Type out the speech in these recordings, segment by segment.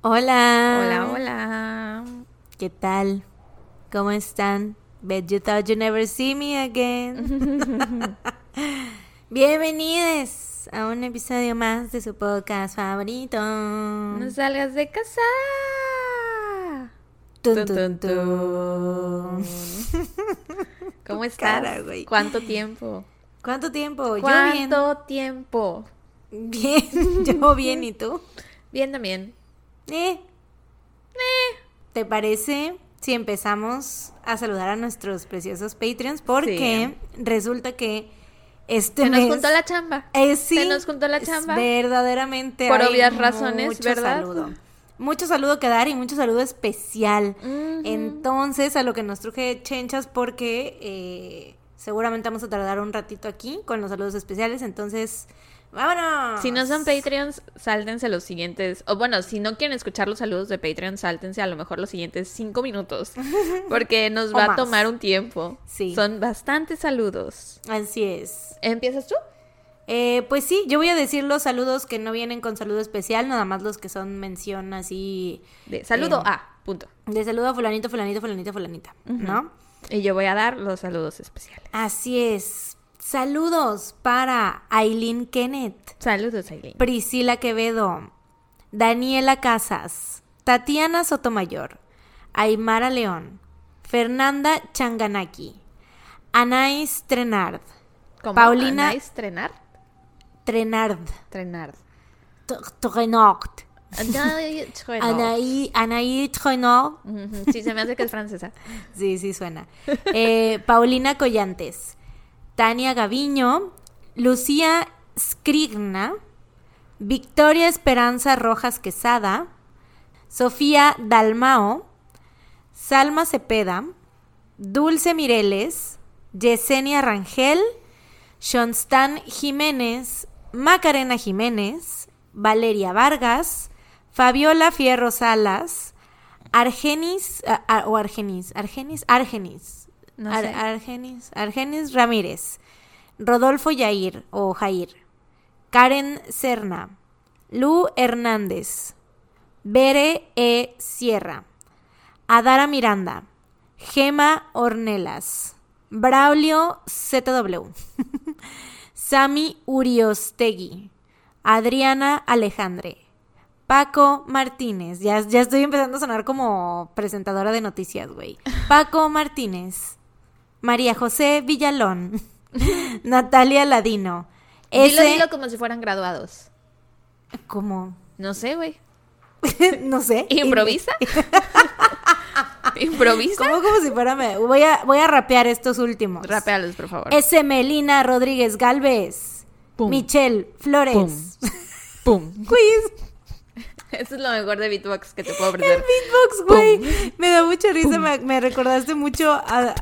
Hola. Hola, hola. ¿Qué tal? ¿Cómo están? Bet you thought you never see me again. Bienvenidos a un episodio más de su podcast favorito. No salgas de casa. Tun, tun. ¿Cómo estás? cara, güey. ¿Cuánto tiempo? ¿Cuánto tiempo? Yo bien. ¿Cuánto tiempo? Bien, yo bien, ¿y tú? Bien también. Eh. ¿Te parece si empezamos a saludar a nuestros preciosos Patreons? Porque resulta que este Se nos mes- juntó la chamba. Eh, sí, Se nos juntó la chamba. Verdaderamente. Por obvias razones, mucho ¿verdad? Saludo. Mucho saludo que dar y mucho saludo especial. Entonces, a lo que nos truje chenchas, porque eh, seguramente vamos a tardar un ratito aquí con los saludos especiales. Entonces, vámonos. Si no son Patreons, sáltense los siguientes. O bueno, si no quieren escuchar los saludos de Patreon, sáltense a lo mejor los siguientes cinco minutos. Porque nos va a tomar un tiempo. Sí. Son bastantes saludos. Así es. ¿Empiezas tú? Eh, pues sí, yo voy a decir los saludos que no vienen con saludo especial, nada más los que son mención así De saludo Eh, a, punto. de saludo a fulanito, fulanito, fulanita, fulanita, ¿no? Y yo voy a dar los saludos especiales. Así es. Saludos para Aileen Kenneth, Saludos, Aileen. Priscila Quevedo, Daniela Casas, Tatiana Sotomayor, Aymara León, Fernanda Changanaki, Anais Trenard, ¿Cómo? Paulina- ¿Anais Trenar? Trenard, Trenard, Anais Trenar. Anaí, Anaí Trenard, Sí, se me hace que es francesa. Sí, sí suena. Eh, Paulina Collantes, Tania Gaviño, Lucía Scrigna, Victoria Esperanza Rojas Quesada, Sofía Dalmao, Salma Cepeda, Dulce Mireles, Yesenia Rangel, Shonstan Jiménez, Macarena Jiménez, Valeria Vargas, Fabiola Fierro Salas, Argenis, a- a- o Argenis, Argenis, Argenis, No Ar- sé. Argenis, Argenis Ramírez, Rodolfo Yair o Jair, Karen Serna, Lu Hernández, Bere E. Sierra, Adara Miranda, Gema Ornelas, Braulio ZW, Sami Uriostegui, Adriana Alejandre, Paco Martínez, ya, ya estoy empezando a sonar como presentadora de noticias, güey. Paco Martínez, María José Villalón, Natalia Ladino, Dilo, ese, dilo como si fueran graduados. como, No sé, güey. no sé. ¿Improvisa? ¿Improvisa? Como como si fuera, me- voy a, voy a rapear estos últimos. Rapealos, por favor. S. Melina Rodríguez Galvez, Pum. Michelle Flores, Pum. Quiz, Eso es lo mejor de beatbox que te puedo ofrecer. Beatbox, güey. Me da mucha risa, me, me recordaste mucho a,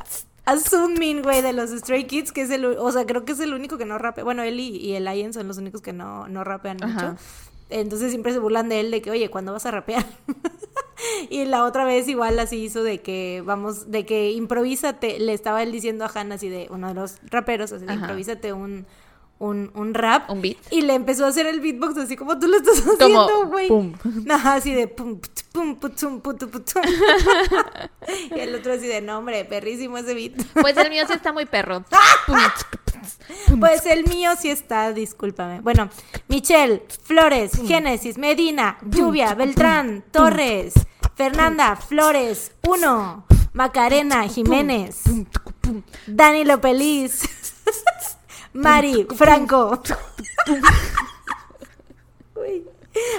a Sunmin, güey, de los Stray Kids, que es el, o sea, creo que es el único que no rapea. Bueno, él y, y el Lion son los únicos que no, no rapean mucho. Entonces siempre se burlan de él de que, oye, ¿cuándo vas a rapear? y la otra vez igual así hizo de que, vamos, de que improvísate, le estaba él diciendo a Hannah así de, uno de los raperos, así de, Ajá. improvísate un, un, un rap. Un beat. Y le empezó a hacer el beatbox así como tú lo estás haciendo, güey. pum. Ajá, así de pum, put, pum, putum, putu, putum. y el otro así de, no, hombre, perrísimo ese beat. Pues el mío sí está muy perro. Pues el mío sí está, discúlpame. Bueno, Michelle, Flores, Génesis, Medina, Lluvia, Beltrán, Torres, Fernanda, Flores, Uno, Macarena, Jiménez, Dani Lopeliz, Mari, Franco. Uy.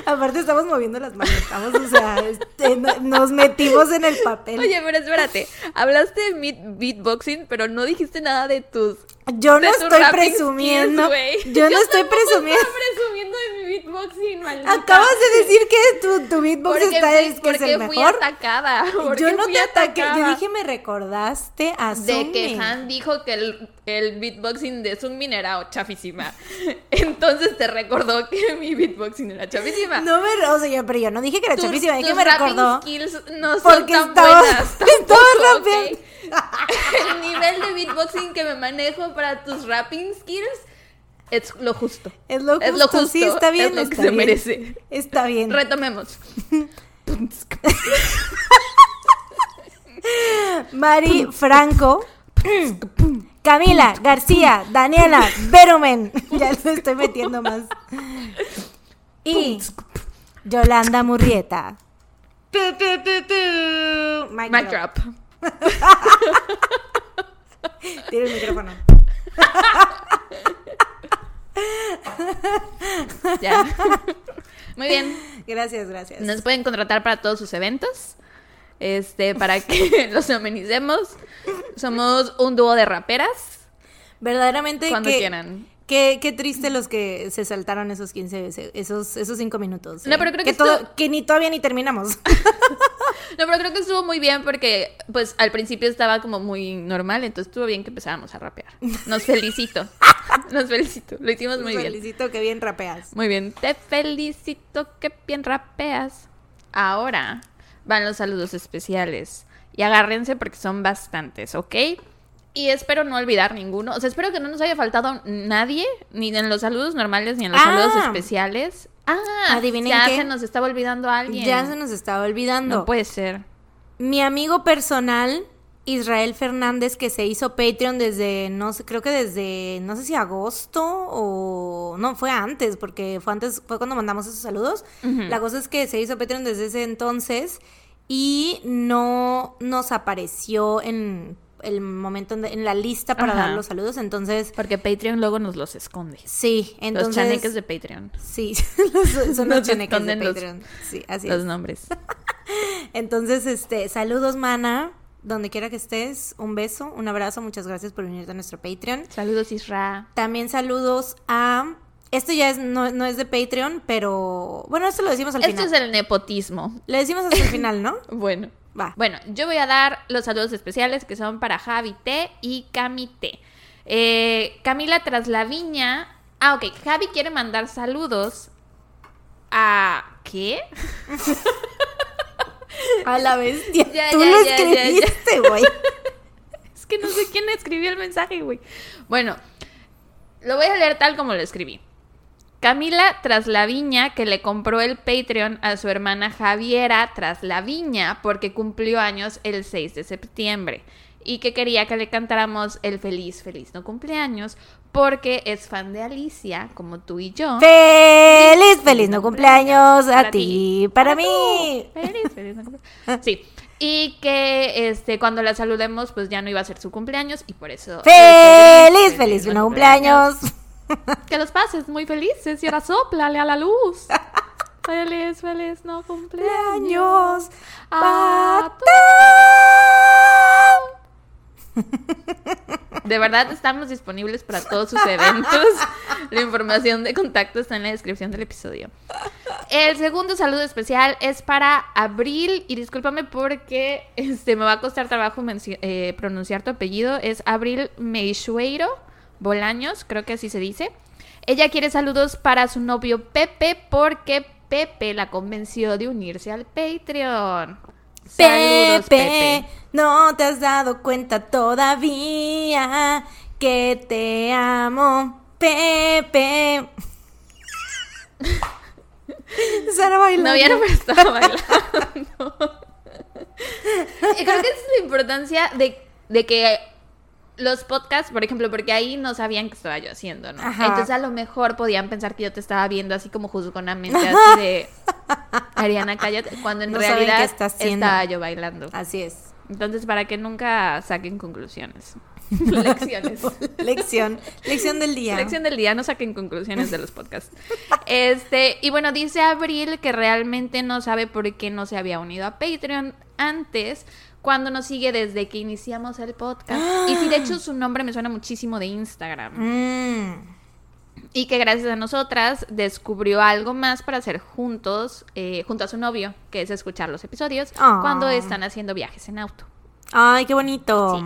Aparte estamos moviendo las manos, estamos, o sea, este, no- nos metimos en el papel. Oye, pero espérate. Hablaste de beat- beatboxing, pero no dijiste nada de tus. Yo no estoy presumiendo. skills, yo no estoy presumiendo. presumiendo de mi beatboxing, maldita. Acabas de decir que tu, tu beatbox Porque, está fui- es, que es el fui mejor. atacada. porque Yo no fui te ataqué, yo dije me recordaste a De que. Han dijo que el, el beatboxing de Sunmin era chafísima. Entonces te recordó que mi beatboxing era chafísima. No me, o sea, yo, pero yo no dije que era chafísima, dije que me recordó. skills no son Porque tan estaba- buenas. tampoco, rapeando. ¿ok? Beatboxing que me manejo para tus rapping skills Es lo justo. Es lo justo, Es lo justo. sí, está bien, Es lo que se merece. Está bien. Retomemos. Mari Franco. Camila García, Daniela Berumen. Ya lo estoy metiendo más. Y Yolanda Murrieta. Mic drop. Tira el micrófono. Ya. Muy bien. Gracias, gracias. Nos pueden contratar para todos sus eventos. Este, para que los amenicemos. Somos un dúo de raperas. Verdaderamente Cuando que- quieran. Qué, qué triste los que se saltaron esos 15, ese- esos, esos 5 minutos. No, ¿eh? pero creo que todo- que ni todavía ni terminamos. No, pero creo que estuvo muy bien porque, pues, al principio estaba como muy normal, entonces estuvo bien que empezáramos a rapear. Nos felicito. Nos felicito. Lo hicimos muy bien. Felicito que bien rapeas. Muy bien. Te felicito que bien rapeas. Ahora van los saludos especiales. Y agárrense porque son bastantes, ¿ok? Y espero no olvidar ninguno. O sea, espero que no nos haya faltado nadie, ni en los saludos normales, ni en los Ah. saludos especiales. Ah, Adivinen ya qué. se nos estaba olvidando alguien. Ya se nos estaba olvidando. No puede ser. Mi amigo personal, Israel Fernández, que se hizo Patreon desde, no sé, creo que desde, no sé si agosto o... No, fue antes, porque fue antes, fue cuando mandamos esos saludos. La cosa es que se hizo Patreon desde ese entonces y no nos apareció en el momento, en, en la lista para Ajá. dar los saludos, entonces... Porque Patreon luego nos los esconde. Sí, entonces... los chaneques de Patreon. Sí, los- son los chaneques de esconden los- Patreon. Sí, así Los es. nombres. Entonces, este, saludos, mana. Donde quiera que estés, un beso, un abrazo, muchas gracias por unirte a nuestro Patreon. Saludos, Isra. También saludos a. Esto ya es, no, no es de Patreon, pero. Bueno, esto lo decimos al Esto final. es el nepotismo. Lo decimos hasta el final, ¿no? Bueno. Va. Bueno, yo voy a dar los saludos especiales que son para Javi T y Cami T. Eh, Camila Traslaviña. Ah, ok. Javi quiere mandar saludos a. ¿Qué? A la bestia. Ya, Tú ya, lo escribiste, güey. Es que no sé quién escribió el mensaje, güey. Bueno, lo voy a leer tal como lo escribí. Camila Traslaviña, que le compró el Patreon a su hermana Javiera Traslaviña porque cumplió años el 6 de septiembre y que quería que le cantáramos el feliz, feliz no cumpleaños porque es fan de Alicia, como tú y yo. Feliz, feliz no cumpleaños a ti, para mí. Feliz, feliz no cumpleaños. Sí. Y que este cuando la saludemos, pues ya no iba a ser su cumpleaños y por eso. Feliz, feliz no cumpleaños. Que los pases muy felices y ahora soplale a la luz. Feliz, feliz no cumpleaños. Años. A De verdad estamos disponibles para todos sus eventos. La información de contacto está en la descripción del episodio. El segundo saludo especial es para Abril y discúlpame porque este me va a costar trabajo eh, pronunciar tu apellido. Es Abril Meixueiro Bolaños, creo que así se dice. Ella quiere saludos para su novio Pepe porque Pepe la convenció de unirse al Patreon. Saludos, Pepe, no te has dado cuenta todavía que te amo, Pepe. Sara bailando. No, ya no me estaba bailando. Creo que esa es la importancia de, de que los podcasts, por ejemplo, porque ahí no sabían qué estaba yo haciendo, ¿no? Ajá. Entonces a lo mejor podían pensar que yo te estaba viendo así como juzgonamente, así de Ariana, cállate, cuando en No realidad estaba yo bailando. Así es. Entonces, para que nunca saquen conclusiones. Lecciones. Lección, lección del día. Lección del día, no saquen conclusiones de los podcasts. Este, y bueno, dice Abril que realmente no sabe por qué no se había unido a Patreon antes, cuando nos sigue desde que iniciamos el podcast. Y sí, de hecho, su nombre me suena muchísimo de Instagram. Mm. Y que gracias a nosotras descubrió algo más para hacer juntos, eh, junto a su novio, que es escuchar los episodios Ah. cuando están haciendo viajes en auto. Ay, qué bonito. Sí.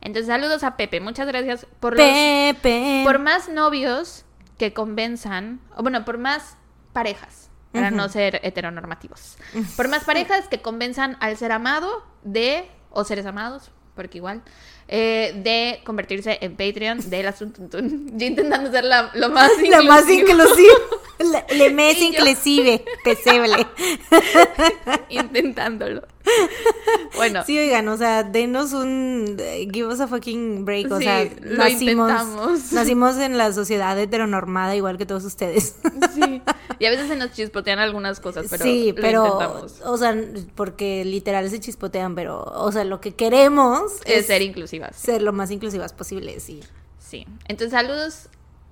Entonces, saludos a Pepe. Muchas gracias por los Pepe. por más novios que convenzan, o bueno, por más parejas, para no ser heteronormativos, por más parejas que convenzan al ser amado de, o seres amados, porque igual, eh, de convertirse en Patreon de la Tuntuntun. Yo intentando ser la, lo más inclusivo. La más inclusiva. Le, le mes yo- inclusive. Peseble. Intentándolo. Bueno, Sí, oigan, o sea, denos un. eh, Give us a fucking break. O Sí, sea, lo nacimos. intentamos. Nacimos en la sociedad heteronormada, igual que todos ustedes. sí. Y a veces se nos chispotean algunas cosas, pero sí, lo pero. intentamos. O sea, porque literal se chispotean, pero. O sea, lo que queremos Es ser inclusivas. ser lo más inclusivas posible, sí. Sí. Entonces, saludos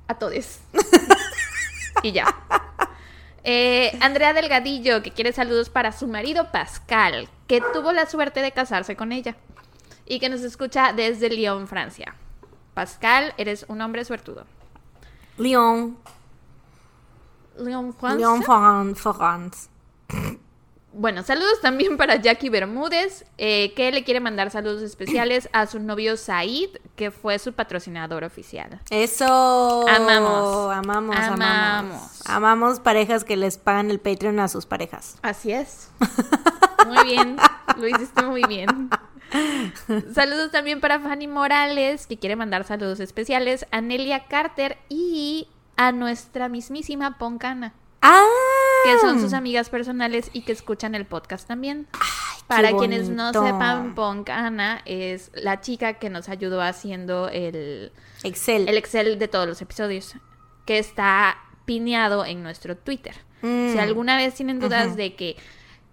a todos. y ya. Eh, Andrea Delgadillo, que quiere saludos para su marido Pascal, que tuvo la suerte de casarse con ella y que nos escucha desde Lyon, Francia. Pascal, eres un hombre suertudo. Lyon. Lyon, Francia. Lyon, Fran- France. Bueno, saludos también para Jackie Bermúdez, eh, que le quiere mandar saludos especiales a su novio Said, que fue su patrocinador oficial. Eso. Amamos. Amamos, amamos. Amamos. Amamos parejas que les pagan el Patreon a sus parejas. Así es. Muy bien, lo hiciste muy bien. Saludos también para Fanny Morales, que quiere mandar saludos especiales a Nelia Carter y a nuestra mismísima Poncana, ¡Ah! Que son sus amigas personales y que escuchan el podcast también. Para quienes no sepan, Poncana es la chica que nos ayudó haciendo el, Excel. el Excel de todos los episodios, que está pineado en nuestro Twitter. Mm. Si alguna vez tienen dudas de que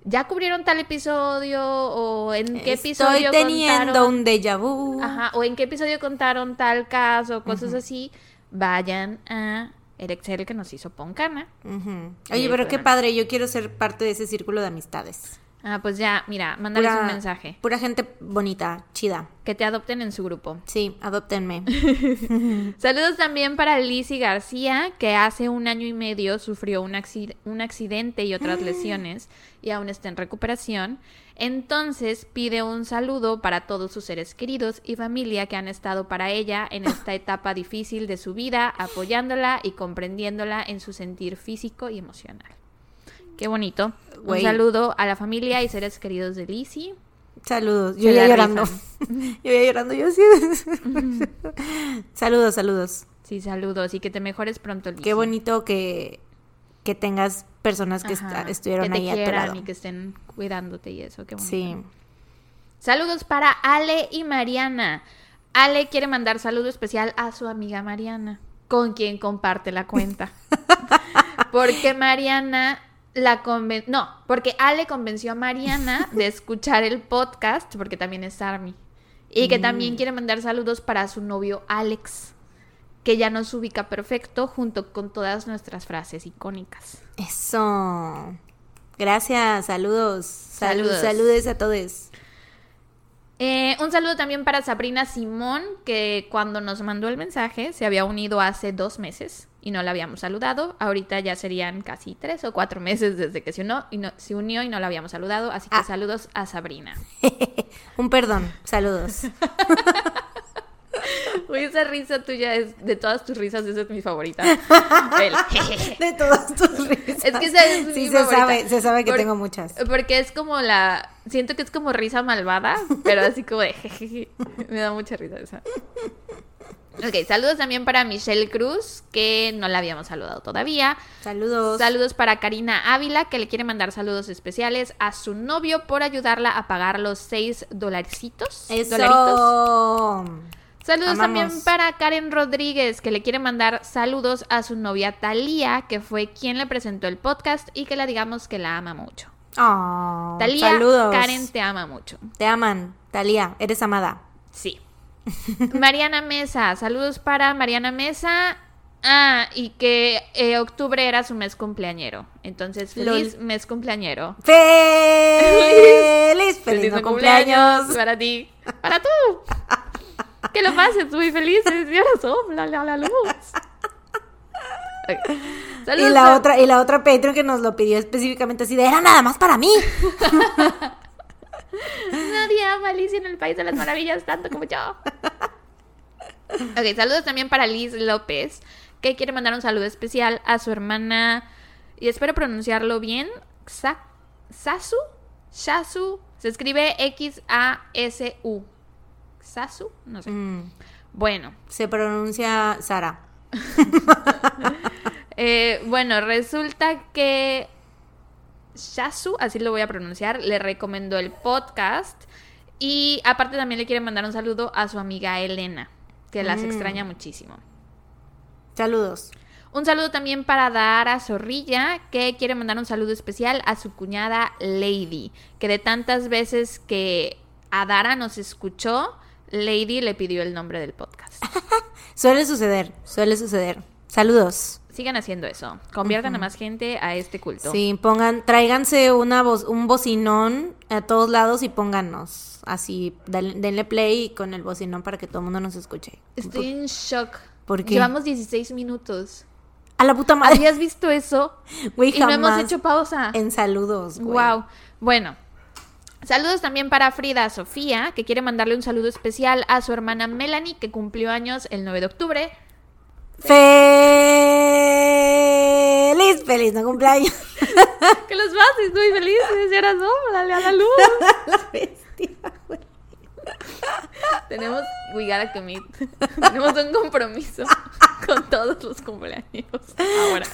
ya cubrieron tal episodio o en qué episodio teniendo contaron, un déjà vu. Ajá, o en qué episodio contaron tal caso, cosas así, vayan a el Excel que nos hizo Poncana. Y Oye, pero qué padre, yo quiero ser parte de ese círculo de amistades. Ah, pues ya, mira, mándales Pura- un mensaje. Pura gente bonita, chida. Que te adopten en su grupo. Sí, adoptenme. Saludos también para Lizzie García, que hace un año y medio sufrió un accidente y otras lesiones y aún está en recuperación. Entonces pide un saludo para todos sus seres queridos y familia que han estado para ella en esta etapa difícil de su vida, apoyándola y comprendiéndola en su sentir físico y emocional. Qué bonito. Un saludo a la familia y seres queridos de Lizzie. Saludos. Yo ya llorando. yo ya llorando, yo sí. saludos, saludos. Sí, saludos y que te mejores pronto, Lizzie. Qué bonito que, que tengas personas que Ajá, esta- estuvieron que te ahí a tu quieran lado. y que estén cuidándote y eso, qué bonito. Sí. Saludos para Ale y Mariana. Ale quiere mandar saludo especial a su amiga Mariana, con quien comparte la cuenta. porque Mariana la conven... No, porque Ale convenció a Mariana de escuchar el podcast, porque también es Army. Y que Mm. también quiere mandar saludos para su novio Alex, que ya nos ubica perfecto junto con todas nuestras frases icónicas. Eso. Gracias, saludos. Saludos. Saludos. Saludes a todos. Eh, un saludo también para Sabrina Simón, que cuando nos mandó el mensaje se había unido hace dos meses y no la habíamos saludado. Ahorita ya serían casi tres o cuatro meses desde que se unió y no, se unió y no la habíamos saludado. Así que Ah. saludos a Sabrina. Un perdón, saludos. Uy, esa risa tuya es de todas tus risas, esa es mi favorita. De todas tus risas. Es que esa es Sí, mi se favorita. sabe, se sabe que Por- tengo muchas. Porque es como la. Siento que es como risa malvada, pero así como de jejeje. Me da mucha risa esa. Ok, saludos también para Michelle Cruz, que no la habíamos saludado todavía. Saludos. Saludos para Karina Ávila, que le quiere mandar saludos especiales a su novio por ayudarla a pagar los seis dolarcitos. dolaritos. Eso. Saludos Amamos. también para Karen Rodríguez, que le quiere mandar saludos a su novia Talía, que fue quien le presentó el podcast y que le digamos que la ama mucho. Oh, Talía, saludos. Karen te ama mucho. Te aman. Talía, eres amada. Sí. Mariana Mesa, saludos para Mariana Mesa. Ah, y que eh, octubre era su mes cumpleañero. Entonces, feliz mes cumpleañero. ¡Feliz! ¡Feliz no cumpleaños! Para ti. Para tú. Que lo pases muy felices. Y ahora la, la luz. Ok. Y Saludos la otra, y la otra Patreon que nos lo pidió específicamente así de era nada más para mí. Ama Alicia en el País de las Maravillas tanto como yo. Ok, saludos también para Liz López, que quiere mandar un saludo especial a su hermana, y espero pronunciarlo bien, Xa- Sasu, Shasu, se escribe X-A-S-U. Sasu, no sé. Mm, Bueno, Se pronuncia Sara. eh, bueno, resulta que Shasu, así lo voy a pronunciar, le recomendó el podcast y aparte también le quiere mandar un saludo a su amiga Elena, que las Mm. extraña muchísimo. Saludos. Un saludo también para Dara Zorrilla, que quiere mandar un saludo especial a su cuñada Lady, que de tantas veces que a Dara nos escuchó, Lady le pidió el nombre del podcast. Suele suceder, suele suceder. Saludos. Sigan haciendo eso. Conviertan a más gente a este culto. Sí, pongan, tráiganse una voz, un bocinón a todos lados y pónganos. Así, dale- denle play con el bocinón para que todo el mundo nos escuche. Estoy en shock. ¿Por qué? Llevamos 16 minutos. A la puta madre. ¿Habías visto eso? Y no hemos hecho pausa. En saludos, güey. Wow. Bueno. Saludos también para Frida Sofía, que quiere mandarle un saludo especial a su hermana Melanie, que cumplió años el 9 de octubre. Feliz, feliz, no cumpleaños. Que los pases muy felices, y ahora dale a la luz. la bestia, güey. Tenemos, we gotta commit. Tenemos un compromiso con todos los cumpleaños. Ahora.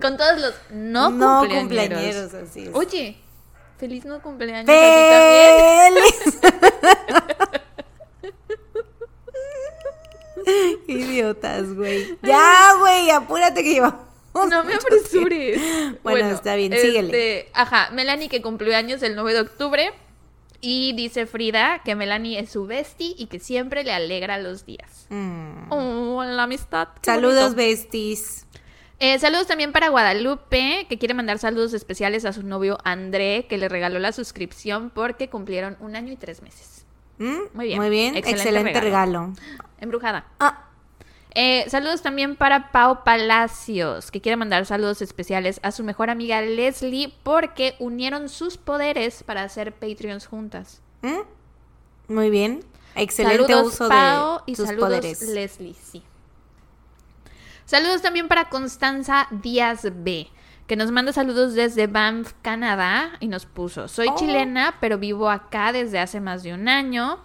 Con todos los no, No cumpleañeros. cumpleañeros, así es. Oye, feliz no cumpleaños a ti también. Idiotas, güey. Ya, güey, apúrate que llevamos. No me apresures. Bueno, está bien, síguele. este, Ajá, Melanie que cumplió años el 9 de octubre. Y dice Frida que Melanie es su bestie y que siempre le alegra los días. Mm. Oh, la amistad. Saludos, bonito. besties. Eh, saludos también para Guadalupe, que quiere mandar saludos especiales a su novio André, que le regaló la suscripción porque cumplieron un año y tres meses. ¿Mm? Muy bien. Muy bien. Excelente Excelente, regalo. regalo. Embrujada. Ah, Eh, saludos también para Pau Palacios, que quiere mandar saludos especiales a su mejor amiga Leslie porque unieron sus poderes para hacer Patreons juntas. ¿mm? Muy bien. Excelente saludos uso Pau de y sus saludos poderes. Leslie, sí. Saludos también para Constanza Díaz B, que nos manda saludos desde Banff, Canadá, y nos puso, soy Oh. chilena, pero vivo acá desde hace más de un año.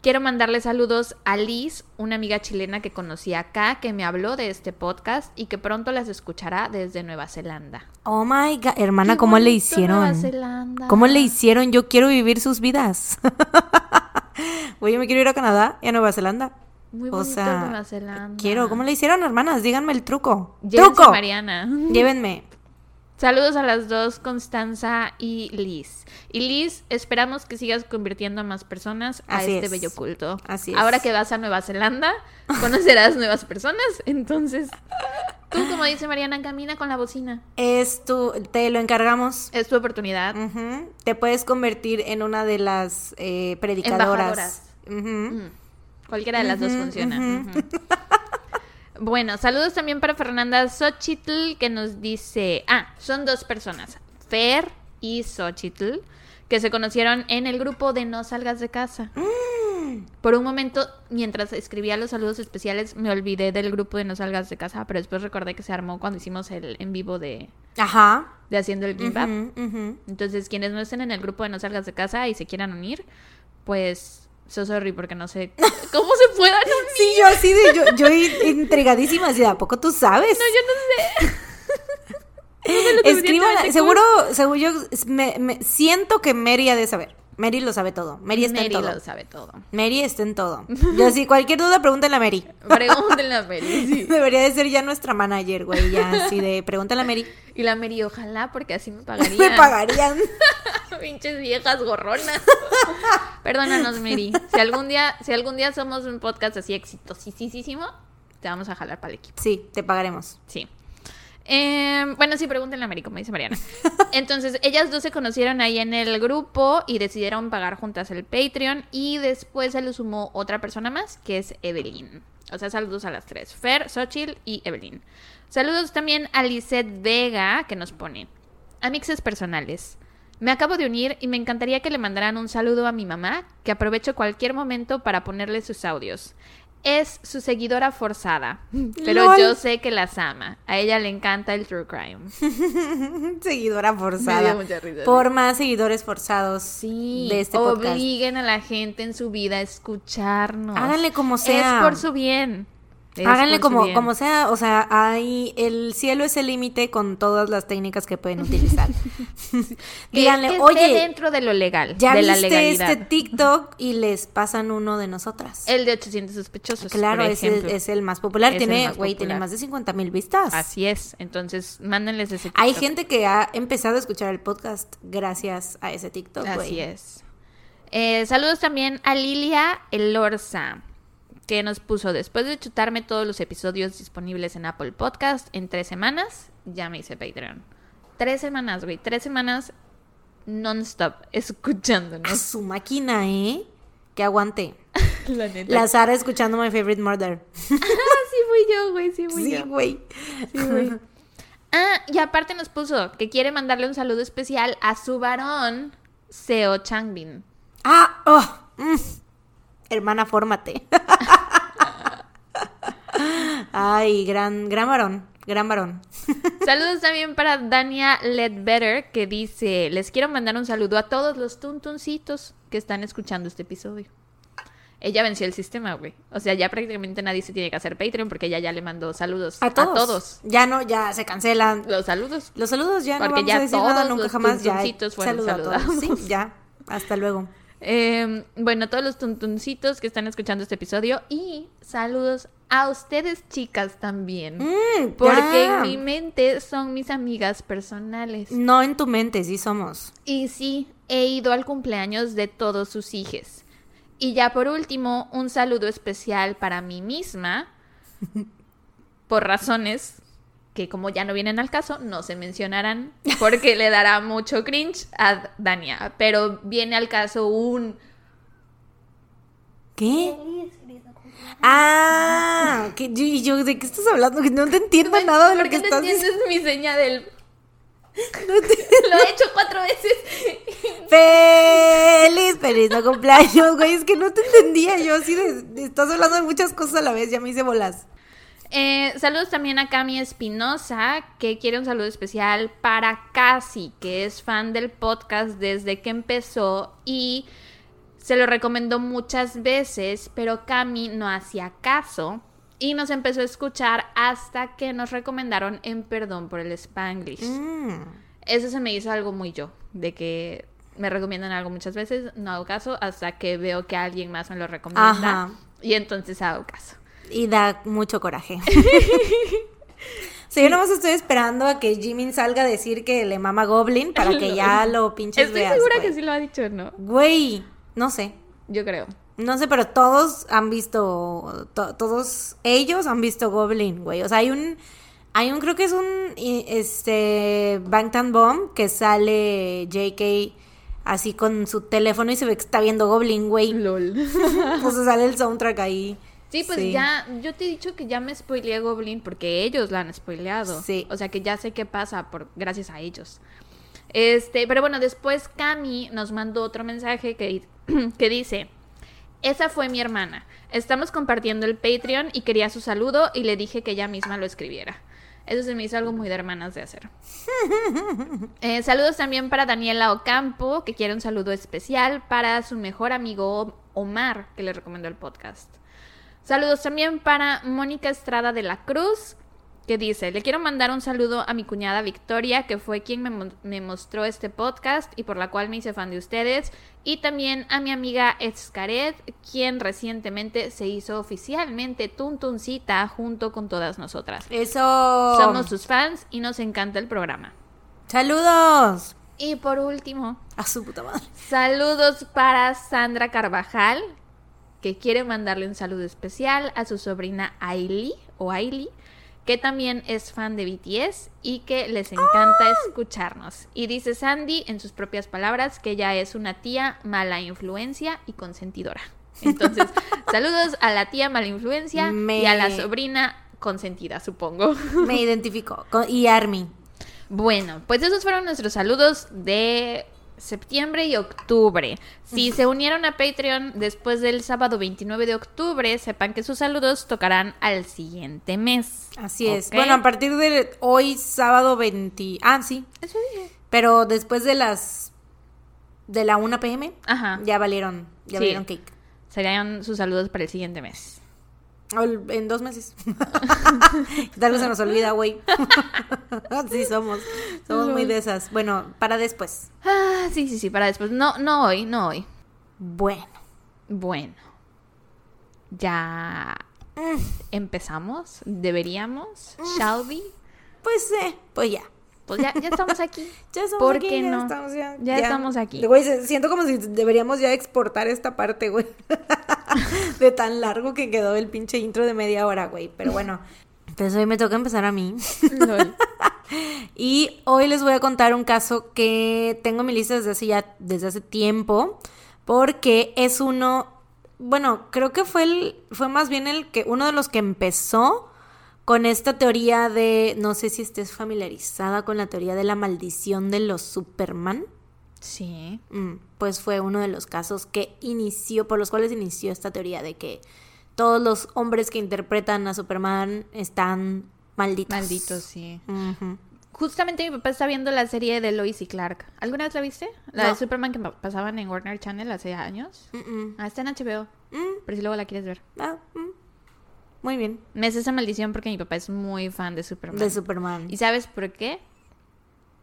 Quiero mandarle saludos a Liz, una amiga chilena que conocí acá, que me habló de este podcast y que pronto las escuchará desde Nueva Zelanda. Oh my god, hermana, Qué ¿cómo le bonito Nueva hicieron? Zelanda. ¿Cómo le hicieron? Yo quiero vivir sus vidas. Yo me quiero ir a Canadá y a Nueva Zelanda. Muy o bonito sea, Nueva Zelanda. Quiero. ¿Cómo le hicieron, hermanas? Díganme el truco. Llévense ¡Truco! Mariana. Llévenme. Saludos a las dos, Constanza y Liz. Y Liz, esperamos que sigas convirtiendo a más personas a Así este es. bello culto. Así es. Ahora que vas a Nueva Zelanda, conocerás nuevas personas. Entonces, tú, como dice Mariana, camina con la bocina. Es tu, te lo encargamos. Es tu oportunidad. Te puedes convertir en una de las eh, predicadoras. Embajadoras. Mm. Cualquiera de las dos funciona. Bueno, saludos también para Fernanda Xochitl que nos dice, ah, son dos personas, Fer y Xochitl, que se conocieron en el grupo de No Salgas de Casa. Mm. Por un momento, mientras escribía los saludos especiales, me olvidé del grupo de No Salgas de Casa, pero después recordé que se armó cuando hicimos el en vivo de, Ajá. de Haciendo el Gimbap. Entonces, quienes no estén en el grupo de No Salgas de Casa y se quieran unir, pues, so sorry, porque no sé cómo se puedan unir. Sí, yo así de, yo, yo entregadísima, así de a poco tú sabes. No, yo no sé. Suficientemente seguro, seguro yo me, me- siento que Mary ha de saber. Mary lo sabe todo. Mary está Mary en todo. lo sabe todo. Mary está en todo. Yo sí, cualquier duda, pregúntale a Mary. Pregúntenle a Mary. sí. Debería de ser ya nuestra manager, güey, ya así de pregúntale a Mary. Y la Mary, ojalá, porque así me pagarían. Me pagarían. Pinches viejas gorronas. Perdónanos, Mary. Si algún día, si algún día somos un podcast así exitosísimo, te vamos a jalar para el equipo. Sí, te pagaremos. Sí. Eh, bueno, sí, pregúntenle a Mary, como dice Mariana. Entonces, ellas dos se conocieron ahí en el grupo y decidieron pagar juntas el Patreon. Y después se le sumó otra persona más, que es Evelyn. O sea, saludos a las tres: Fer, Xochitl y Evelyn. Saludos también a Lisette Vega, que nos pone: Amixes personales. Me acabo de unir y me encantaría que le mandaran un saludo a mi mamá, que aprovecho cualquier momento para ponerle sus audios. Es su seguidora forzada, pero Lol. yo sé que las ama. A ella le encanta el true crime. Seguidora Me forzada. dio mucha risa, Por más seguidores forzados Sí, de este podcast. obliguen a la gente en su vida a escucharnos. Háganle como sea. Es por su bien. Háganle como, como sea, o sea, hay el cielo es el límite con todas las técnicas que pueden utilizar. Díganle, que oye, dentro de lo legal, ya de la viste legalidad. este TikTok y les pasan uno de nosotras. El de 800 sospechosos. claro, por es el, ejemplo. es el más popular. Es tiene, más güey, tiene más de 50 mil vistas. Así es. Entonces, mándenles ese Hay TikTok. gente que ha empezado a escuchar el podcast gracias a ese TikTok, güey. Así es. Eh, saludos también a Lilia Elorza, que nos puso, después de chutarme todos los episodios disponibles en Apple Podcast en tres semanas, ya me hice Patreon. Tres semanas, güey. Tres semanas non-stop A escuchándonos. su máquina, ¿eh? Que aguante. La neta. La Sara escuchando My Favorite Murder. Ah, sí fui yo, güey. Sí fui Sí, yo. güey. Ah, y aparte nos puso que quiere mandarle un saludo especial a su varón, Seo Changbin. Ah, oh, mm. Hermana, fórmate. Ay, gran, gran varón, gran varón. Saludos también para Dania Ledbetter, que dice, les quiero mandar un saludo a todos los tuntuncitos que están escuchando este episodio. Ella venció el sistema, güey. O sea, ya prácticamente nadie se tiene que hacer Patreon porque ella ya le mandó saludos A todos. Ya no, ya se cancelan. Los saludos. Los saludos ya no Porque vamos ya a decir nada todos nunca los jamás. Ya tuntuncitos fueron saludo a todos. saludados. Sí, ya. Hasta luego. Eh, bueno, todos los tuntuncitos que están escuchando este episodio y saludos a ustedes, chicas, también. Mm, Porque en mi mente son mis amigas personales. No en tu mente, sí somos. Y sí, he ido al cumpleaños de todos sus hijos. Y ya por último, un saludo especial para mí misma, por razones que como ya no vienen al caso, no se mencionarán, porque le dará mucho cringe a Dania. Pero viene al caso un... ¿Qué? Ah, que yo, y yo, ¿de qué estás hablando? Que no te entiendo nada de lo ¿Por que no estás entiendes diciendo. mi seña del... No te- Lo he hecho cuatro veces. Feliz, feliz no cumpleaños, güey. Es que no te entendía yo así de- Estás hablando de muchas cosas a la vez, ya me hice bolas. Eh, saludos también a Cami Espinosa, que quiere un saludo especial para Casi, que es fan del podcast desde que empezó y se lo recomendó muchas veces, pero Cami no hacía caso y nos empezó a escuchar hasta que nos recomendaron en Perdón por el Spanglish. Mm. Eso se me hizo algo muy yo, de que me recomiendan algo muchas veces, no hago caso, hasta que veo que alguien más me lo recomienda Ajá. y entonces hago caso. Y da mucho coraje. O sea, yo nomás estoy esperando a que Jimin salga a decir que le mama Goblin para que ya lo pinches Estoy veas, segura güey. que sí lo ha dicho, ¿no? Güey, no sé. Yo creo. No sé, pero todos han visto, to- todos ellos han visto Goblin, güey. O sea, hay un, hay un, creo que es un, este, Bangtan Bomb que sale JK así con su teléfono y se ve que está viendo Goblin, güey. LOL. Sea, sale el soundtrack ahí. Sí, pues ya, yo te he dicho que ya me spoileé Goblin porque ellos la han spoileado. Sí. O sea que ya sé qué pasa por, gracias a ellos. Este, pero bueno, después Cami nos mandó otro mensaje que, que dice, esa fue mi hermana. Estamos compartiendo el Patreon y quería su saludo y le dije que ella misma lo escribiera. Eso se me hizo algo muy de hermanas de hacer. Eh, saludos también para Daniela Ocampo, que quiere un saludo especial para su mejor amigo Omar, que le recomendó el podcast. Saludos también para Mónica Estrada de la Cruz, que dice, le quiero mandar un saludo a mi cuñada Victoria, que fue quien me, mo- me mostró este podcast y por la cual me hice fan de ustedes, y también a mi amiga Escaret, quien recientemente se hizo oficialmente tuntuncita junto con todas nosotras. Eso. Somos sus fans y nos encanta el programa. Saludos. Y por último, A su puta madre. saludos para Sandra Carvajal, que quiere mandarle un saludo especial a su sobrina Ailey o Ailey, que también es fan de BTS y que les encanta escucharnos. Y dice Sandy, en sus propias palabras, que ella es una tía mala influencia y consentidora. Entonces, saludos a la tía mala influencia Me- y a la sobrina consentida, supongo. Me identifico. Con- y Army. Bueno, pues esos fueron nuestros saludos de septiembre y octubre. Si se unieron a Patreon después del sábado 29 de octubre, sepan que sus saludos tocarán al siguiente mes. Así es. Bueno, a partir de hoy, sábado 20. Ah, sí. Eso dije. Pero después de las. de la 1 pm, Ajá. ya valieron. Ya Sí. valieron cake. Serían sus saludos para el siguiente mes. En dos meses. Tal vez se nos olvida, güey. sí, somos. Somos muy de esas. Bueno, para después. Ah, sí, sí, sí, para después. No, no hoy, no hoy. Bueno. Bueno. Ya empezamos. Deberíamos. Shall we? Pues, eh, pues ya. Pues ya, ya estamos aquí. Ya estamos ¿Por aquí, qué ya no? estamos ya. Ya estamos aquí. Güey, siento como si deberíamos ya exportar esta parte, güey. de tan largo que quedó el pinche intro de media hora, güey. Pero bueno. Entonces hoy me toca empezar a mí. Y hoy les voy a contar un caso que tengo en mi lista desde hace ya, desde hace tiempo. Porque es uno. Bueno, creo que fue el. Fue más bien el que. uno de los que empezó con esta teoría de. No sé si estés familiarizada con la teoría de la maldición de los Superman. Sí. Mm, pues fue uno de los casos que inició, por los cuales inició esta teoría de que todos los hombres que interpretan a Superman están malditos. Malditos, sí. Justamente mi papá está viendo la serie de Lois y Clark. ¿Alguna vez la viste? La No. de Superman que pa- pasaban en Warner Channel hace años. Mm-mm. Ah, está en HBO. Mm, Pero si luego la quieres ver. ah, mm. Muy bien. Me hace esa maldición porque mi papá es muy fan de Superman. De Superman. ¿Y sabes por qué?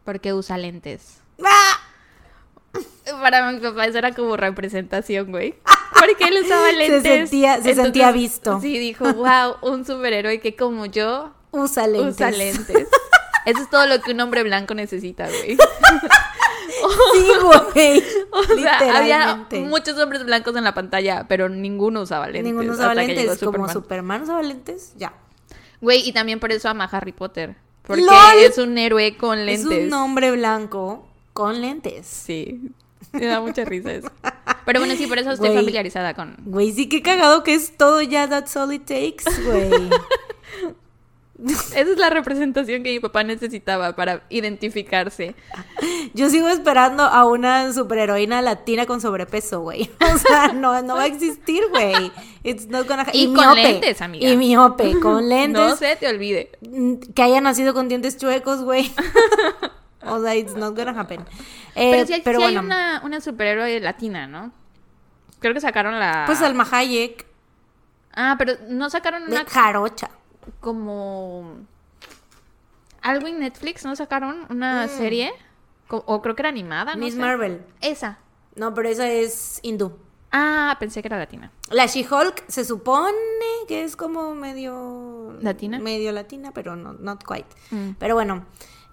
Porque usa lentes. ¡Ah! Para mi papá eso era como representación, güey. Porque él usaba Se lentes. sentía- se sentía visto. Sí, dijo, wow, un superhéroe que como yo Usa lentes. usa lentes. Eso es todo lo que un hombre blanco necesita, güey. Sí, güey. O sea, había muchos hombres blancos en la pantalla, pero ninguno usaba lentes. Ninguno usaba lentes. Como Superman. Superman usaba lentes, ya. Güey, y también por eso ama a Harry Potter. Porque ¡Lol! es un héroe con lentes. Es un hombre blanco con lentes. Sí. Me da mucha risa eso. Pero bueno, sí, por eso estoy familiarizada con. Güey, sí que cagado que es todo ya that's all it takes, güey. Esa es la representación que mi papá necesitaba para identificarse. Yo sigo esperando a una superheroína latina con sobrepeso, güey. O sea, no, no va a existir, güey. It's not gonna ha- Y con miope. lentes, amiga. Y miope, con lentes. No se te olvide. mm, Que haya nacido con dientes chuecos, güey. O sea, it's not gonna happen. Eh, Pero sí, hay- pero hay bueno, una, una superhéroe latina, ¿no? Creo que sacaron la. pues Alma Hayek Ah, pero no sacaron de una Jarocha. Como. Algo en Netflix, ¿no sacaron una serie? Co- O creo que era animada, ¿no? Mm. Miss sé. Marvel. Esa. No, pero esa es hindú. Ah, pensé que era latina. La She-Hulk se supone que es como medio... ¿Latina? Medio latina, pero no, not quite. Mm. Pero bueno,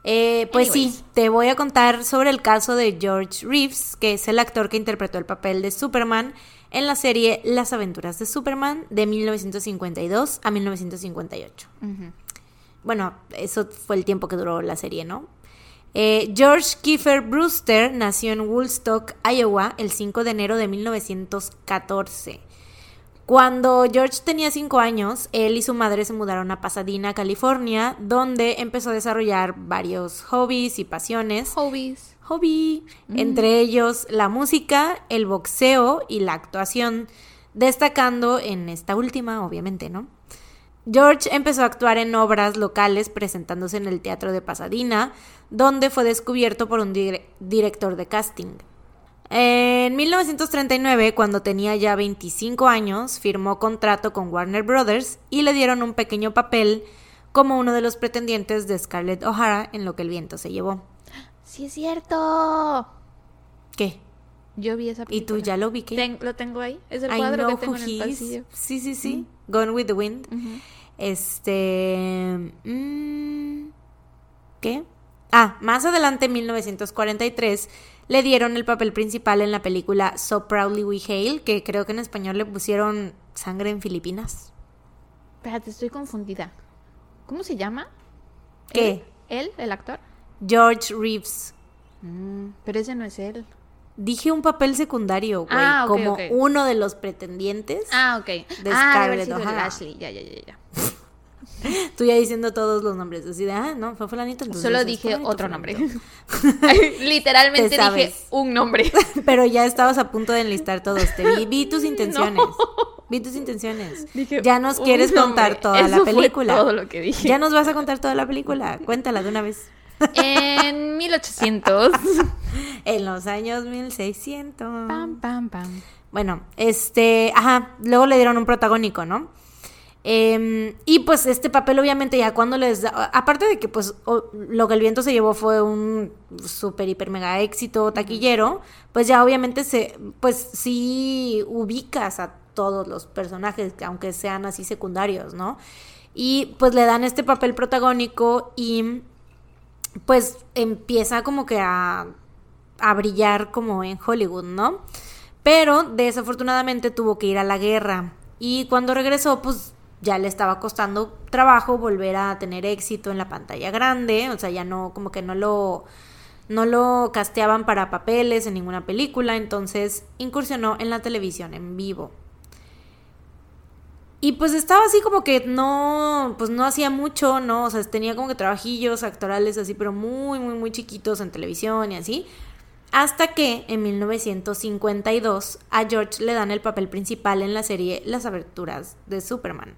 eh, pues Anyways. sí, te voy a contar sobre el caso de George Reeves, que es el actor que interpretó el papel de Superman en la serie Las aventuras de Superman de 1952 a 1958. Ujú. Bueno, eso fue el tiempo que duró la serie, ¿no? Eh, George Kiefer Brewster nació en Woolstock, Iowa, el 5 de enero de 1914. Cuando George tenía 5 años, él y su madre se mudaron a Pasadena, California, donde empezó a desarrollar varios hobbies y pasiones. Hobbies. Hobby, entre ellos la música, el boxeo y la actuación, destacando en esta última, obviamente, ¿no? George empezó a actuar en obras locales presentándose en el Teatro de Pasadena, donde fue descubierto por un dire- director de casting. En 1939, cuando tenía ya 25 años, firmó contrato con Warner Brothers y le dieron un pequeño papel como uno de los pretendientes de Scarlett O'Hara en lo que el viento se llevó. Sí, es cierto. ¿Qué? Yo vi esa ¿Y película. tú ya lo vi que? Ten- lo tengo ahí. Es el I cuadro que tengo en el pasillo. Sí, sí, sí. Gone with the Wind. Este. mm, ¿Qué? Ah, más adelante, en 1943, le dieron el papel principal en la película So Proudly We Hail, que creo que en español le pusieron Sangre en Filipinas. Espérate, estoy confundida. ¿Cómo se llama? ¿Qué? ¿Él? ¿Él, el actor? George Reeves. Mm, pero ese no es él. Dije un papel secundario, güey, Ah, como uno de los pretendientes. Ah, ok. De ah, Scarlett. Ashley. Ya, ya, ya, ya. Tú ya diciendo todos los nombres, así de, ah, no, fue fulanito. entonces Solo dije fulanito, otro fulanito. nombre. Literalmente Te dije un nombre. Pero ya estabas a punto de enlistar todos. Te vi, vi tus intenciones. Vi tus intenciones. Dije, ya nos quieres contar toda la Eso fue película. todo lo que dije. Ya nos vas a contar toda la película. Cuéntala de una vez. En 1800. En los años 1600. Pam, pam, pam. Bueno, este, ajá, luego le dieron un protagónico, ¿no? Em, y pues este papel obviamente ya cuando les da, aparte de que pues o- lo que el viento se llevó fue un super hiper mega éxito taquillero, pues ya obviamente se, pues sí ubicas a todos los personajes, aunque sean así secundarios, ¿no? Y pues le dan este papel protagónico y pues empieza como que a, a brillar como en Hollywood, ¿no? Pero desafortunadamente tuvo que ir a la guerra y cuando regresó pues ya le estaba costando trabajo volver a tener éxito en la pantalla grande, o sea, ya no como que no lo no lo casteaban para papeles en ninguna película, entonces incursionó en la televisión en vivo. Y pues estaba así como que no, pues no hacía mucho, ¿no? O sea, tenía como que trabajillos actorales así, pero muy, muy, muy chiquitos en televisión y así. Hasta que en 1952 a George le dan el papel principal en la serie Las aventuras de Superman.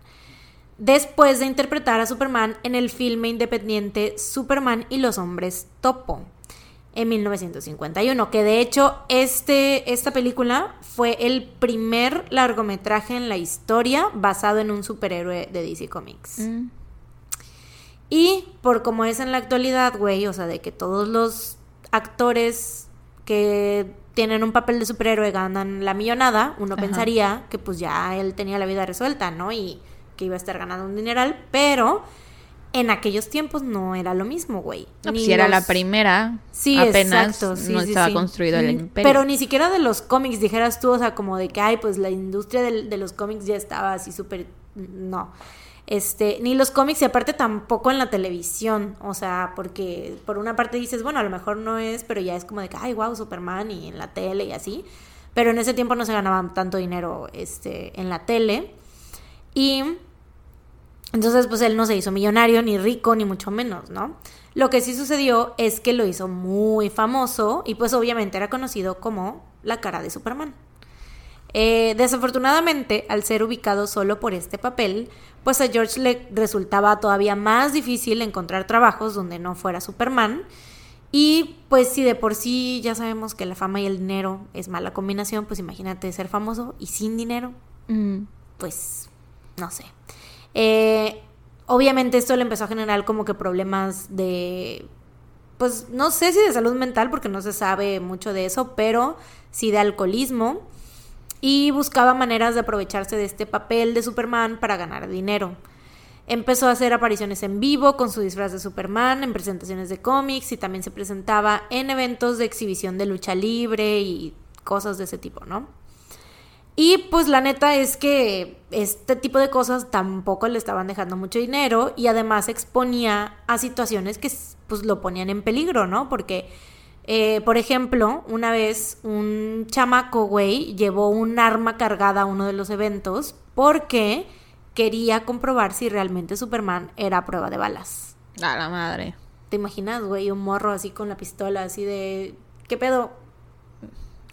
Después de interpretar a Superman en el filme independiente Superman y los hombres topo en 1951, que de hecho este, esta película fue el primer largometraje en la historia basado en un superhéroe de DC Comics. Mm. Y por como es en la actualidad, güey, o sea, de que todos los actores que tienen un papel de superhéroe ganan la millonada, uno Ajá. pensaría que pues ya él tenía la vida resuelta, ¿no? Y que iba a estar ganando un dineral, pero en aquellos tiempos no era lo mismo, güey. No, Ni pues si era la primera, Sí, apenas exacto, sí, no sí, estaba construido el imperio. Pero ni siquiera de los cómics dijeras tú, o sea, como de que, ay, pues la industria de los cómics ya estaba así súper... No. Este, ni los cómics y aparte tampoco en la televisión, o sea, porque por una parte dices, bueno, a lo mejor no es, pero ya es como de que, ay, wow, Superman y en la tele y así. Pero en ese tiempo no se ganaba tanto dinero este, en la tele. Y entonces, pues él no se hizo millonario, ni rico, ni mucho menos, ¿no? Lo que sí sucedió es que lo hizo muy famoso y pues obviamente era conocido como la cara de Superman. Eh, desafortunadamente, al ser ubicado solo por este papel, pues a George le resultaba todavía más difícil encontrar trabajos donde no fuera Superman. Y pues si de por sí ya sabemos que la fama y el dinero es mala combinación, pues imagínate ser famoso y sin dinero Mm. pues, no sé. Eh, obviamente esto le empezó a generar como que problemas de, pues, no sé si de salud mental, porque no se sabe mucho de eso, pero sí de alcoholismo. Y buscaba maneras de aprovecharse de este papel de Superman para ganar dinero. Empezó a hacer apariciones en vivo con su disfraz de Superman en presentaciones de cómics y también se presentaba en eventos de exhibición de lucha libre y cosas de ese tipo, ¿no? Y pues la neta es que este tipo de cosas tampoco le estaban dejando mucho dinero y además exponía a situaciones que pues lo ponían en peligro, ¿no? Porque, eh, por ejemplo, una vez un chamaco, güey, llevó un arma cargada a uno de los eventos porque quería comprobar si realmente Superman era a prueba de balas. A la madre. ¿Te imaginas, güey? Un morro así con la pistola, así de... ¿Qué pedo?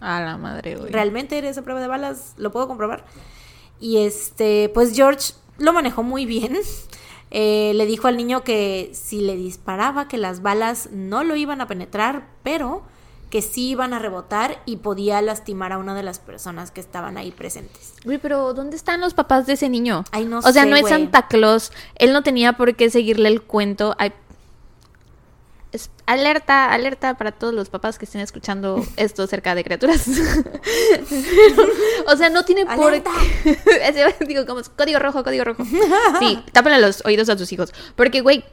A la madre, güey. ¿Realmente eres a prueba de balas? ¿Lo puedo comprobar? Y este, pues George lo manejó muy bien. Eh, le dijo al niño que si le disparaba, que las balas no lo iban a penetrar, pero que sí iban a rebotar y podía lastimar a una de las personas que estaban ahí presentes. Güey, pero ¿dónde están los papás de ese niño? Ay, no o sea, sé, no es. Santa Claus. Él no tenía por qué seguirle el cuento. Ay, es- alerta, alerta para todos los papás que estén escuchando esto acerca de criaturas. o sea, no tiene por qué. Digo, como código rojo, código rojo. Sí, tápenle los oídos a sus hijos. Porque, güey,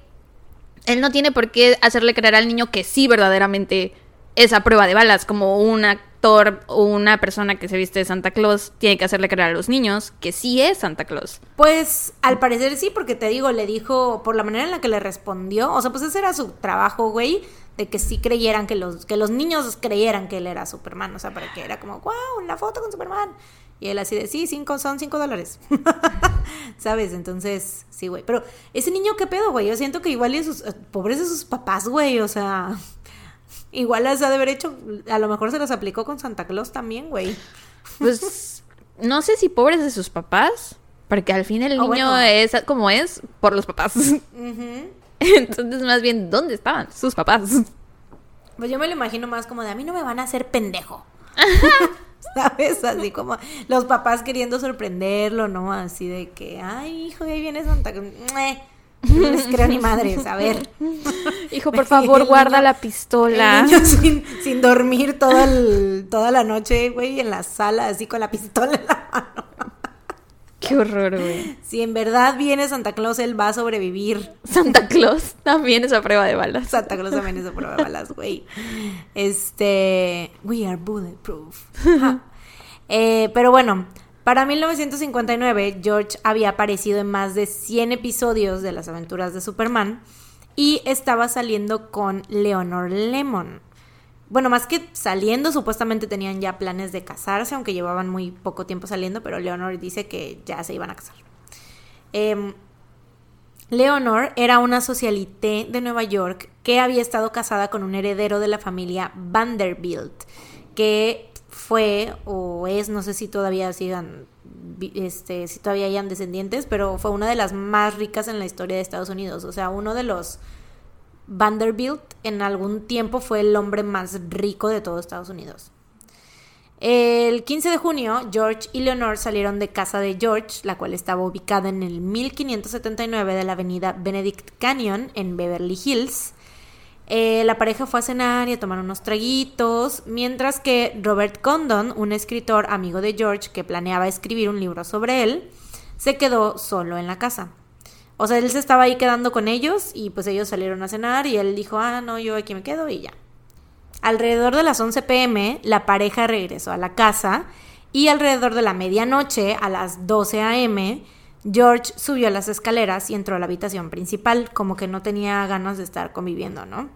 él no tiene por qué hacerle creer al niño que sí verdaderamente es a prueba de balas, como una doctor o una persona que se viste de Santa Claus tiene que hacerle creer a los niños que sí es Santa Claus. Pues al parecer sí, porque te digo, le dijo, por la manera en la que le respondió, o sea, pues ese era su trabajo, güey, de que sí creyeran, que los, que los niños creyeran que él era Superman, o sea, para que era como, wow, una foto con Superman. Y él así de, sí, cinco, son cinco dólares. ¿Sabes? Entonces, sí, güey. Pero ese niño, ¿qué pedo, güey? Yo siento que igual y sus, eh, pobres de sus papás, güey, o sea... Igual las ha de haber hecho, a lo mejor se las aplicó con Santa Claus también, güey. Pues no sé si pobres de sus papás, porque al fin el Oh, niño bueno. es como es por los papás. Entonces, más bien, ¿dónde estaban sus papás? Pues yo me lo imagino más como de a mí no me van a hacer pendejo. ¿Sabes? Así como los papás queriendo sorprenderlo, ¿no? Así de que, ay, hijo, ahí viene Santa Claus. No les creo ni madres, a ver. Hijo, por favor, guarda niño- la pistola. El niño sin, sin dormir todo el- toda la noche, güey, en la sala, así con la pistola en la mano. Qué horror, güey. Si en verdad viene Santa Claus, él va a sobrevivir. Santa Claus también es a prueba de balas. Santa Claus también es a prueba de balas, güey. Este. We are bulletproof. Ja. Eh, pero bueno, para 1959, George había aparecido en más de 100 episodios de las aventuras de Superman y estaba saliendo con Leonor Lemon. Bueno, más que saliendo, supuestamente tenían ya planes de casarse, aunque llevaban muy poco tiempo saliendo, pero Leonor dice que ya se iban a casar. Em, Leonor era una socialité de Nueva York que había estado casada con un heredero de la familia Vanderbilt, que fue o es, no sé si todavía sigan, este, si todavía hayan descendientes, pero fue una de las más ricas en la historia de Estados Unidos. O sea, uno de los Vanderbilt en algún tiempo fue el hombre más rico de todo Estados Unidos. El 15 de junio, George y Leonor salieron de casa de George, la cual estaba ubicada en el 1579 de la avenida Benedict Canyon en Beverly Hills. Eh, la pareja fue a cenar y a tomar unos traguitos, mientras que Robert Condon, un escritor amigo de George que planeaba escribir un libro sobre él, se quedó solo en la casa. O sea, él se estaba ahí quedando con ellos y pues ellos salieron a cenar y él dijo, ah, no, yo aquí me quedo y ya. Alrededor de las 11 pm, la pareja regresó a la casa y alrededor de la medianoche, a las 12 am, George subió las escaleras y entró a la habitación principal, como que no tenía ganas de estar conviviendo, ¿no?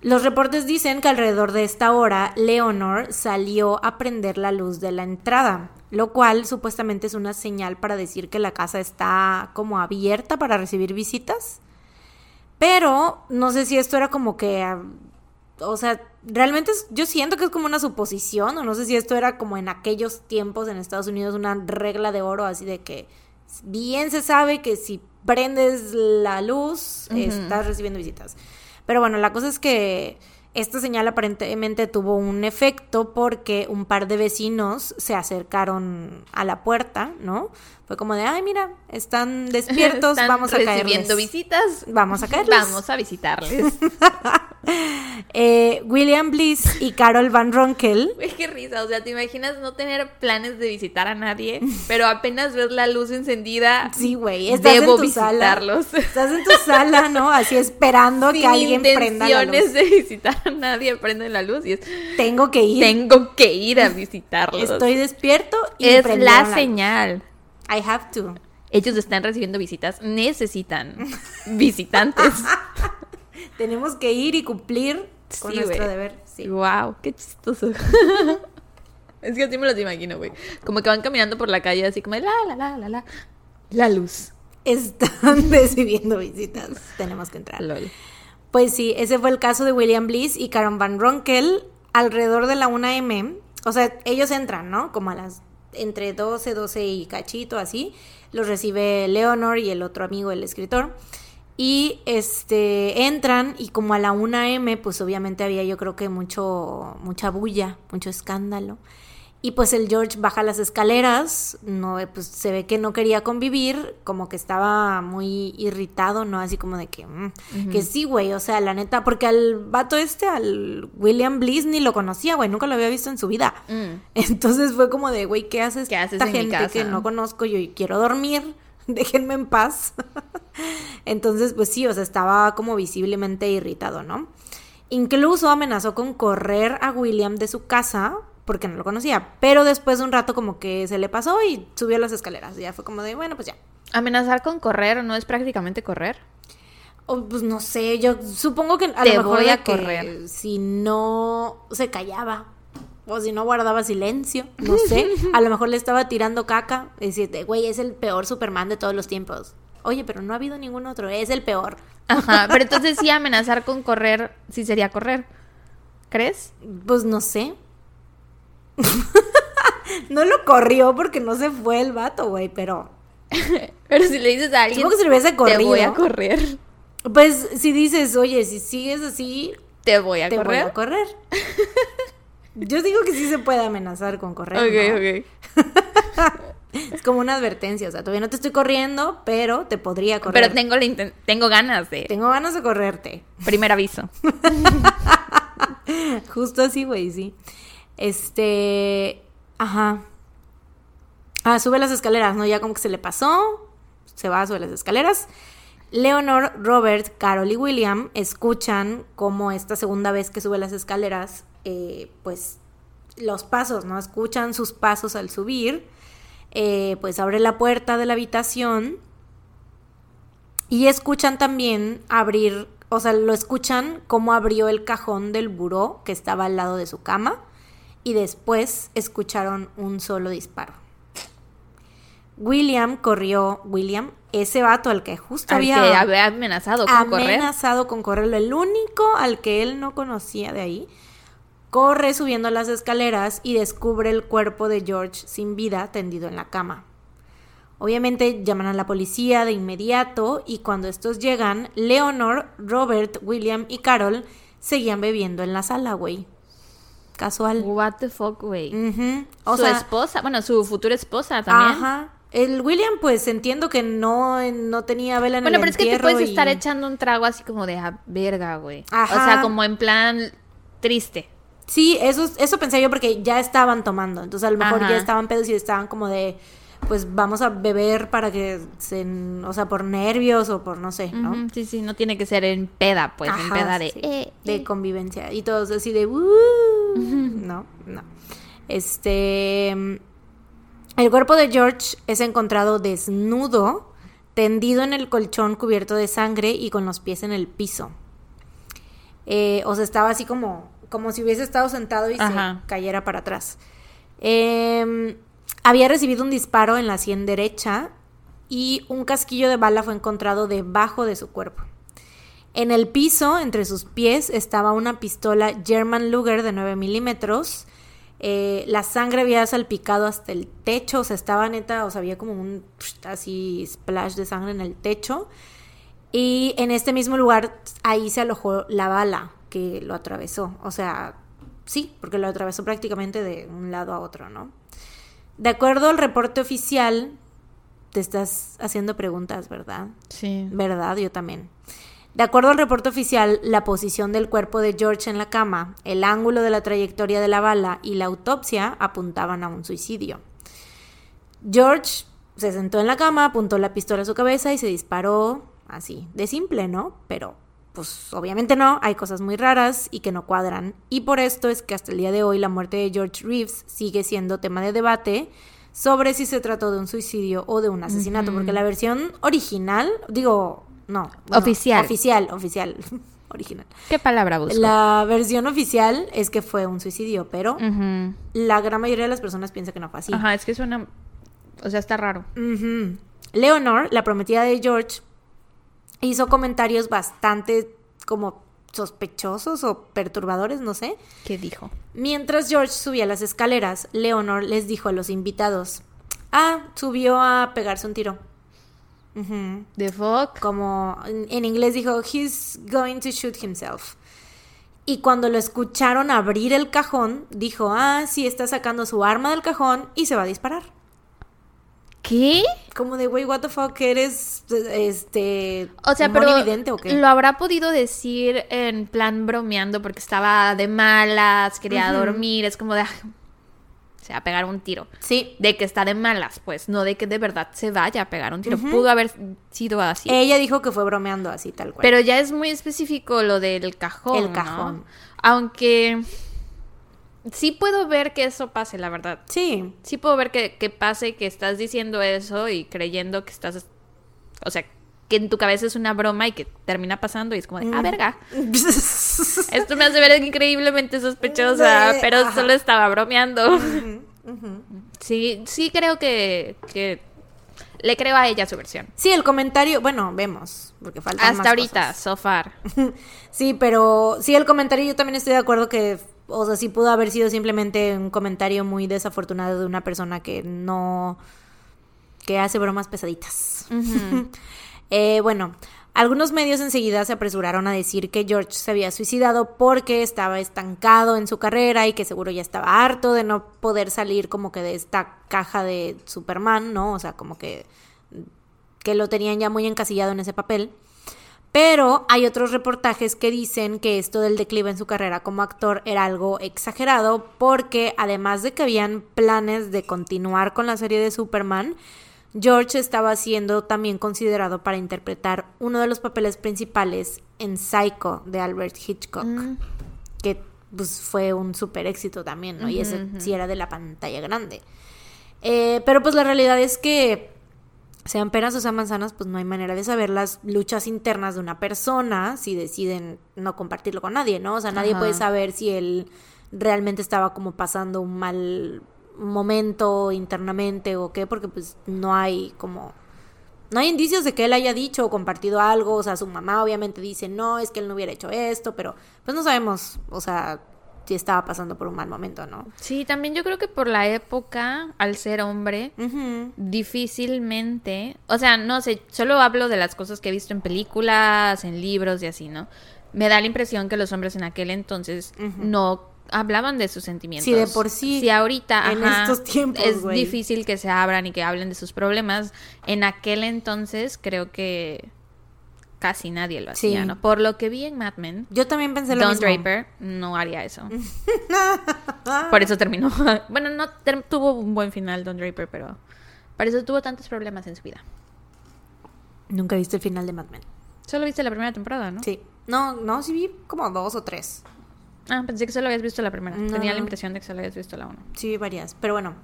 Los reportes dicen que alrededor de esta hora, Leonor salió a prender la luz de la entrada, lo cual supuestamente es una señal para decir que la casa está como abierta para recibir visitas. Pero no sé si esto era como que ah, o sea, realmente yo siento que es como una suposición, o no sé si esto era como en aquellos tiempos en Estados Unidos una regla de oro, así de que bien se sabe que si prendes la luz, estás recibiendo visitas. Pero bueno, la cosa es que esta señal aparentemente tuvo un efecto porque un par de vecinos se acercaron a la puerta, ¿no? Fue como de, ay, mira, están despiertos, Están vamos a recibiendo caerles. visitas. Vamos a caerles. Vamos a visitarles. Eh, William Bliss y Carol Van Ronkel Güey, qué risa. O sea, ¿te imaginas no tener planes de visitar a nadie? Pero apenas ver la luz encendida. Sí, güey. Estás Debo en tu sala. visitarlos. Estás en tu sala, ¿no? Así esperando que Sin alguien prenda la luz. de visitar nadie, prende la luz y es. Tengo que ir. Tengo que ir a visitarlos. Estoy despierto y es la señal. I have to. Ellos están recibiendo visitas, necesitan visitantes. Tenemos que ir y cumplir con Sí, nuestro deber. Sí. Wow, qué chistoso. es que así me los imagino, güey. Como que van caminando por la calle así como la la la la la. La luz. Están recibiendo visitas. Tenemos que entrar. Lol. Pues sí, ese fue el caso de William Bliss y Karen Van Ronkel alrededor de la 1 m. O sea, ellos entran, ¿no? Como a las entre 12, 12 y cachito, así. Los recibe Leonor y el otro amigo, el escritor. Y este entran y como a la 1 m, pues obviamente había yo creo que mucho mucha bulla, mucho escándalo. Y pues el George baja las escaleras, no, pues se ve que no quería convivir, como que estaba muy irritado, ¿no? Así como de que, mm, que sí, güey, o sea, la neta, porque al vato este, al William Bliss, ni lo conocía, güey, nunca lo había visto en su vida. Mm. Entonces fue como de, güey, ¿qué haces ¿Qué haces esta en mi gente casa? que no conozco? Yo quiero dormir, déjenme en paz. Entonces, pues sí, o sea, estaba como visiblemente irritado, ¿no? Incluso amenazó con correr a William de su casa porque no lo conocía. Pero después de un rato como que se le pasó y subió las escaleras. Y ya fue como de, bueno, pues ya. Amenazar con correr no es prácticamente correr. O, pues no sé, yo supongo que a Te lo mejor voy a que correr. si no se callaba o si no guardaba silencio, no sé, a lo mejor le estaba tirando caca, decirte, güey, es el peor Superman de todos los tiempos. Oye, pero no ha habido ningún otro, es el peor. Ajá, pero entonces sí amenazar con correr, sí sería correr. ¿Crees? Pues no sé. no lo corrió porque no se fue el vato, güey, pero Pero si le dices a alguien, que si lo hubiese te voy a corrido, correr. pues si dices, oye, si sigues así, Te voy a te voy correr. a correr. Yo digo que sí se puede amenazar con correr. Ok, ¿no? ok. Es como una advertencia, o sea, todavía no te estoy corriendo, pero te podría correr. Pero tengo, la tengo ganas de. Tengo ganas de correrte. Primer aviso. Justo así, güey, sí. Este, ajá. Ah, sube las escaleras, ¿no? Ya como que se le pasó, se va, sube las escaleras. Leonor, Robert, Carol y William escuchan como esta segunda vez que sube las escaleras, eh, pues los pasos, ¿no? Escuchan sus pasos al subir. Eh, pues abre la puerta de la habitación y escuchan también abrir, o sea, lo escuchan cómo abrió el cajón del buró que estaba al lado de su cama y después escucharon un solo disparo. William corrió, William, ese vato al que justo Al había que había amenazado con correr. amenazado con correrlo, el único al que él no conocía de ahí, corre subiendo las escaleras y descubre el cuerpo de George sin vida tendido en la cama. Obviamente llaman a la policía de inmediato y cuando estos llegan, Leonor, Robert, William y Carol seguían bebiendo en la sala, güey. Casual. What the fuck, güey. O su sea, esposa, bueno, su futura esposa también. Ajá. El William, pues entiendo que no, no tenía vela en Bueno, el pero es que te puedes y- estar echando un trago así como de verga, güey. O Ajá. sea, como en plan triste. Sí, eso, eso pensé yo porque ya estaban tomando. Entonces a lo mejor Ajá. ya estaban pedos y estaban como de, pues vamos a beber para que se, o sea, por nervios o por no sé, ¿no? Sí, sí, no tiene que ser en peda, pues, en peda de... sí, eh, de eh. convivencia. Y todos así de, "Uh". no, no. Este, el cuerpo de George es encontrado desnudo, tendido en el colchón cubierto de sangre y con los pies en el piso. Eh, o sea, estaba así como, como si hubiese estado sentado y Ajá. se cayera para atrás. Eh, había recibido un disparo en la sien derecha y un casquillo de bala fue encontrado debajo de su cuerpo. En el piso, entre sus pies, estaba una pistola German Luger de 9 milímetros. Eh, la sangre había salpicado hasta el techo, o sea, estaba neta, o sea, había como un así splash de sangre en el techo. Y en este mismo lugar, ahí se alojó la bala que lo atravesó. O sea, sí, porque lo atravesó prácticamente de un lado a otro, ¿no? De acuerdo al reporte oficial, te estás haciendo preguntas, ¿verdad? Sí. ¿Verdad? Yo también. De acuerdo al reporte oficial, la posición del cuerpo de George en la cama, el ángulo de la trayectoria de la bala y la autopsia apuntaban a un suicidio. George se sentó en la cama, apuntó la pistola a su cabeza y se disparó así, de simple, ¿no? Pero, pues obviamente no, hay cosas muy raras y que no cuadran. Y por esto es que hasta el día de hoy la muerte de George Reeves sigue siendo tema de debate sobre si se trató de un suicidio o de un asesinato, porque la versión original, digo, no. Oficial. Oficial, oficial, original. ¿Qué palabra busco? La versión oficial es que fue un suicidio, pero la gran mayoría de las personas piensa que no fue así. Ajá, es que suena... O sea, está raro. Leonor, la prometida de George, hizo comentarios bastante como sospechosos o perturbadores, no sé. ¿Qué dijo? Mientras George subía las escaleras, Leonor les dijo a los invitados, ah, subió a pegarse un tiro. Ujú. ¿The fuck? Como en, en inglés dijo, he's going to shoot himself. Y cuando lo escucharon abrir el cajón, dijo, ah, sí, está sacando su arma del cajón y se va a disparar. ¿Qué? Como de, güey, what the fuck, eres, este, O sea, pero monividente o qué? lo habrá podido decir en plan bromeando porque estaba de malas, quería dormir, es como de... "Ah, se va a pegar un tiro. Sí. De que está de malas, pues, no de que de verdad se vaya a pegar un tiro. Pudo haber sido así. Ella dijo que fue bromeando así, tal cual. Pero ya es muy específico lo del cajón. El ¿no? cajón. Aunque sí puedo ver que eso pase, la verdad. sí. Sí puedo ver que, que pase, que estás diciendo eso y creyendo que estás... O sea, que en tu cabeza es una broma y que termina pasando y es como de, ah, verga. Esto me hace ver increíblemente sospechosa, Sí, pero ajá. solo estaba bromeando. Sí, sí creo que, que le creo a ella su versión. Sí, el comentario, bueno, vemos, porque faltan Hasta más ahorita, cosas. so far. Sí, pero sí, el comentario yo también estoy de acuerdo que, o sea, sí pudo haber sido simplemente un comentario muy desafortunado de una persona que no, que hace bromas pesaditas. Eh, bueno, algunos medios enseguida se apresuraron a decir que George se había suicidado porque estaba estancado en su carrera y que seguro ya estaba harto de no poder salir como que de esta caja de Superman, ¿no? O sea, como que que lo tenían ya muy encasillado en ese papel. Pero hay otros reportajes que dicen que esto del declive en su carrera como actor era algo exagerado porque además de que habían planes de continuar con la serie de Superman, George estaba siendo también considerado para interpretar uno de los papeles principales en Psycho de Albert Hitchcock, que pues fue un super éxito también, ¿no? Y ese sí era de la pantalla grande. Eh, pero pues la realidad es que sean peras o sean manzanas, pues no hay manera de saber las luchas internas de una persona si deciden no compartirlo con nadie, ¿no? O sea, nadie Ajá. puede saber si él realmente estaba como pasando un mal momento internamente o qué, porque pues no hay como... No hay indicios de que él haya dicho o compartido algo, o sea, su mamá obviamente dice, no, es que él no hubiera hecho esto, pero pues no sabemos, o sea, si estaba pasando por un mal momento, ¿no? Sí, también yo creo que por la época, al ser hombre, difícilmente, o sea, no sé, solo hablo de las cosas que he visto en películas, en libros y así, ¿no? Me da la impresión que los hombres en aquel entonces no hablaban de sus sentimientos. Sí, de por sí, Si ahorita, en ajá, estos tiempos, es difícil que se abran y que hablen de sus problemas. En aquel entonces creo que casi nadie lo hacía, Sí. ¿no? Por lo que vi en Mad Men, Yo también pensé lo Don mismo. Draper no haría eso. Por eso terminó. Bueno, no ter- tuvo un buen final Don Draper, pero por eso tuvo tantos problemas en su vida. Nunca viste el final de Mad Men. Solo viste la primera temporada, ¿no? Sí. No, no, sí vi como dos o tres. Ah, pensé que solo habías visto la primera. No. Tenía la impresión de que solo habías visto la uno. Sí vi varias. Pero bueno.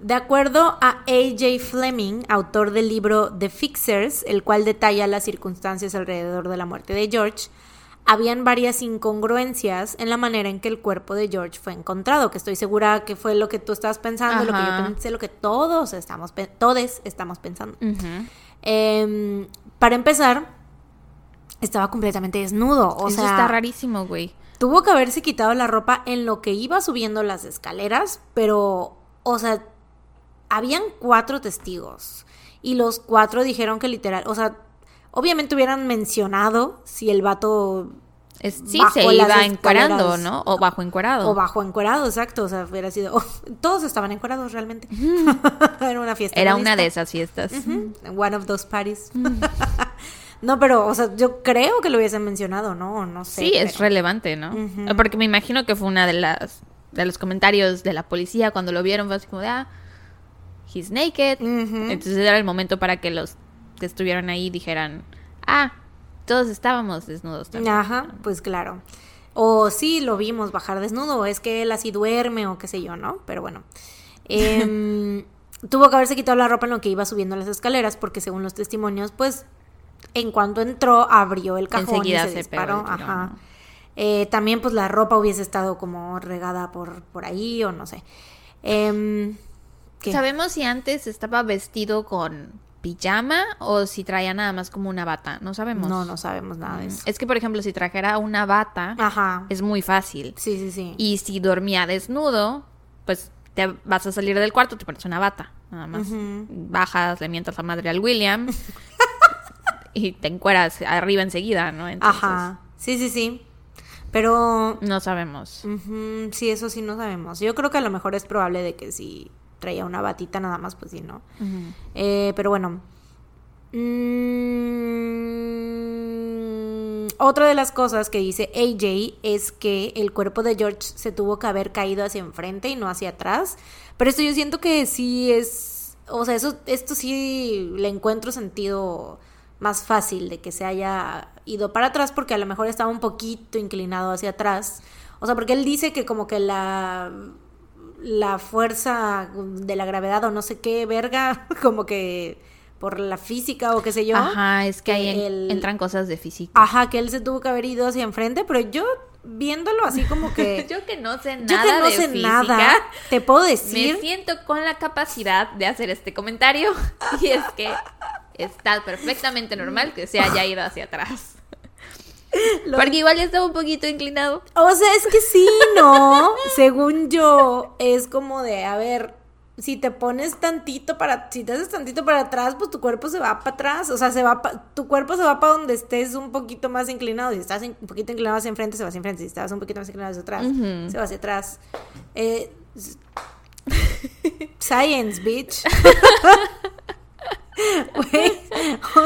De acuerdo a A.J. Fleming, autor del libro The Fixers, el cual detalla las circunstancias alrededor de la muerte de George, habían varias incongruencias en la manera en que el cuerpo de George fue encontrado, que estoy segura que fue lo que tú estabas pensando, lo que yo pensé, lo que todos estamos, todes estamos pensando. Em, para empezar, estaba completamente desnudo, o Eso sea, está rarísimo, güey. Tuvo que haberse quitado la ropa en lo que iba subiendo las escaleras, pero, o sea, habían cuatro testigos y los cuatro dijeron que literal, o sea, obviamente hubieran mencionado si el vato Es- sí, Bajo se iba encuerando. ¿no? O bajo encuerado. o bajo encuerado, exacto, o sea, hubiera sido, oh, todos estaban encuerados realmente. Era una fiesta. Era una de esas fiestas. One of those parties. no, pero, o sea, yo creo que lo hubiesen mencionado, ¿no? No sé. Sí, es relevante, ¿no? Porque me imagino que fue una de las de los comentarios de la policía cuando lo vieron fue así como de ah, he's naked. Entonces era el momento para que los que estuvieron ahí dijeran, ah, todos estábamos desnudos también. Ajá, pues claro. O sí, lo vimos bajar desnudo, o es que él así duerme o qué sé yo, ¿no? Pero bueno. Em, tuvo que haberse quitado la ropa en lo que iba subiendo las escaleras porque según los testimonios, pues en cuanto entró abrió el cajón Enseguida y se, se pegó disparó. el tiro, Ajá. ¿no? Eh, también pues la ropa hubiese estado como regada por, por ahí o no sé. Em, ¿qué? ¿Sabemos si antes estaba vestido con pijama o si traía nada más como una bata? No sabemos. No, no sabemos nada de eso. Es que, por ejemplo, si trajera una bata, Ajá. es muy fácil. Sí, sí, sí. Y si dormía desnudo, pues te vas a salir del cuarto, te pones una bata, nada más. Bajas, le mientas la madre al William y te encueras arriba enseguida, ¿no? Entonces, Ajá. Sí, sí, sí. Pero No sabemos. Sí, eso sí no sabemos. Yo creo que a lo mejor es probable de que si traía una batita nada más, pues sí, ¿no? Eh, pero bueno. Mm, otra de las cosas que dice AJ es que el cuerpo de George se tuvo que haber caído hacia enfrente y no hacia atrás. Pero esto yo siento que sí es, o sea, eso, esto sí le encuentro sentido más fácil de que se haya ido para atrás porque a lo mejor estaba un poquito inclinado hacia atrás. O sea, porque él dice que como que la la fuerza de la gravedad o no sé qué verga, como que por la física o qué sé yo. Ajá, es que ahí entran cosas de física. Ajá, que él se tuvo que haber ido hacia enfrente, pero yo viéndolo así como que... yo que no sé nada yo que no sé nada, te puedo decir... Me siento con la capacidad de hacer este comentario y es que está perfectamente normal que se haya ido hacia atrás. Porque igual ya estaba un poquito inclinado. O sea, es que sí, ¿no? Según yo, es como de, a ver, si te pones tantito para, si te haces tantito para atrás, pues tu cuerpo se va para atrás, o sea, se va tu cuerpo se va para donde estés un poquito más inclinado, si estás un poquito inclinado hacia enfrente, se va hacia enfrente, si estás un poquito más inclinado hacia atrás, se va hacia atrás. Eh, science, bitch. o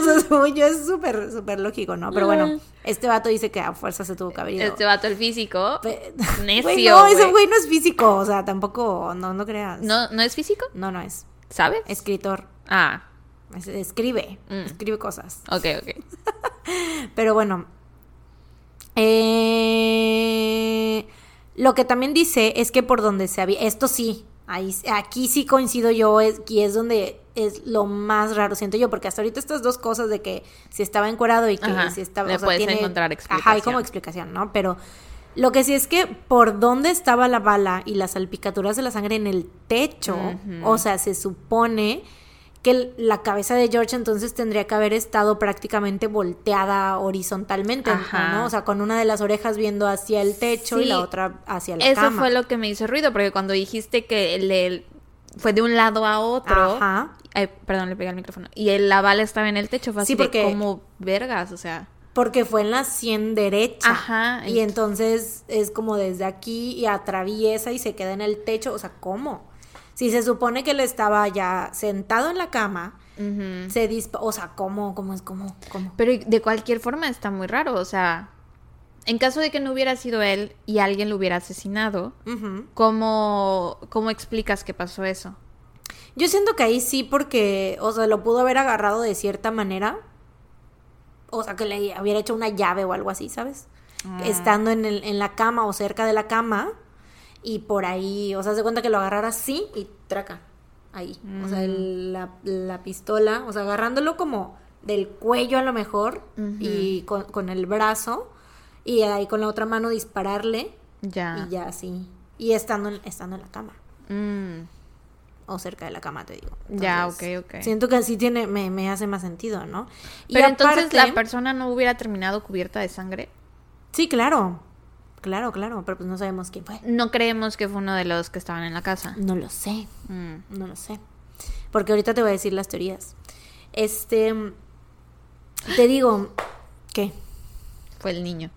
sea, según yo es súper, súper lógico, ¿no? Pero bueno, este vato dice que a fuerza se tuvo que haber ido. Este vato, el físico. necio. no, ese güey no es físico, o sea, tampoco, no, no creas. ¿No, ¿No es físico? No, no es. ¿Sabes? Escritor. Ah. escribe, mm. escribe cosas. Ok, ok. Pero bueno. Eh, lo que también dice es que por donde se había. Esto sí, Ahí, aquí sí coincido yo, es, y es donde es lo más raro, siento yo, porque hasta ahorita estas dos cosas de que si estaba encuerado y que si estaba... Le puedes encontrar explicación. Ajá, hay como explicación, ¿no? Pero lo que sí es que por dónde estaba la bala y las salpicaduras de la sangre en el techo, o sea, se supone que la cabeza de George entonces tendría que haber estado prácticamente volteada horizontalmente, ¿no? O sea, con una de las orejas viendo hacia el techo y la otra hacia la cama. Eso fue lo que me hizo ruido, porque cuando dijiste que le fue de un lado a otro. Ajá. Perdón, le pegué al micrófono. Y la bala estaba en el techo, fue así porque, como vergas, o sea. Porque fue en la sien derecha. Ajá. Y entonces es como desde aquí y atraviesa y se queda en el techo. O sea, ¿cómo? Si se supone que él estaba ya sentado en la cama, se dispa o sea, ¿cómo, cómo es, cómo, cómo? Pero de cualquier forma está muy raro, o sea, en caso de que no hubiera sido él y alguien lo hubiera asesinado, ¿cómo, ¿cómo explicas que pasó eso? Yo siento que ahí sí porque, o sea, lo pudo haber agarrado de cierta manera. O sea, que le hubiera hecho una llave o algo así, ¿sabes? Ah. Estando en, el, en la cama o cerca de la cama y por ahí, o sea, se cuenta que lo agarrara así y traca, ahí. O sea, mm. la, pistola, o sea, agarrándolo como del cuello a lo mejor y con, el brazo y ahí con la otra mano dispararle. Ya. Y ya así. Y estando en, estando en la cama. Mm. O cerca de la cama, te digo. ya, ok, ok. Siento que así tiene, me, me hace más sentido, ¿no? Pero entonces la persona no hubiera terminado cubierta de sangre. Sí, claro. Claro, claro, pero pues no sabemos quién fue. No creemos que fue uno de los que estaban en la casa. No lo sé. Mm. No lo sé. Porque ahorita te voy a decir las teorías. Este. Te digo. ¿Qué? Fue el niño.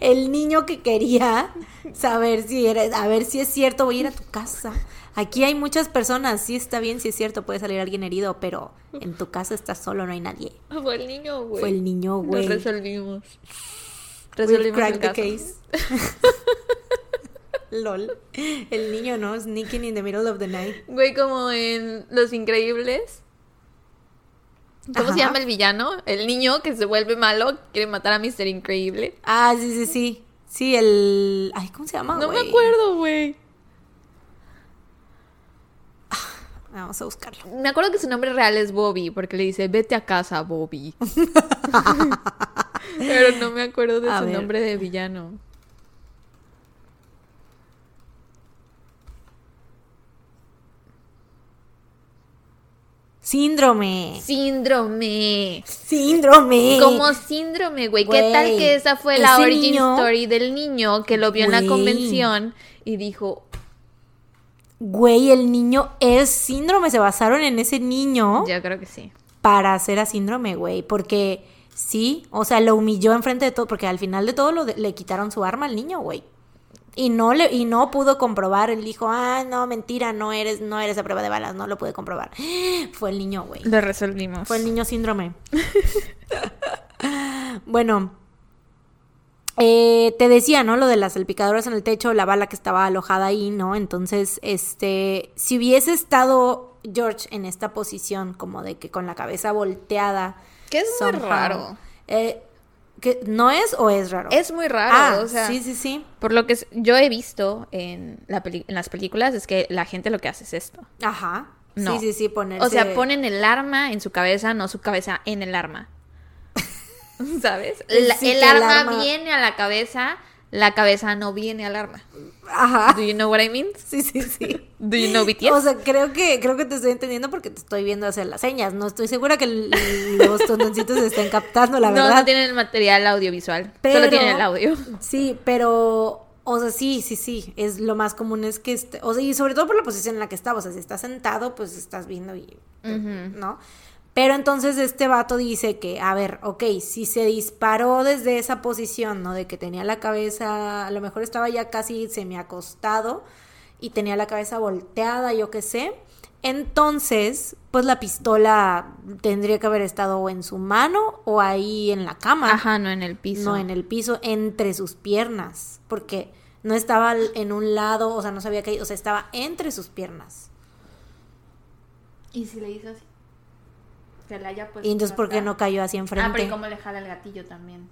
El niño que quería saber si era, a ver si es cierto, voy a ir a tu casa. Aquí hay muchas personas, sí está bien, sí es cierto, puede salir alguien herido, pero en tu casa estás solo, no hay nadie. Fue el niño, güey. Fue el niño, güey. Lo resolvimos. Resolvimos el the case. LOL. El niño, ¿no? Sneaking in the middle of the night. Güey, como en Los Increíbles. ¿Cómo se llama el villano? El niño que se vuelve malo, quiere matar a Mr. Increíble. Ah, sí, sí, sí. Sí, el. Ay, ¿cómo se llama? No me acuerdo, güey. Vamos a buscarlo. Me acuerdo que su nombre real es Bobby, porque le dice, vete a casa, Bobby. Pero no me acuerdo de su nombre de villano. Síndrome. Síndrome. Síndrome. Como síndrome, güey. ¿Qué tal que esa fue la origin story del niño que lo vio en la convención y dijo, güey, el niño es síndrome, se basaron en ese niño. Yo creo que sí. Para hacer a síndrome, güey, porque sí, o sea, lo humilló enfrente de todo, porque al final de todo lo le quitaron su arma al niño, güey. Y no le, y no pudo comprobar. Él dijo, ah, no, mentira, no eres, no eres a prueba de balas, no lo pude comprobar. Fue el niño, güey. Lo resolvimos. Fue el niño síndrome. bueno. eh, te decía, ¿no? Lo de las salpicaduras en el techo, la bala que estaba alojada ahí, ¿no? Entonces, este, si hubiese estado George en esta posición, como de que con la cabeza volteada. Que es muy somehow, raro. eh, ¿que ¿No es o es raro? Es muy raro, Ah, o sea, sí, sí, sí. por lo que yo he visto en, la peli- en las películas es que la gente lo que hace es esto. Ajá. No. Sí, sí, sí, ponerse... O sea, ponen el arma en su cabeza, no su cabeza en el arma. ¿Sabes? La- Sí, el, que el arma arma- viene a la cabeza, la cabeza no viene al arma. Ajá. Do you know what I mean? Sí, sí, sí. Do you know BTS? O sea, creo que, creo que te estoy entendiendo porque te estoy viendo hacer las señas. No estoy segura que los tontoncitos se estén captando, la no, verdad. no tienen el material audiovisual. Pero- Solo tienen el audio. Sí, pero, o sea, sí, sí, sí. Es lo más común es que, este, o sea, y sobre todo por la posición en la que está. O sea, si estás sentado, pues estás viendo y, ¿no? Pero entonces este vato dice que, a ver, ok, si se disparó desde esa posición, ¿no? De que tenía la cabeza, a lo mejor estaba ya casi semiacostado y tenía la cabeza volteada, yo qué sé. Entonces, pues la pistola tendría que haber estado o en su mano o ahí en la cama. Ajá, no en el piso. No, en el piso, entre sus piernas. Porque no estaba en un lado, o sea, no se había caído, o sea, estaba entre sus piernas. ¿Y si le hizo así? Que la haya puesto Y entonces, ¿por qué no cayó así Ah, pero enfrente? ¿y cómo le jala el gatillo también?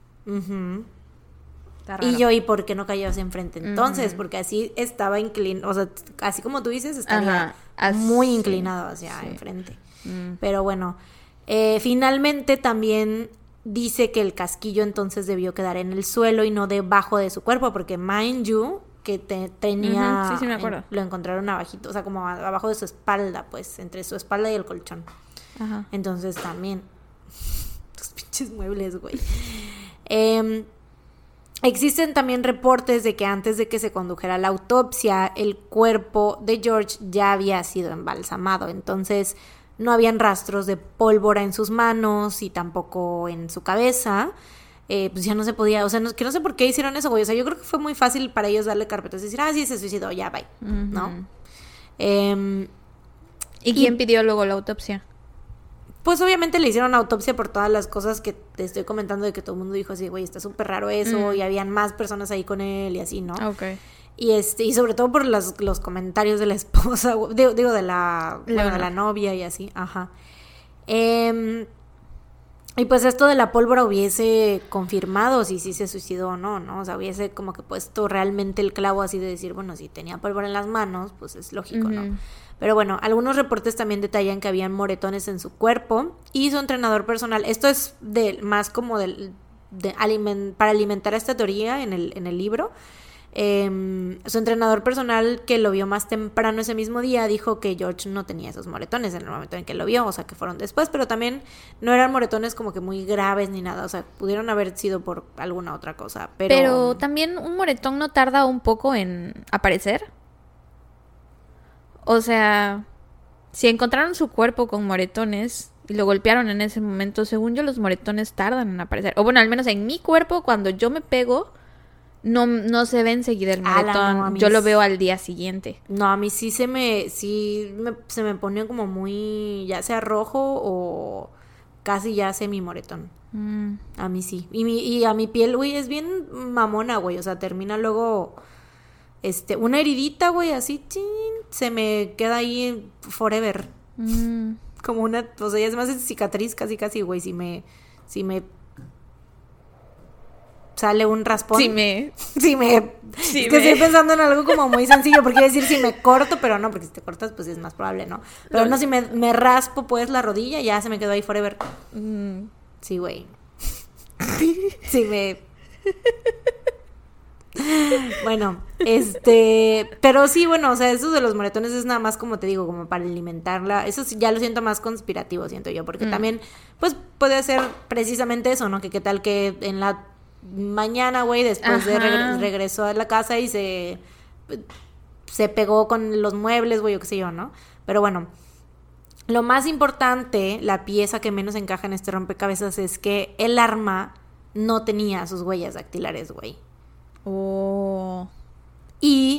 Y yo, ¿y por qué no cayó así enfrente? Entonces, porque así estaba inclinado, o sea, así como tú dices, estaba muy inclinado hacia sí. enfrente. Mm. Pero bueno, eh, finalmente también dice que el casquillo entonces debió quedar en el suelo y no debajo de su cuerpo, porque mind you, que te- tenía, sí, sí, me en- acuerdo. lo encontraron abajito, o sea, como abajo de su espalda, pues, entre su espalda y el colchón. Ajá. Entonces también, tus pinches muebles, güey. Em, existen también reportes de que antes de que se condujera la autopsia, el cuerpo de George ya había sido embalsamado. Entonces no habían rastros de pólvora en sus manos y tampoco en su cabeza. Eh, pues ya no se podía, o sea, no- que no sé por qué hicieron eso, güey. O sea, yo creo que fue muy fácil para ellos darle carpetas y decir, ah, sí, se suicidó, ya, bye. ¿No? Em, ¿Y quién pidió luego la autopsia? Pues obviamente le hicieron autopsia por todas las cosas que te estoy comentando de que todo el mundo dijo así, güey, está súper raro eso, Mm. y habían más personas ahí con él y así, ¿no? Ok. Y este, y sobre todo por las- los comentarios de la esposa, digo, digo, de la, bueno, de la novia y así, ajá. Em, y pues esto de la pólvora hubiese confirmado si sí se suicidó o no, ¿no? O sea, hubiese como que puesto realmente el clavo así de decir, bueno, si tenía pólvora en las manos, pues es lógico. ¿no? Pero bueno, algunos reportes también detallan que habían moretones en su cuerpo y su entrenador personal. Esto es de, más como de para alimentar esta teoría en el, en el libro. Em, su entrenador personal que lo vio más temprano ese mismo día dijo que George no tenía esos moretones en el momento en que lo vio, o sea que fueron después, pero también no eran moretones como que muy graves ni nada, o sea, pudieron haber sido por alguna otra cosa, pero... Pero... también un moretón no tarda un poco en aparecer. O sea, si encontraron su cuerpo con moretones y lo golpearon en ese momento, según yo los moretones tardan en aparecer. O bueno, al menos en mi cuerpo, cuando yo me pego, no, no se ve enseguida el Ala, moretón. no, yo lo veo al día siguiente. No, a mí sí se me, sí me- se me pone como muy, ya sea rojo o casi ya semi moretón. Mm. A mí sí. Y, mi, y a mi piel, güey, es bien mamona, güey. O sea, termina luego, este, una heridita, güey, así, chin, se me queda ahí forever. Mm. Como una, o sea, ya es más cicatriz casi, casi, güey. Si me, si me sale un raspón. Sí me... Si me... Es que me- estoy pensando en algo como muy sencillo, porque iba a decir si me corto, pero no, porque si te cortas, pues es más probable, ¿no? Pero no, si me, me raspo, pues, la rodilla, ya se me quedó ahí forever. Mm. Sí, güey. Sí, me... Bueno, este, pero sí, bueno, o sea, eso de los moretones es nada más como te digo, como para alimentarla. Eso sí, ya lo siento más conspirativo, siento yo, porque Mm. también, pues puede ser precisamente eso, ¿no? Que qué tal que en la mañana, güey, después de regre- regresó a la casa y se, se pegó con los muebles, güey, o qué sé yo, ¿no? Pero bueno, lo más importante, la pieza que menos encaja en este rompecabezas es que el arma no tenía sus huellas dactilares, güey. Oh.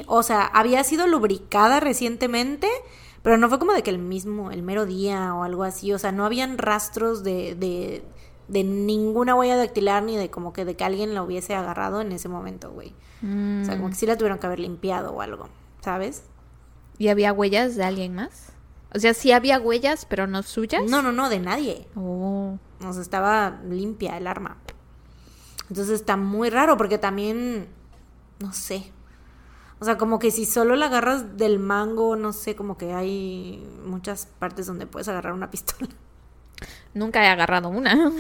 o sea, había sido lubricada recientemente, pero no fue como de que el mismo, el mero día o algo así, o sea, no habían rastros de, de, de ninguna huella dactilar ni de como que de que alguien la hubiese agarrado en ese momento, güey. O sea, como que sí la tuvieron que haber limpiado o algo, ¿sabes? ¿Y había huellas de alguien más? O sea, sí había huellas, pero no suyas. No, no, no, de nadie. Oh. O sea, estaba limpia el arma. Entonces está muy raro porque también, no sé. O sea, como que si solo la agarras del mango, no sé, como que hay muchas partes donde puedes agarrar una pistola. Nunca he agarrado una.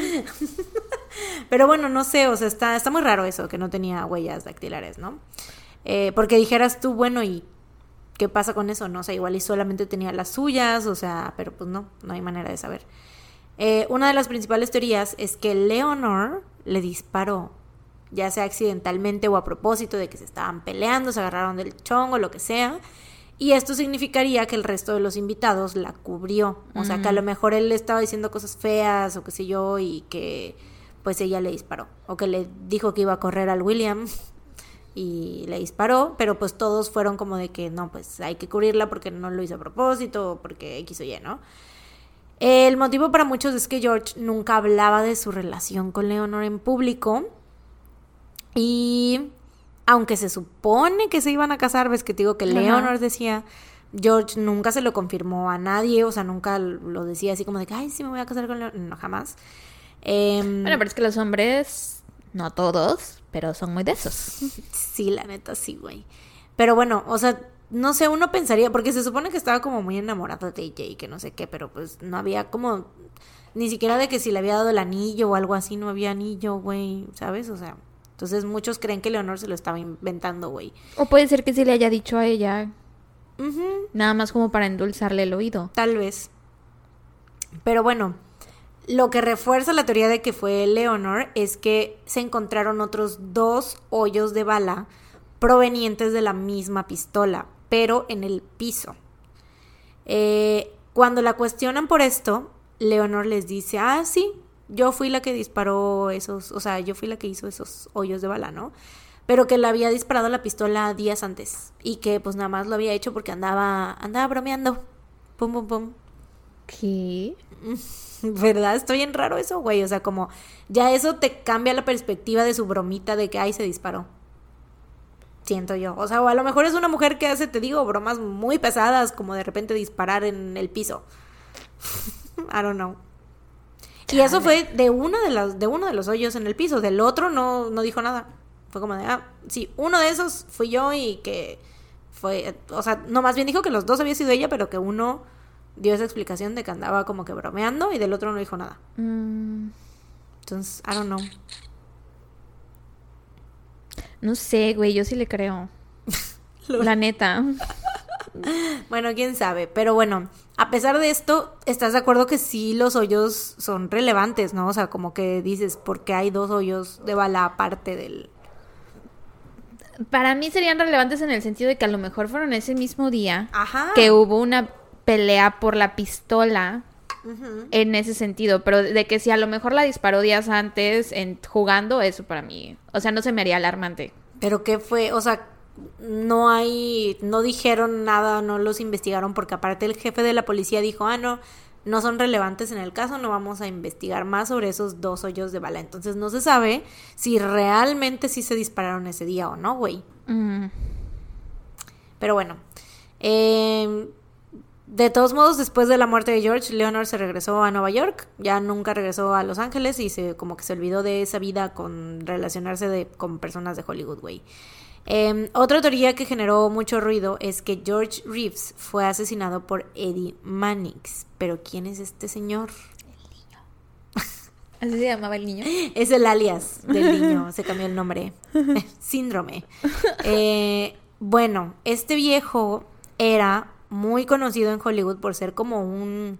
Pero bueno, no sé, o sea, está, está muy raro eso, que no tenía huellas dactilares, ¿no? Eh, porque dijeras tú, bueno, ¿y qué pasa con eso? No sé, igual y solamente tenía las suyas, o sea, pero pues no, no hay manera de saber. Eh, una de las principales teorías es que Leonor le disparó, ya sea accidentalmente o a propósito de que se estaban peleando, se agarraron del chongo, lo que sea. Y esto significaría que el resto de los invitados la cubrió. O sea, que a lo mejor él le estaba diciendo cosas feas o qué sé yo y que pues ella le disparó. O que le dijo que iba a correr al William y le disparó, pero pues todos fueron como de que no, pues hay que cubrirla porque no lo hizo a propósito o porque X o Y, ¿no? El motivo para muchos es que George nunca hablaba de su relación con Leonor en público y aunque se supone que se iban a casar, ves que te digo que Leonor decía, George nunca se lo confirmó a nadie, o sea, nunca lo decía así como de que, ay, sí me voy a casar con Leonor, no, jamás. Em, Bueno, pero es que los hombres, no todos, pero son muy de esos. Sí, la neta, sí, güey. Pero bueno, o sea, no sé, uno pensaría, porque se supone que estaba como muy enamorado de ella y que no sé qué, pero pues no había como, ni siquiera de que si le había dado el anillo o algo así, no había anillo, güey, ¿sabes? O sea, entonces muchos creen que Leonor se lo estaba inventando, güey. O puede ser que sí le haya dicho a ella, nada más como para endulzarle el oído. Tal vez. Pero bueno, lo que refuerza la teoría de que fue Leonor es que se encontraron otros dos hoyos de bala provenientes de la misma pistola, pero en el piso. Eh, cuando la cuestionan por esto, Leonor les dice, ah, sí, yo fui la que disparó esos, o sea, yo fui la que hizo esos hoyos de bala, ¿no? Pero que le había disparado la pistola días antes y que pues nada más lo había hecho porque andaba, andaba bromeando. Pum, pum, pum. ¿Qué? ¿Verdad? Estoy bien raro eso, güey. O sea, como ya eso te cambia la perspectiva de su bromita de que ahí se disparó. Siento yo. O sea, o a lo mejor es una mujer que hace, te digo, bromas muy pesadas, como de repente disparar en el piso. I don't know. Y eso fue de uno de los, de uno de los hoyos en el piso. Del otro no, no dijo nada. Fue como de, ah, sí, uno de esos fui yo y que fue, o sea, no, más bien dijo que los dos había sido ella, pero que uno dio esa explicación de que andaba como que bromeando y del otro no dijo nada. Mm, Entonces, I don't know. No sé, güey, yo sí le creo. La neta. Bueno, quién sabe, pero bueno, a pesar de esto, ¿estás de acuerdo que sí los hoyos son relevantes, no? O sea, como que dices, porque hay dos hoyos de bala aparte del... Para mí serían relevantes en el sentido de que a lo mejor fueron ese mismo día Ajá. que hubo una pelea por la pistola En ese sentido, pero de que si a lo mejor la disparó días antes en jugando, eso para mí, o sea, no se me haría alarmante. Pero qué fue, o sea, no hay, no dijeron nada, no los investigaron, porque aparte el jefe de la policía dijo, ah, no, no son relevantes en el caso, no vamos a investigar más sobre esos dos hoyos de bala. Entonces no se sabe si realmente sí se dispararon ese día o no, güey. Pero bueno, eh, de todos modos, después de la muerte de George, Leonor se regresó a Nueva York, ya nunca regresó a Los Ángeles y se como que se olvidó de esa vida con relacionarse de, con personas de Hollywood, güey. Eh, otra teoría que generó mucho ruido es que George Reeves fue asesinado por Eddie Mannix. Pero ¿quién es este señor? Así se llamaba el niño. Es el alias del niño, se cambió el nombre. Síndrome. Eh, bueno, este viejo era muy conocido en Hollywood por ser como un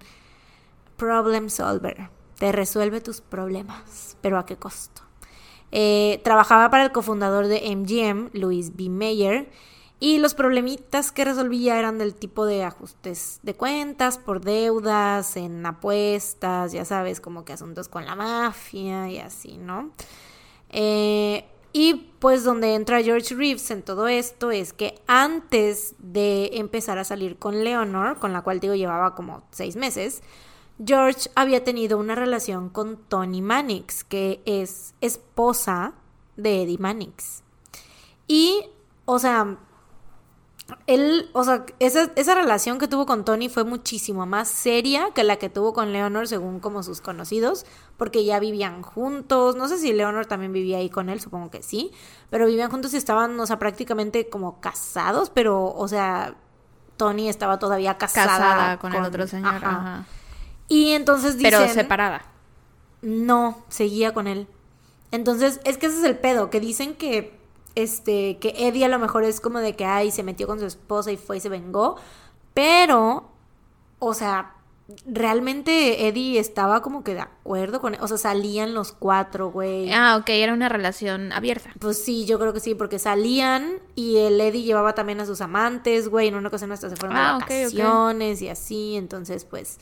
problem solver. Te resuelve tus problemas, pero ¿a qué costo? Eh, trabajaba para el cofundador de MGM, Louis B. Mayer, y los problemitas que resolvía eran del tipo de ajustes de cuentas por deudas, en apuestas, ya sabes, como que asuntos con la mafia y así, ¿no? Eh, Y pues donde entra George Reeves en todo esto es que antes de empezar a salir con Leonor, con la cual digo llevaba como seis meses, George había tenido una relación con Tony Mannix, que es esposa de Eddie Mannix. Y, o sea, él, o sea, esa, esa, relación que tuvo con Tony fue muchísimo más seria que la que tuvo con Leonor, según como sus conocidos, porque ya vivían juntos. No sé si Leonor también vivía ahí con él, supongo que sí, pero vivían juntos y estaban, o sea, prácticamente como casados, pero, o sea, Tony estaba todavía casada, con, el otro señor. Ajá. Y entonces dicen... Pero separada. No, seguía con él. Entonces, es que ese es el pedo, que dicen que este, que Eddie a lo mejor es como de que, ay, se metió con su esposa y fue y se vengó, pero, o sea, realmente Eddie estaba como que de acuerdo con, o sea, salían los cuatro, güey. Ah, ok, era una relación abierta. Pues sí, yo creo que sí, porque salían y el Eddie llevaba también a sus amantes, güey, en una ocasión hasta se fueron a ah, vacaciones y así, entonces pues,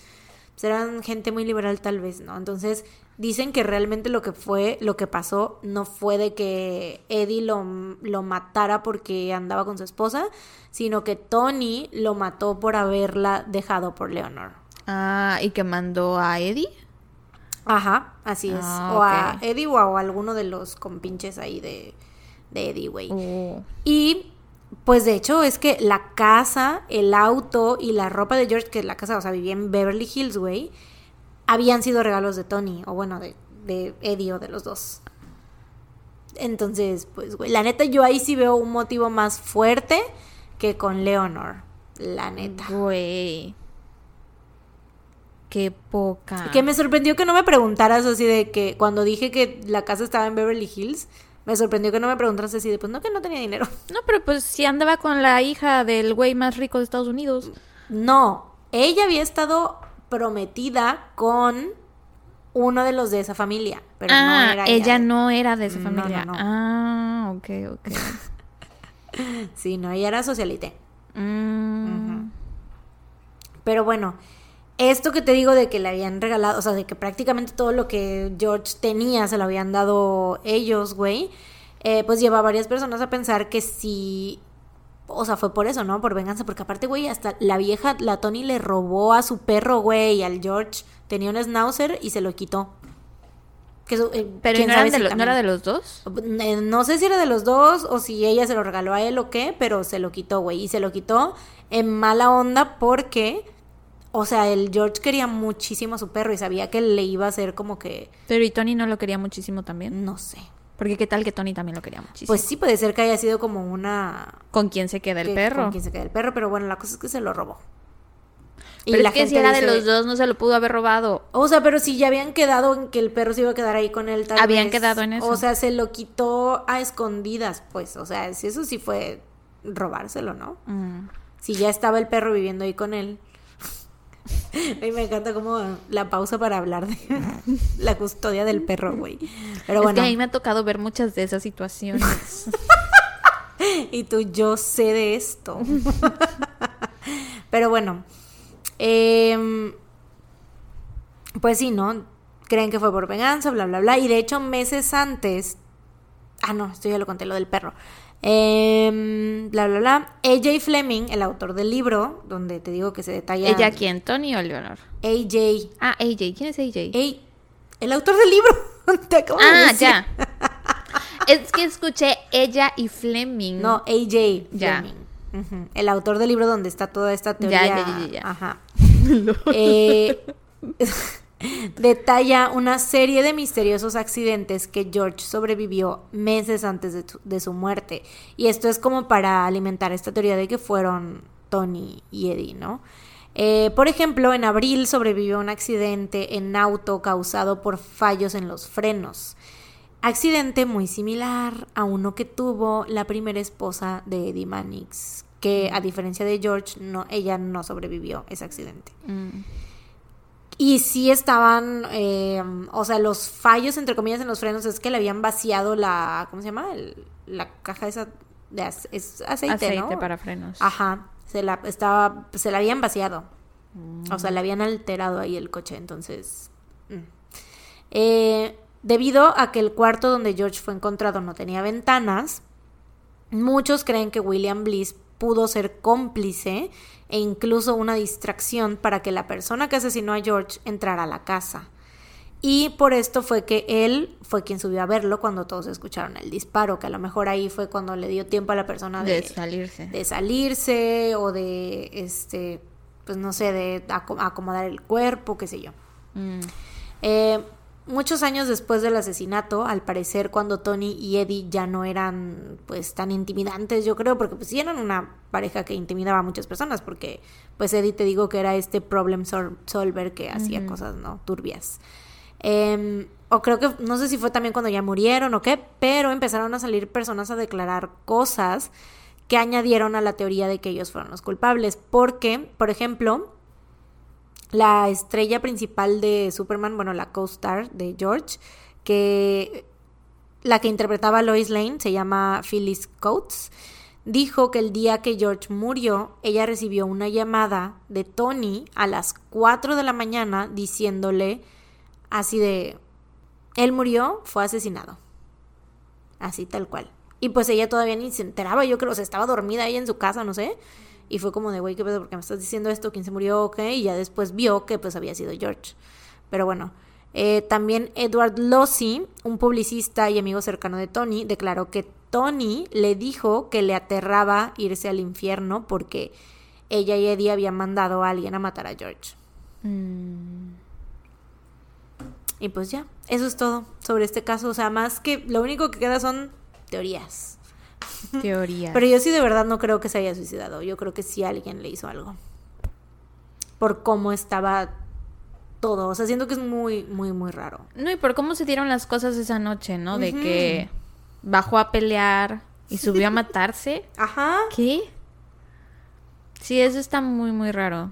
pues eran gente muy liberal tal vez, ¿no? Entonces, dicen que realmente lo que fue, lo que pasó, no fue de que Eddie lo, lo, matara porque andaba con su esposa, sino que Tony lo mató por haberla dejado por Leonor. Ah, ¿y que mandó a Eddie? Ajá, así es. Ah, o a Eddie o a alguno de los compinches ahí de, de Eddie, güey. Oh. Y pues de hecho es que la casa, el auto y la ropa de George, que la casa, o sea, vivía en Beverly Hills, güey habían sido regalos de Tony, o bueno, de, de Eddie o de los dos. Entonces, pues, güey, la neta yo ahí sí veo un motivo más fuerte que con Leonor. La neta. Güey. Qué poca. Que me sorprendió que no me preguntaras así de que cuando dije que la casa estaba en Beverly Hills, me sorprendió que no me preguntaras así de pues no que no tenía dinero. No, pero pues si andaba con la hija del güey más rico de Estados Unidos. No, ella había estado prometida con uno de los de esa familia, pero no ah, era ella. no era de esa familia. Ah, ok, ok. sí, no, ella era socialite. Mm. Pero bueno, esto que te digo de que le habían regalado, o sea, de que prácticamente todo lo que George tenía se lo habían dado ellos, güey, eh, pues lleva a varias personas a pensar que si o sea, fue por eso, ¿no? Por venganza, porque aparte, güey, hasta la vieja, la Tony le robó a su perro, güey, al George. Tenía un schnauzer y se lo quitó. Que, eh, Pero ¿no, era de los dos? Eh, no sé si era de los dos o si ella se lo regaló a él o qué, pero se lo quitó, güey. Y se lo quitó en mala onda porque, o sea, el George quería muchísimo a su perro y sabía que le iba a hacer como que... Pero ¿y Tony no lo quería muchísimo también? No sé. Porque qué tal que Tony también lo quería muchísimo. Pues sí, puede ser que haya sido como una... ¿Con quién se queda el perro? Con quién se queda el perro, pero bueno, la cosa es que se lo robó. Y pero la es que si era de los dos, no se lo pudo haber robado. O sea, pero si ya habían quedado en que el perro se iba a quedar ahí con él, tal Habían quedado en eso. O sea, se lo quitó a escondidas, pues. O sea, eso sí fue robárselo, ¿no? Mm. Si ya estaba el perro viviendo ahí con él. A me encanta como la pausa para hablar de la custodia del perro, güey. Pero bueno. Es que a mí me ha tocado ver muchas de esas situaciones. y tú, yo sé de esto. Pero bueno. Em, pues sí, ¿no? Creen que fue por venganza, bla, bla, bla. Y de hecho, meses antes. Ah, no, esto ya lo conté, lo del perro. Eh, bla, bla, bla. AJ Fleming, el autor del libro, donde te digo que se detalla. ¿Ella quién? ¿Tony o Leonor? AJ. Ah, AJ. ¿Quién es AJ? el autor del libro. te acabo ah, ya. es que escuché ella y Fleming. No, AJ Fleming. El autor del libro donde está toda esta teoría. Ya, ya, ya. ya. Ajá. eh, detalla una serie de misteriosos accidentes que George sobrevivió meses antes de, su muerte. Y esto es como para alimentar esta teoría de que fueron Tony y Eddie, ¿no? Eh, por ejemplo, en abril sobrevivió un accidente en auto causado por fallos en los frenos. Accidente muy similar a uno que tuvo la primera esposa de Eddie Mannix, que a diferencia de George, no, ella no sobrevivió ese accidente. Mm. Y sí estaban, eh, o sea, los fallos, entre comillas, en los frenos es que le habían vaciado la, ¿cómo se llama? la caja esa de es aceite, aceite para frenos. Ajá, se la, estaba, se la habían vaciado. O sea, le habían alterado ahí el coche, entonces... Mm. Eh, Debido a que el cuarto donde George fue encontrado no tenía ventanas, muchos creen que William Bliss pudo ser cómplice e incluso una distracción para que la persona que asesinó a George entrara a la casa. Y por esto fue que él fue quien subió a verlo cuando todos escucharon el disparo, que a lo mejor ahí fue cuando le dio tiempo a la persona de, De salirse. de salirse o de, este, pues no sé, de aco- acomodar el cuerpo, qué sé yo. Mm. Eh, muchos años después del asesinato, al parecer cuando Tony y Eddie ya no eran pues tan intimidantes, yo creo, porque pues sí eran una pareja que intimidaba a muchas personas, porque pues Eddie te digo que era este problem sol- solver que hacía cosas, ¿no? Turbias. Em, o creo que, no sé si fue también cuando ya murieron o qué, pero empezaron a salir personas a declarar cosas que añadieron a la teoría de que ellos fueron los culpables. Porque, por ejemplo, la estrella principal de Superman, bueno, la co-star de George, que la que interpretaba Lois Lane se llama Phyllis Coates, dijo que el día que George murió, ella recibió una llamada de Tony a las 4 de la mañana diciéndole así de, él murió, fue asesinado. Así tal cual. Y pues ella todavía ni se enteraba, yo creo, o sea, estaba dormida ella en su casa, no sé. Y fue como de, güey, ¿qué pedo? ¿Por qué me estás diciendo esto? ¿Quién se murió? ¿Ok? Y ya después vio que pues había sido George. Pero bueno, eh, también Edward Losey, un publicista y amigo cercano de Tony, declaró que Tony le dijo que le aterraba irse al infierno porque ella y Eddie habían mandado a alguien a matar a George. Mm. Y pues ya, eso es todo sobre este caso. O sea, más que lo único que queda son teorías. Teoría. Pero yo sí de verdad no creo que se haya suicidado. Yo creo que sí alguien le hizo algo. Por cómo estaba todo. O sea, siento que es muy, muy, muy raro. No, y por cómo se dieron las cosas esa noche, ¿no? De que bajó a pelear y subió a matarse. Ajá. ¿Qué? Sí, eso está muy, muy raro.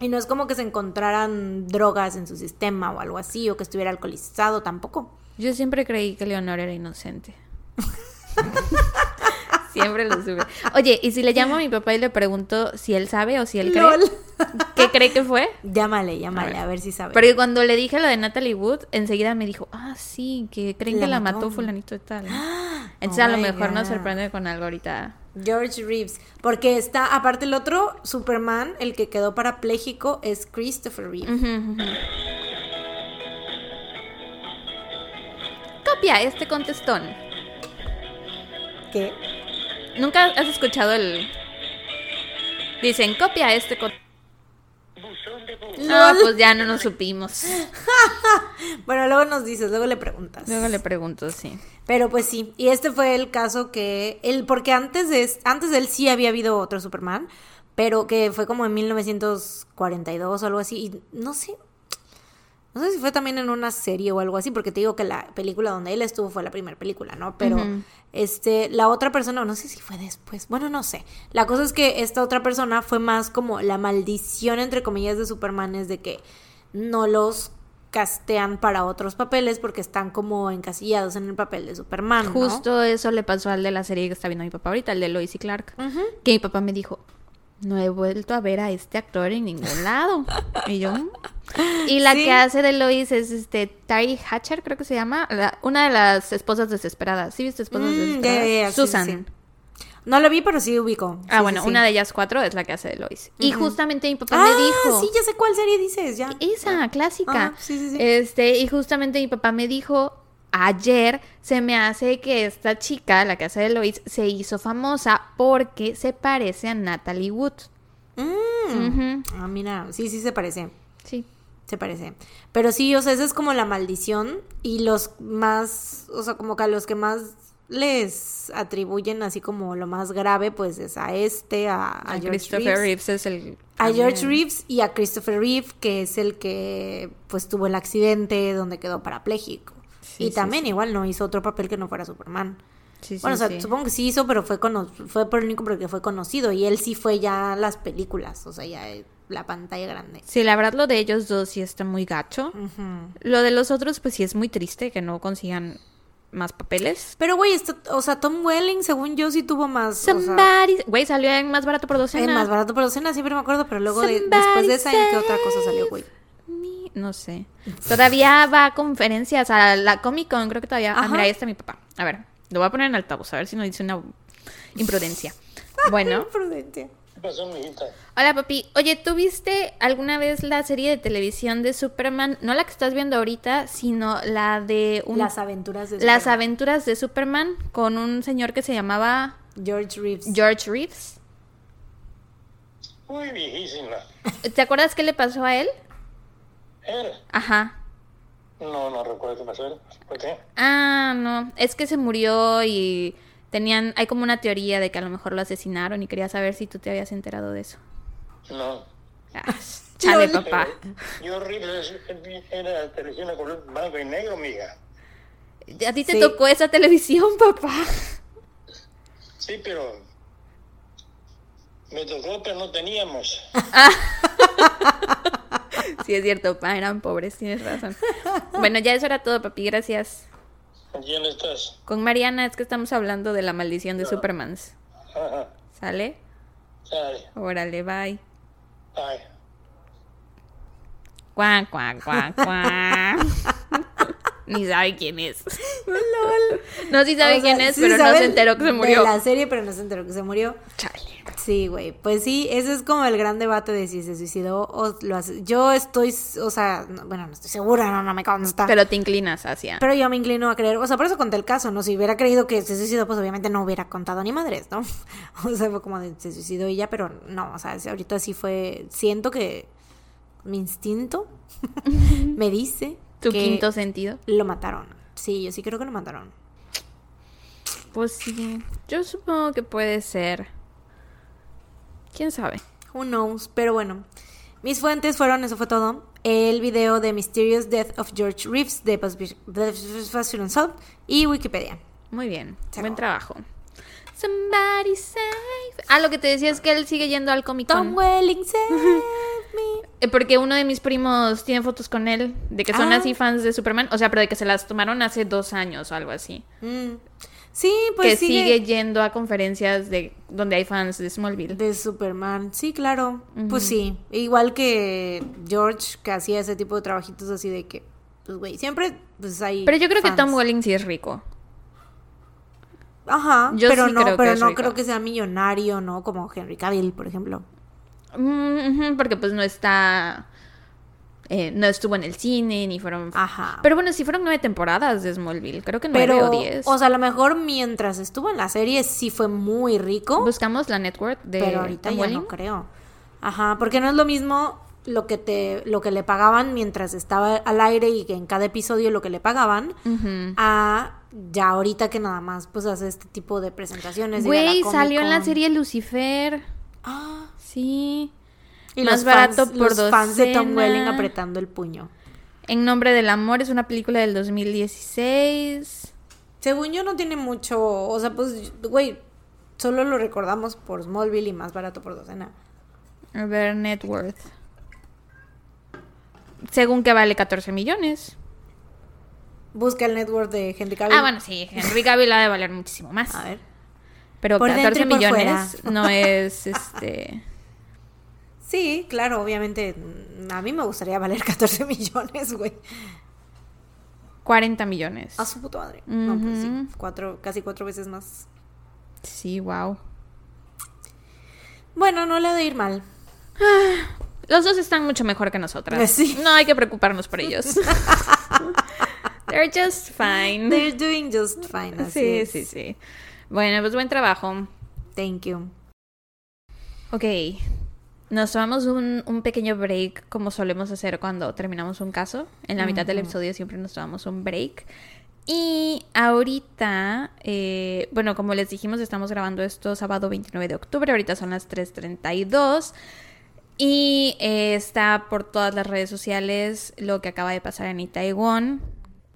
Y no es como que se encontraran drogas en su sistema o algo así, o que estuviera alcoholizado tampoco. Yo siempre creí que Leonor era inocente. siempre lo sube. Oye, ¿y si le llamo a mi papá y le pregunto si él sabe o si él cree? Lol. ¿Qué cree que fue? Llámale, llámale, A a ver. si sabe. Porque cuando le dije lo de Natalie Wood, enseguida me dijo, ah, sí, que creen La que la mató. mató fulanito y tal. Entonces Oh a lo my mejor nos God. sorprende con algo ahorita. George Reeves. Porque está, aparte el otro Superman, el que quedó parapléjico, es Christopher Reeve. Ujú, ujú. Copia este contestón. ¿Nunca has escuchado el... Dicen, copia este contestón. No, pues ya no nos supimos. Bueno, luego nos dices, luego le preguntas. Luego le pregunto, sí. Pero pues sí, y este fue el caso que él, porque antes de, antes de él sí había habido otro Superman, pero que fue como en 1942 o algo así, y no sé, no sé si fue también en una serie o algo así, porque te digo que la película donde él estuvo fue la primera película, ¿no? Pero este, la otra persona, no sé si fue después, bueno, no sé. La cosa es que esta otra persona fue más como la maldición, entre comillas, de Superman, es de que no los castean para otros papeles porque están como encasillados en el papel de Superman. ¿no? Justo eso le pasó al de la serie que está viendo mi papá ahorita, el de Lois y Clark. Ujú. Que mi papá me dijo, no he vuelto a ver a este actor en ningún lado. y yo... "Mm". Y la Sí. que hace de Lois es este Tari Hatcher, creo que se llama, la- una de las esposas desesperadas. ¿Sí viste esposas Mm, desesperadas? sí, Susan. sí. No lo vi, pero sí ubico. Ah, bueno, una de ellas cuatro es la que hace de Lois. Y justamente mi papá Ah, me dijo... sí, ya sé cuál serie dices, ya. Esa, clásica. Ah, sí, sí, sí. Este, y justamente mi papá me dijo, ayer se me hace que esta chica, la que hace de Lois, se hizo famosa porque se parece a Natalie Wood. Mm. Ujú. Ah, mira, sí, sí se parece. Sí. Se parece. Pero sí, o sea, esa es como la maldición. Y los más, o sea, como que a los que más les atribuyen así como lo más grave, pues es a este, a, a A George Christopher Reeves. Reeves es el... A George. Reeves y a Christopher Reeve, que es el que pues tuvo el accidente donde quedó parapléjico. Sí, y sí, también sí. igual no hizo otro papel que no fuera Superman. Bueno, o sea, supongo que sí hizo, pero fue cono- fue por el único porque fue conocido. Y él sí fue ya las películas, o sea, ya eh, la pantalla grande. Sí, la verdad lo de ellos dos sí está muy gacho. Lo de los otros, pues sí es muy triste que no consigan más papeles. Pero, güey, o sea, Tom Welling, según yo, sí tuvo más. o sea, Somebody... Güey, salió en más barato por docena. en más barato por docena, siempre me acuerdo, pero luego de- después de esa, ¿en qué otra cosa salió, güey? Me. no sé. Todavía va a conferencias, a la Comic Con, creo que todavía. Ah, Ajá. mira, ahí está mi papá. A ver, lo voy a poner en altavoz, a ver si no dice una imprudencia. Bueno, Prudente. ¿Qué pasó, mijita? hola papi. Oye, ¿tú viste alguna vez la serie de televisión de Superman? No la que estás viendo ahorita, sino la de un- Las aventuras de las Superman. aventuras de Superman con un señor que se llamaba George Reeves. George Reeves. Muy viejísima. ¿Te acuerdas qué le pasó a él? ¿Él? Ajá. No, no recuerdo qué pasó. ¿Por qué? Ah, no, es que se murió y tenían, hay como una teoría de que a lo mejor lo asesinaron y quería saber si tú te habías enterado de eso. No. Ah, chale, Lol. papá. Yo horrible, era televisión a color blanco y negro, mija. A ti te Sí. tocó esa televisión, papá. Sí, pero me tocó, pero no teníamos. Sí, es cierto, papá, eran pobres, tienes razón. Bueno, ya eso era todo, papi, gracias. ¿Con quién estás? Con Mariana es que estamos hablando de la maldición de Supermans. Ajá. ¿Sale? Sale. Órale, bye. Ay. Cuac, cuac, cuac, cuac. Ni sabe quién es. Lol. No, sí sabe O sea, quién es, sí pero no se enteró que se De murió. la serie, pero no se enteró que se murió. Chale. Sí, güey. Pues sí, ese es como el gran debate de si se suicidó o lo hace. Yo estoy, o sea, no- bueno, no estoy segura, no, no me consta. Pero, Pero te inclinas hacia. yo me inclino a creer, o sea, por eso conté el caso, ¿no? Si hubiera creído que se suicidó, pues obviamente no hubiera contado ni madres, ¿no? O sea, fue como de se suicidó y ya, pero no, o sea, ahorita sí fue, siento que mi instinto me dice tu que quinto sentido. lo mataron. Sí, yo sí creo que lo mataron. Pues sí, yo supongo que puede ser. ¿Quién sabe? Who knows? Pero bueno, mis fuentes fueron, eso fue todo. El video de Mysterious Death of George Reeves de Fashion Sound y Wikipedia. Muy bien, buen trabajo. Somebody save. Ah, lo que te decía es que él sigue yendo al Comic Tom Con. Welling, save me. Eh, Porque uno de mis primos tiene fotos con él, de que son Ah. así fans de Superman, o sea, pero de que se las tomaron hace dos años o algo así. Mm. Sí, pues que sigue, sigue yendo a conferencias de donde hay fans de Smallville. de Superman. Sí, claro. Pues sí. Igual que George, que hacía ese tipo de trabajitos así de que, pues güey, siempre pues hay. Pero yo creo que. Tom Welling sí es rico. Ajá, Yo pero sí no, creo que pero es no rico. creo que sea millonario, ¿no? Como Henry Cavill, por ejemplo. Mm, porque pues no está... eh, no estuvo en el cine, ni fueron... Ajá. Pero bueno, sí fueron nueve temporadas de Smallville, creo que nueve Pero, o diez. o sea, a lo mejor mientras estuvo en la serie sí fue muy rico, Buscamos la network de pero ahorita Tom ya Welling. no creo. Ajá, porque no es lo mismo lo que te lo que le pagaban mientras estaba al aire y que en cada episodio lo que le pagaban Ujú. a ya ahorita que nada más pues hace este tipo de presentaciones. Güey, salió en la serie Lucifer. Ah, Sí. Y Más los barato fans, por los fans de Tom. Welling apretando el puño. En nombre del amor es una película del 2016. Según yo no tiene mucho, o sea, pues güey, solo lo recordamos por Smallville y más barato por docena. A ver, net worth. Según que vale 14 millones. Busca el network de Henry Cavill. Ah, bueno, sí. Henry Cavill ha de valer muchísimo más. A ver. Pero Por dentro 14 y por millones no es este. Sí, claro, obviamente. A mí me gustaría valer 14 millones, güey. 40 millones. A su puta madre. No, pues sí. Cuatro, casi cuatro veces más. Sí, wow. Bueno, no le ha de ir mal. Los dos están mucho mejor que nosotras. Sí. No hay que preocuparnos por ellos. They're just fine. They're doing just fine. Así sí, es. sí, sí. Bueno, pues buen trabajo. Thank you. Ok. Nos tomamos un, un pequeño break como solemos hacer cuando terminamos un caso. En la mitad del episodio siempre nos tomamos un break. Y ahorita, eh, bueno, como les dijimos, estamos grabando esto sábado 29 de octubre. Ahorita son las 3.32. Y eh, está por todas las redes sociales lo que acaba de pasar en Itaewon.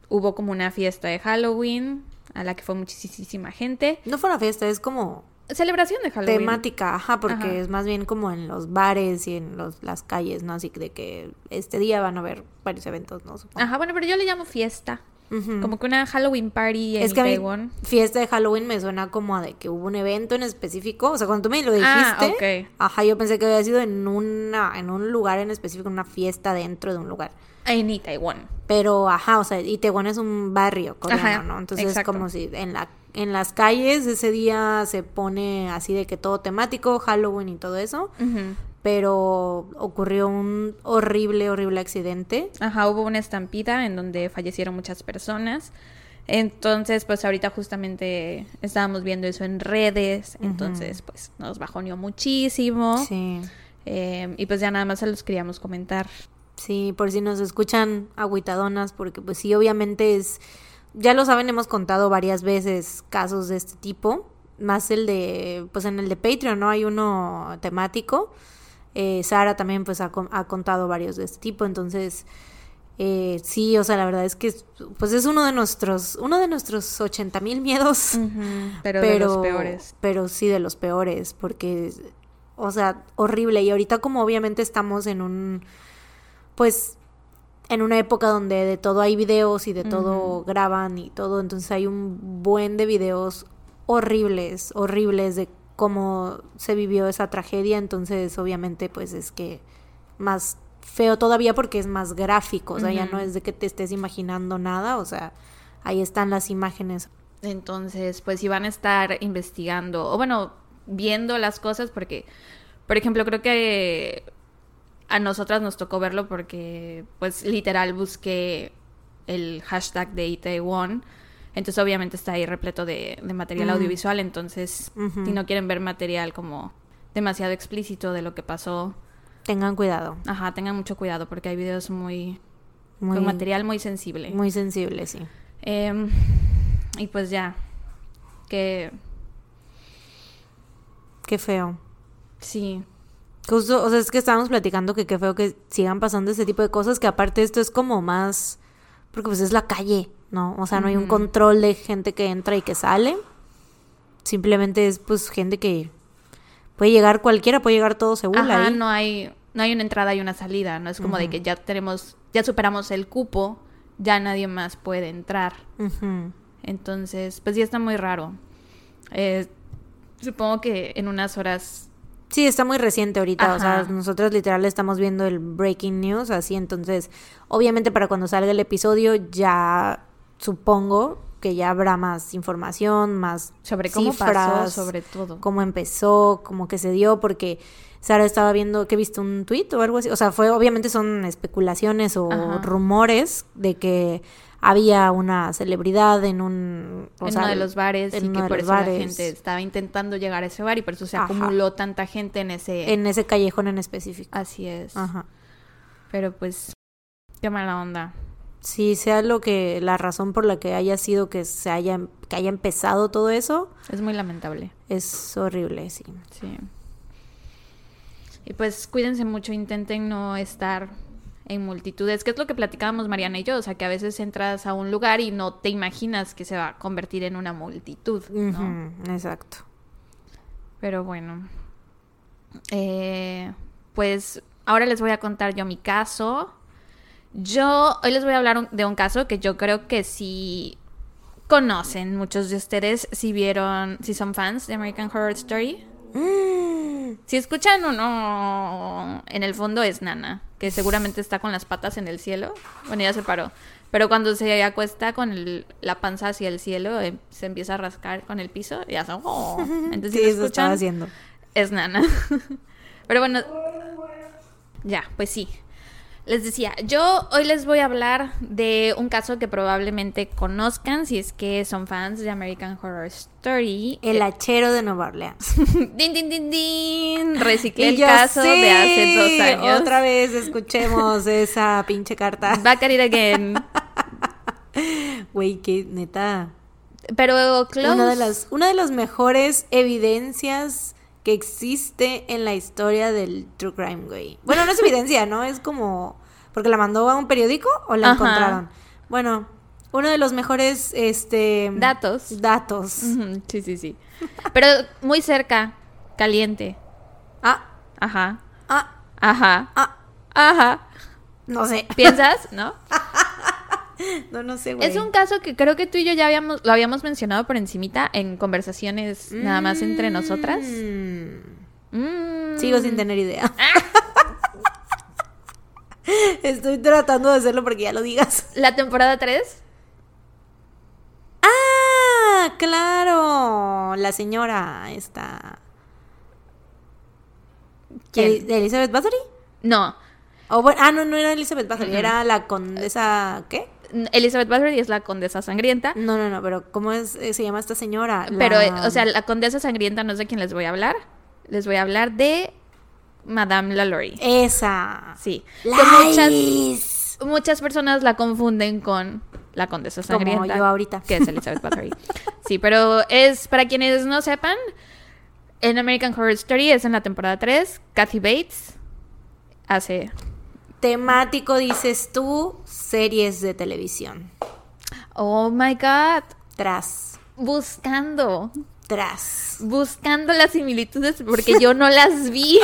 Hubo como una fiesta de Halloween a la que fue muchísima gente. No fue una fiesta, es como Celebración de Halloween. temática, ajá, porque Ajá. es más bien como en los bares y en los, las calles, ¿no? Así que de que este día van a haber varios eventos, ¿no? Supongo. Ajá, bueno, pero yo le llamo fiesta. Como que una Halloween party en Es que a mí, Itaewon. fiesta de Halloween me suena como a de que hubo un evento en específico. O sea, cuando tú me lo dijiste, Ah, ok. ajá, yo pensé que había sido en una, en un lugar en específico, una fiesta dentro de un lugar. En Itaewon. Pero, ajá, o sea, Itaewon es un barrio coreano, Ajá, ¿no? Entonces, exacto. como si en la en las calles ese día se pone así de que todo temático, Halloween y todo eso, pero ocurrió un horrible, horrible accidente. Ajá, hubo una estampida en donde fallecieron muchas personas. Entonces, pues ahorita justamente estábamos viendo eso en redes. Entonces, pues nos bajoneó muchísimo. Sí. Eh, y pues ya nada más se los queríamos comentar. Sí, por si nos escuchan agüitadonas, porque pues sí, obviamente es, ya lo saben, hemos contado varias veces casos de este tipo, más el de, pues en el de Patreon, ¿no? Hay uno temático. Eh, Sara también pues ha, ha contado varios de este tipo, entonces eh, sí, o sea, la verdad es que es- pues es uno de nuestros, uno de nuestros 80 mil miedos. Pero, de los peores. Pero sí de los peores, porque, o sea, horrible. Y ahorita como obviamente estamos en un, pues, en una época donde de todo hay videos y de todo graban y todo, entonces hay un buen de videos horribles, horribles de cómo se vivió esa tragedia, entonces obviamente pues es que más feo todavía porque es más gráfico, o sea, ya no es de que te estés imaginando nada, o sea, ahí están las imágenes. Entonces, pues si van a estar investigando, o bueno, viendo las cosas, porque, por ejemplo, creo que a nosotras nos tocó verlo porque, pues, literal busqué el hashtag de Itaewon. Entonces, obviamente está ahí repleto de, de material Mm. audiovisual. Entonces, si no quieren ver material como demasiado explícito de lo que pasó, Tengan cuidado. ajá, tengan mucho cuidado porque hay videos muy, Muy, con material muy sensible. muy sensible, sí. Em, y pues ya, que Qué feo. sí, Justo, o sea, es que estábamos platicando que qué feo que sigan pasando ese tipo de cosas, que aparte esto es como más, porque pues es la calle, ¿no? O sea, no hay un control de gente que entra y que sale. Simplemente es pues gente que puede llegar cualquiera, puede llegar todo seguro Ajá, ahí. no hay, no hay una entrada y una salida, no es como de que ya tenemos, ya superamos el cupo, ya nadie más puede entrar. Entonces, pues ya está muy raro. Eh, supongo que en unas horas, Sí, está muy reciente ahorita, o sea, nosotros literal estamos viendo el breaking news, así, entonces, obviamente para cuando salga el episodio ya supongo que ya habrá más información, más sobre cómo pasó, cifras, sobre todo. cómo empezó, cómo que se dio, porque Sara estaba viendo que viste un tweet o algo así, o sea, fue obviamente son especulaciones o Ajá. rumores de que había una celebridad en un o en sea, uno de los bares en y que por eso la gente estaba intentando llegar a ese bar y por eso se Ajá. acumuló tanta gente en ese... en ese callejón en específico. Así es. Ajá. Pero pues, qué mala onda. Sí, sea lo que la razón por la que haya sido que se haya que haya empezado todo eso Es muy lamentable. es horrible, sí. Sí. Y pues cuídense mucho, intenten no estar en multitudes, que es lo que platicábamos Mariana y yo, o sea, que a veces entras a un lugar y no te imaginas que se va a convertir en una multitud, ¿no? Exacto. Pero bueno, Eh, pues ahora les voy a contar yo mi caso. Yo hoy les voy a hablar un- de un caso que yo creo que sí conocen muchos de ustedes si vieron, si son fans de American Horror Story. Mm, Si escuchan uno en el fondo es Nana, que seguramente está con las patas en el cielo. Bueno, ya se paró. Pero cuando se acuesta con el- la panza hacia el cielo, eh, se empieza a rascar con el piso y hace... "Oh". Entonces, sí, si eso escuchan, haciendo. es Nana. Pero bueno, ya, pues sí. Les decía, yo hoy les voy a hablar de un caso que probablemente conozcan si es que son fans de American Horror Story. El hachero de Nueva Orleans. din, din, din, din. Reciclé el caso de hace dos años. Otra vez escuchemos esa pinche carta. Back at it again. Güey, que neta. Pero close. Una de las, una de las mejores evidencias que existe en la historia del True Crime, güey. Bueno, no es evidencia, ¿no? Es como. Porque la mandó a un periódico o la Ajá. encontraron. Bueno, uno de los mejores este Datos. Datos. Sí, sí, sí. Pero muy cerca, caliente. Ah, Ajá. ah, Ajá. ah. Ajá. No sé. ¿Piensas? ¿No? No, no sé, güey. Es un caso que creo que tú y yo ya habíamos, lo habíamos mencionado por encimita en conversaciones nada más entre nosotras. Mm. Mm. Sigo sin tener idea. Estoy tratando de hacerlo porque ya lo digas. La temporada 3. ¡Ah! ¡Claro! La señora esta. ¿Quién? ¿De Elizabeth Bathory? No. Bueno, ah, no, no era Elizabeth Bathory, era la condesa. ¿Qué? Elizabeth Bathory es la condesa sangrienta. No, no, no, pero ¿cómo es, eh, se llama esta señora? La- Pero, o sea, la condesa sangrienta no es de quién les voy a hablar. Les voy a hablar de Madame Lalaurie. Esa. Sí. Muchas, muchas personas la confunden con la condesa Como sangrienta. yo ahorita. Que es Elizabeth Bathory. Sí, pero es, para quienes no sepan, en American Horror Story es en la temporada 3. Kathy Bates hace... Temático, dices tú, series de televisión. Oh my God. Tras, Buscando. tras. Buscando las similitudes porque yo no las vi.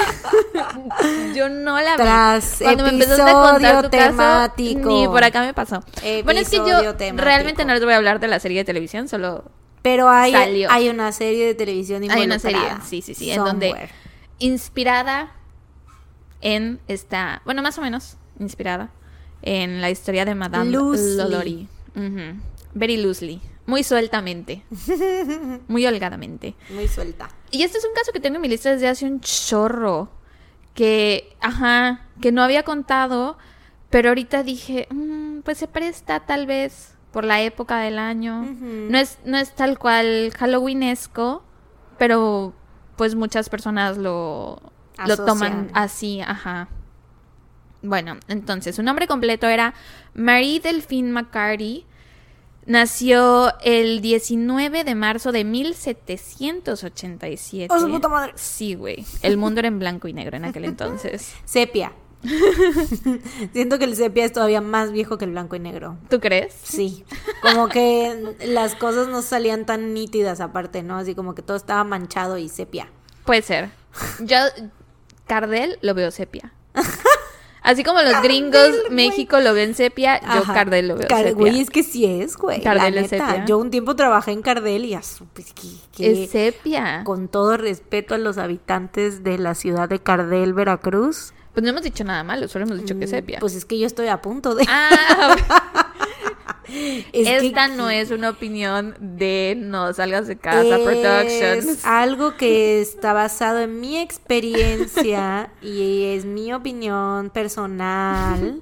yo no la vi. Tras Cuando me empezaste a contar episodio tu caso, temático. ni por acá me pasó. bueno, es que yo Episodio temático. realmente no les voy a hablar de la serie de televisión, solo Pero hay, Salió. hay una serie de televisión hay una serie, sí, sí, sí, en donde inspirada en esta, bueno, más o menos inspirada en la historia de Madame Loosely. Ujú. Very loosely, muy sueltamente, muy holgadamente. Muy suelta. Y este es un caso que tengo en mi lista desde hace un chorro. Que, ajá, que no había contado. Pero ahorita dije, "Mm, pues se presta tal vez por la época del año. No, es, no es tal cual Halloweenesco, pero pues muchas personas lo, lo toman así, ajá. Bueno, entonces, su nombre completo era Marie Delphine McCarty. Nació el 19 de marzo de 1787. ¡Oh, su puta madre! Sí, güey. El mundo era en blanco y negro en aquel entonces. Sepia. Siento que el sepia es todavía más viejo que el blanco y negro. ¿Tú crees? Sí. Como que las cosas no salían tan nítidas aparte, ¿no? Así como que todo estaba manchado y sepia. Puede ser. Yo, Cardel lo veo sepia. Así como los gringos. México lo ven sepia, yo. Cardel lo veo Car- sepia. Güey, es que sí es, güey. Cardel la es neta. sepia. Yo un tiempo trabajé en Cardel y pues, que- que- Es sepia. con todo respeto a los habitantes de la ciudad de Cardel, Veracruz. Pues no hemos dicho nada malo, solo hemos dicho que es sepia. Pues es que yo estoy a punto de. Ah, Es que- esta no es una opinión de No Salgas de Casa es Productions. algo que está basado en mi experiencia y es mi opinión personal.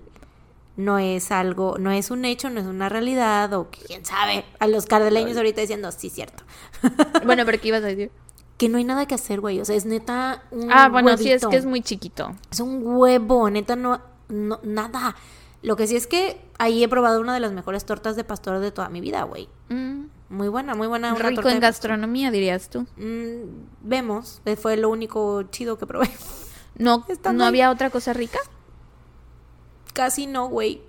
No es algo, no es un hecho, no es una realidad, o quién sabe. A los cardeleños ahorita diciendo, sí, cierto. Bueno, pero ¿qué ibas a decir? Que no hay nada que hacer, güey. O sea, es neta un Ah, bueno, sí, es que es muy chiquito. Es un huevo, neta, no, no, nada. Lo que sí es que ahí he probado una de las mejores tortas de pastor de toda mi vida, güey. Mm, Muy buena, muy buena. Una rico torta en gastronomía, dirías tú. Mm, vemos, eh, fue lo único chido que probé. No, ¿no había otra cosa rica? Casi no, güey.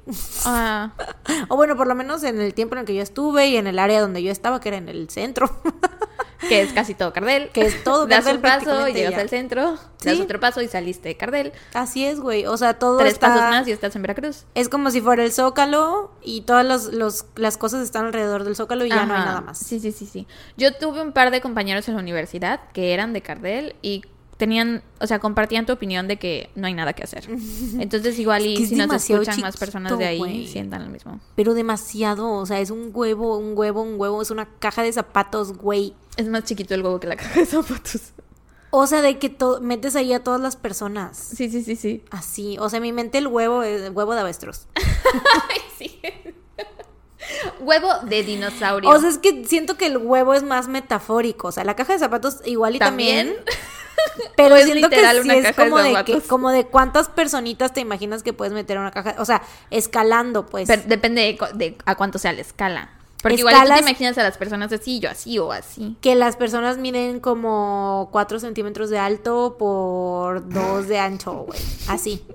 Ah, O bueno, por lo menos en el tiempo en el que yo estuve y en el área donde yo estaba, que era en el centro. que es casi todo Cardel. Que es todo Das Cardel un paso y llegas ya. al centro. Das Sí. otro paso y saliste de Cardel. Así es, güey. O sea, todo Tres está... pasos más y estás en Veracruz. Es como si fuera el zócalo y todas los, los- las cosas están alrededor del zócalo y ya no hay nada más. Sí, sí, sí, sí. Yo tuve un par de compañeros en la universidad que eran de Cardel y tenían, o sea, compartían tu opinión de que no hay nada que hacer. Entonces igual y Es que es si nos escuchan más personas de ahí, güey. sientan lo mismo. Pero demasiado, o sea, es un huevo, un huevo, un huevo, es una caja de zapatos, güey. Es más chiquito el huevo que la caja de zapatos. O sea, de que metes ahí a todas las personas. Sí, sí, sí, sí. Así, o sea, en mi mente el huevo es el huevo de avestruz. Ay, sí. huevo de dinosaurio. O sea, es que siento que el huevo es más metafórico. O sea, la caja de zapatos igual y también. ¿También? pero ¿O es siento que sí es de como de, que, como de cuántas personitas te imaginas que puedes meter en una caja. O sea, escalando, pues. Pero depende de, de a cuánto sea la escala. Porque igual tú te imaginas a las personas así, yo así o así. que las personas miden como 4 centímetros de alto por 2 de ancho, güey. Así.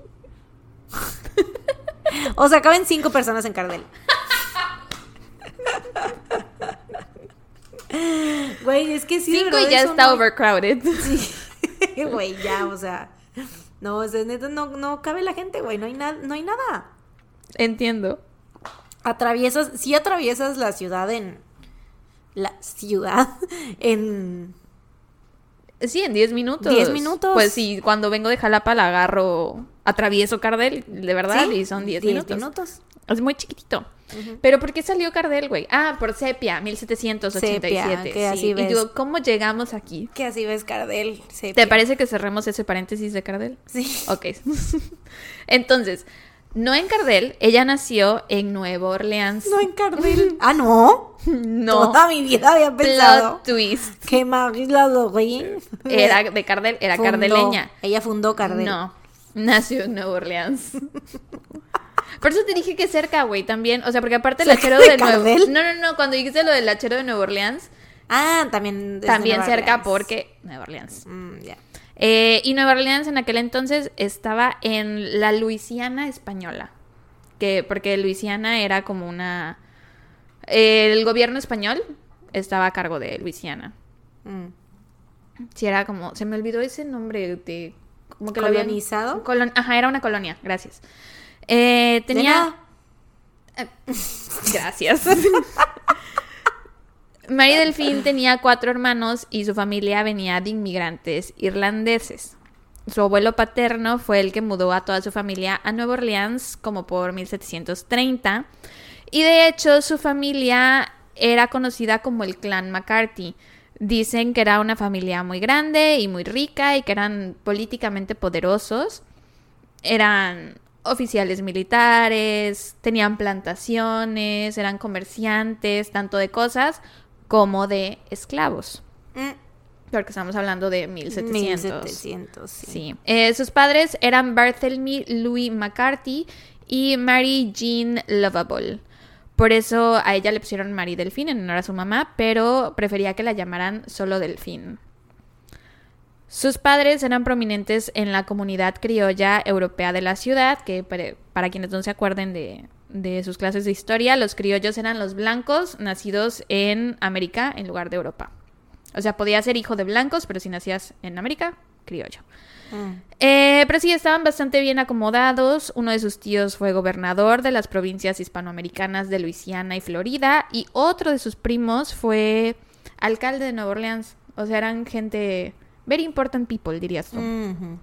o sea, caben 5 personas en Cardel. Güey, es que sí. de Cinco verdad y ya eso está no- overcrowded. Sí, güey, ya, o sea. No, o sea, neta, no, no cabe la gente, güey. No hay, nada no hay nada. Entiendo. Atraviesas, sí atraviesas la ciudad en... La ciudad en... Sí, en 10 minutos. 10 minutos. Pues sí, cuando vengo de Jalapa la agarro, atravieso Cardel, de verdad, Sí, y son 10 10 minutos. minutos. Es muy chiquitito. Pero ¿por qué salió Cardel, güey? Ah, por Sepia, 1787. Sepia, que sí. así Y ves. digo, ¿cómo llegamos aquí? Que así ves Cardel. ¿Te sepia. parece que cerremos ese paréntesis de Cardel? Sí. Ok. Entonces, no en Cardel, ella nació en Nueva Orleans. No en Cardel. ah, no. No. Toda mi vida había pensado Plot twist. que Marie güey. Era de Cardel, era Fundó. cardeleña. Ella fundó Cardel. No, nació en Nueva Orleans. Por eso te dije que cerca, güey, también. O sea, porque aparte el ¿Cerca hachero de de. Cardel? No, no, no, cuando dijiste lo del hachero de Nueva Orleans, Ah, también. también Nueva cerca Orleans. porque Nueva Orleans. Mm, ya. Eh, y Nueva Orleans en aquel entonces estaba en la Luisiana española. Que, porque Luisiana era como una... el gobierno español estaba a cargo de Luisiana. Mm. Sí, era como... Se me olvidó ese nombre de... Como que lo habían- ¿Colonizado? Colon- Ajá, era una colonia, gracias. Eh, tenía... Gracias. María Delfín tenía cuatro hermanos y su familia venía de inmigrantes irlandeses. Su abuelo paterno fue el que mudó a toda su familia a Nueva Orleans como por 1730 y de hecho su familia era conocida como el clan McCarthy. Dicen que era una familia muy grande y muy rica y que eran políticamente poderosos eran oficiales militares, tenían plantaciones, eran comerciantes, tanto de cosas como de esclavos. Mm, Porque estamos hablando de 1700. 1700, sí. Sí. Eh, sus padres eran Barthélemy Louis McCarthy y Mary Jean Lovable. Por eso a ella le pusieron Mary Delfín en honor a su mamá, pero prefería que la llamaran solo Delfín. Sus padres eran prominentes en la comunidad criolla europea de la ciudad, que para, para quienes no se acuerden de, de sus clases de historia, los criollos eran los blancos nacidos en América en lugar de Europa. O sea, podías ser hijo de blancos, pero si nacías en América, criollo. Mm. Eh, pero sí, estaban bastante bien acomodados. Uno de sus tíos fue gobernador de las provincias hispanoamericanas de Luisiana y Florida. Y otro de sus primos fue alcalde de Nueva Orleans. O sea, eran gente... Very important people, dirías tú. Ujú.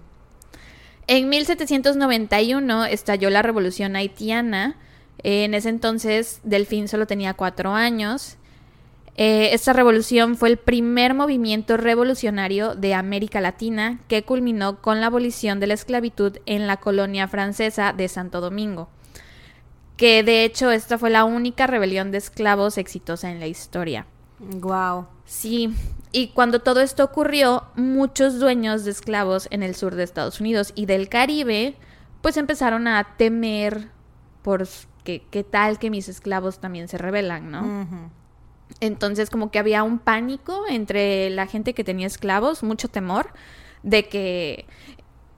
En 1791 estalló la revolución haitiana. En ese entonces, Delfín solo tenía cuatro años. Eh, esta revolución fue el primer movimiento revolucionario de América Latina que culminó con la abolición de la esclavitud en la colonia francesa de Santo Domingo. Que de hecho esta fue la única rebelión de esclavos exitosa en la historia. Guau. Sí, y cuando todo esto ocurrió, muchos dueños de esclavos en el sur de Estados Unidos y del Caribe, pues empezaron a temer por que qué tal que mis esclavos también se rebelan, ¿no? Entonces como que había un pánico entre la gente que tenía esclavos, mucho temor de que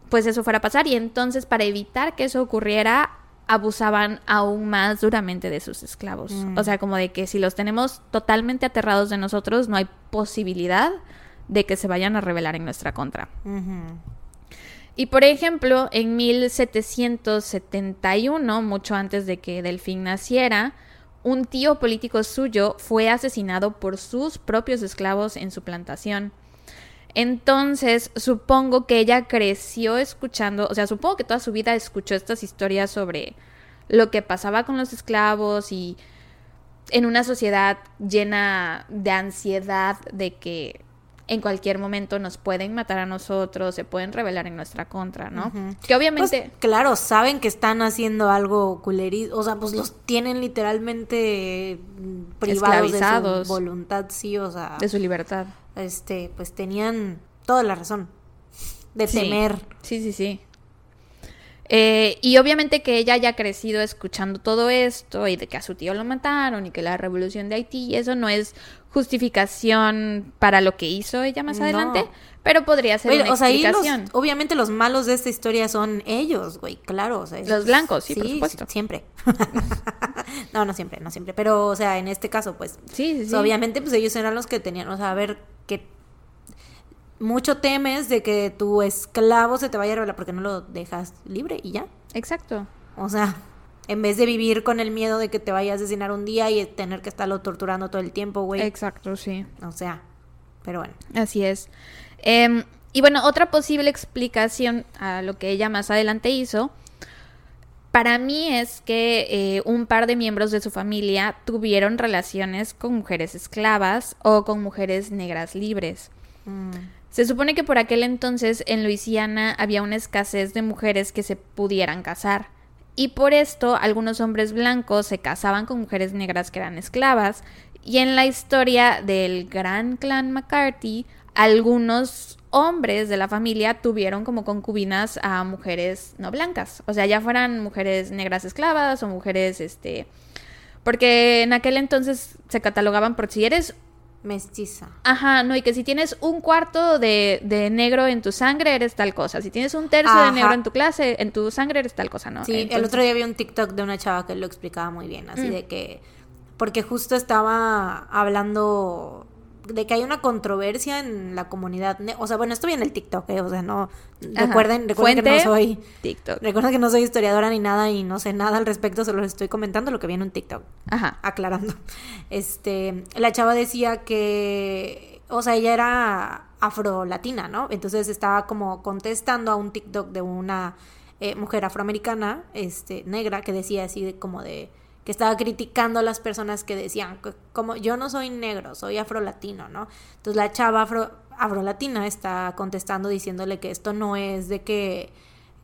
pues eso fuera a pasar y entonces para evitar que eso ocurriera abusaban aún más duramente de sus esclavos. Mm. O sea, como de que si los tenemos totalmente aterrados de nosotros, no hay posibilidad de que se vayan a rebelar en nuestra contra. Y por ejemplo, en 1771, mucho antes de que Delfín naciera, un tío político suyo fue asesinado por sus propios esclavos en su plantación. Entonces, supongo que ella creció escuchando, o sea, supongo que toda su vida escuchó estas historias sobre lo que pasaba con los esclavos y en una sociedad llena de ansiedad de que en cualquier momento nos pueden matar a nosotros, se pueden rebelar en nuestra contra, ¿no? Que obviamente... Pues, claro, saben que están haciendo algo culerito. O sea, pues los tienen literalmente mm, privados de su voluntad, sí. O sea, de su libertad. este, pues tenían toda la razón de Sí. temer. Sí, sí, sí. Eh, y obviamente que ella haya crecido escuchando todo esto y de que a su tío lo mataron y que la revolución de Haití, eso no es justificación para lo que hizo ella más No. adelante, pero podría ser Oye, una o sea, los- obviamente los malos de esta historia son ellos, güey, claro. o sea, Los blancos, sí, por supuesto. Siempre. no, no siempre, no siempre. Pero, o sea, en este caso, pues, Sí, sí, sí. obviamente, pues ellos eran los que tenían, o sea, a ver, que mucho temes de que tu esclavo se te vaya a revelar porque no lo dejas libre y ya. Exacto. O sea, En vez de vivir con el miedo de que te vaya a asesinar un día y tener que estarlo torturando todo el tiempo, güey. Exacto, sí. O sea, pero bueno. Así es. Em, y bueno, otra posible explicación a lo que ella más adelante hizo, para mí es que eh, un par de miembros de su familia tuvieron relaciones con mujeres esclavas o con mujeres negras libres. Mm. Se supone que por aquel entonces en Luisiana había una escasez de mujeres que se pudieran casar. Y por esto algunos hombres blancos se casaban con mujeres negras que eran esclavas. Y en la historia del gran clan McCarthy, algunos hombres de la familia tuvieron como concubinas a mujeres no blancas. O sea, ya fueran mujeres negras esclavas o mujeres, este... Porque en aquel entonces se catalogaban por si eres Mestiza. Ajá, no, y que si tienes un cuarto de, de negro en tu sangre, eres tal cosa. Si tienes un tercio de negro en tu clase, en tu sangre, eres tal cosa, ¿no? Sí, el Entonces- otro día vi un TikTok de una chava que lo explicaba muy bien, así Mm. de que, porque justo estaba hablando de que hay una controversia en la comunidad, o sea, bueno, esto viene en el TikTok, eh, o sea, no, Ajá. recuerden, recuerden que no soy, TikTok. recuerden que no soy historiadora ni nada y no sé nada al respecto, solo les estoy comentando lo que viene en TikTok Ajá. aclarando. Este, la chava decía que, o sea, ella era afrolatina, ¿no? Entonces estaba como contestando a un TikTok de una eh, mujer afroamericana, este, negra, que decía así de como de que estaba criticando a las personas que decían como yo no soy negro, soy afrolatino, ¿no? Entonces la chava afro, afrolatina está contestando diciéndole que esto no es de que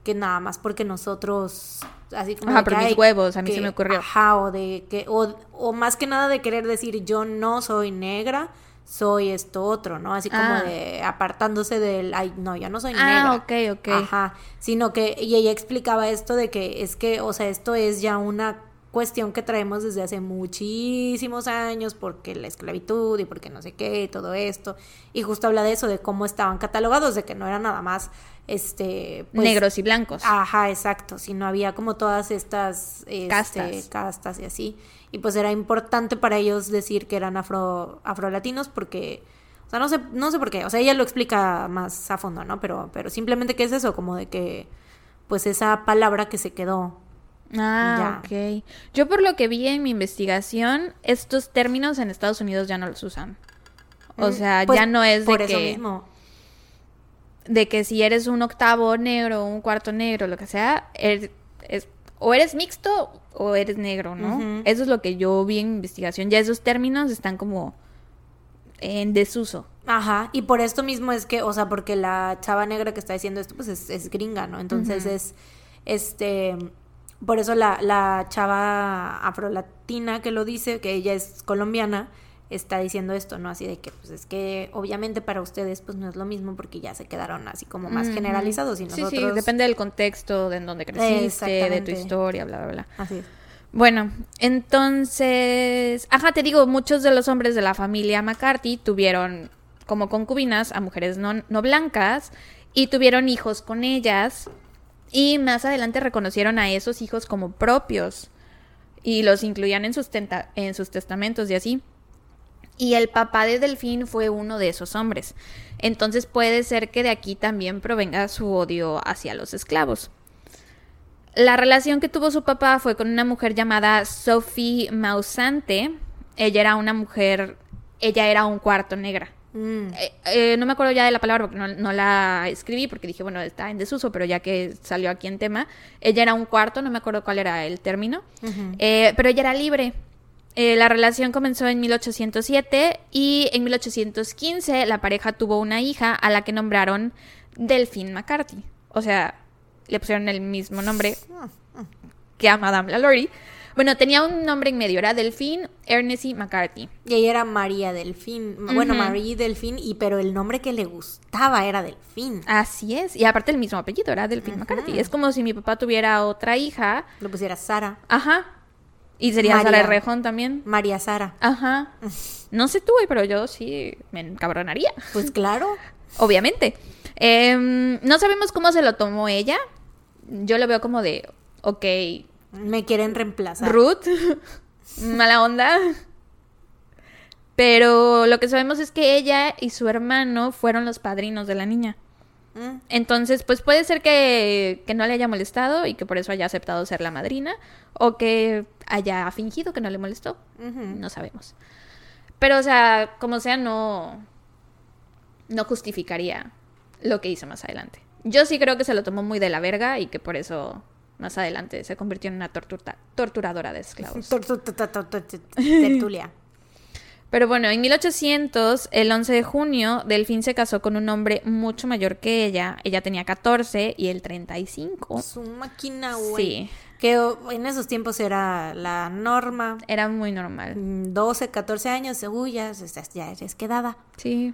que nada más porque nosotros así como Ajá, por mis "Ay, huevos, a mí se me ocurrió". Ajá, o de que, o, o más que nada de querer decir yo no soy negra, soy esto otro, ¿no? Así como Ah. de apartándose del, ay, no, yo no soy Ah, negra. ok, ok. Ajá, sino que, y ella explicaba esto de que es que, o sea, esto es ya una cuestión que traemos desde hace muchísimos años porque la esclavitud y porque no sé qué y todo esto y justo habla de eso de cómo estaban catalogados de que no era nada más este pues, Negros y blancos. Ajá, exacto. Si no había como todas estas este, Castas. castas y así. Y pues era importante para ellos decir que eran afro, afrolatinos porque, o sea, no sé, no sé por qué. O sea, ella lo explica más a fondo, ¿no? Pero, pero simplemente que es eso, como de que, pues esa palabra que se quedó. Ah, ok. Yo por lo que vi en mi investigación, estos términos en Estados Unidos ya no los usan. O Mm, sea, pues, ya no es de por eso que, mismo. de que si eres un octavo negro, un cuarto negro, lo que sea, eres- es- o eres mixto o eres negro, ¿no? Eso es lo que yo vi en mi investigación. Ya esos términos están como en desuso. Ajá, y por esto mismo es que, o sea, porque la chava negra que está diciendo esto, pues es, es gringa, ¿no? Entonces es, este, por eso la, la chava afrolatina que lo dice, que ella es colombiana, está diciendo esto, ¿no? Así de que, pues es que obviamente para ustedes, pues no es lo mismo porque ya se quedaron así como más generalizados y nosotros... Sí, sí, depende del contexto, de en donde creciste, de tu historia, bla, bla, bla. Así es. Bueno, entonces, ajá, te digo, muchos de los hombres de la familia McCarthy tuvieron como concubinas a mujeres no, no blancas y tuvieron hijos con ellas y más adelante reconocieron a esos hijos como propios y los incluían en sus, testamentos y así. Y el papá de Delfín fue uno de esos hombres. Entonces puede ser que de aquí también provenga su odio hacia los esclavos. La relación que tuvo su papá fue con una mujer llamada Sophie Mausante. Ella era una mujer, ella era un cuarto negra. Mm, Eh, eh, no me acuerdo ya de la palabra porque no, no la escribí porque dije, bueno, está en desuso, pero ya que salió aquí en tema, ella era un cuarto, no me acuerdo cuál era el término, eh, pero ella era libre. La relación comenzó en 1807 y en 1815 la pareja tuvo una hija a la que nombraron Delphine McCarthy. O sea, le pusieron el mismo nombre que a Madame Lalaurie. Bueno, tenía un nombre en medio, era Delphine Ernest McCarthy. Y ella era María Delfín, bueno, Ujú. María Delfín, y pero el nombre que le gustaba era Delfín. Así es, y aparte el mismo apellido, era Delphine McCarthy. Es como si mi papá tuviera otra hija, Le pusiera Sara, ajá, y sería María. Sara Rejón también. María Sara. Ajá. No sé tú, güey, pero yo sí me encabronaría. Pues claro. Obviamente. Em, no sabemos cómo se lo tomó ella. Yo lo veo como de, ok, Me quieren reemplazar. Ruth, mala onda. Pero lo que sabemos es que ella y su hermano fueron los padrinos de la niña. Mm. Entonces, pues puede ser que, que no le haya molestado y que por eso haya aceptado ser la madrina, o que haya fingido que no le molestó. No sabemos. Pero, o sea, como sea, no, no justificaría lo que hizo más adelante. Yo sí creo que se lo tomó muy de la verga y que por eso más adelante se convirtió en una tortura- torturadora de esclavos. Tertulia. Pero bueno, en 1800, el 11 de junio, Delfín se casó con un hombre mucho mayor que ella. Ella tenía 14 y él 35. Su máquina, güey. Sí, Que en esos tiempos era la norma. era muy normal. Mm, 12, 14 años, uy, ya, ya eres quedada. Sí.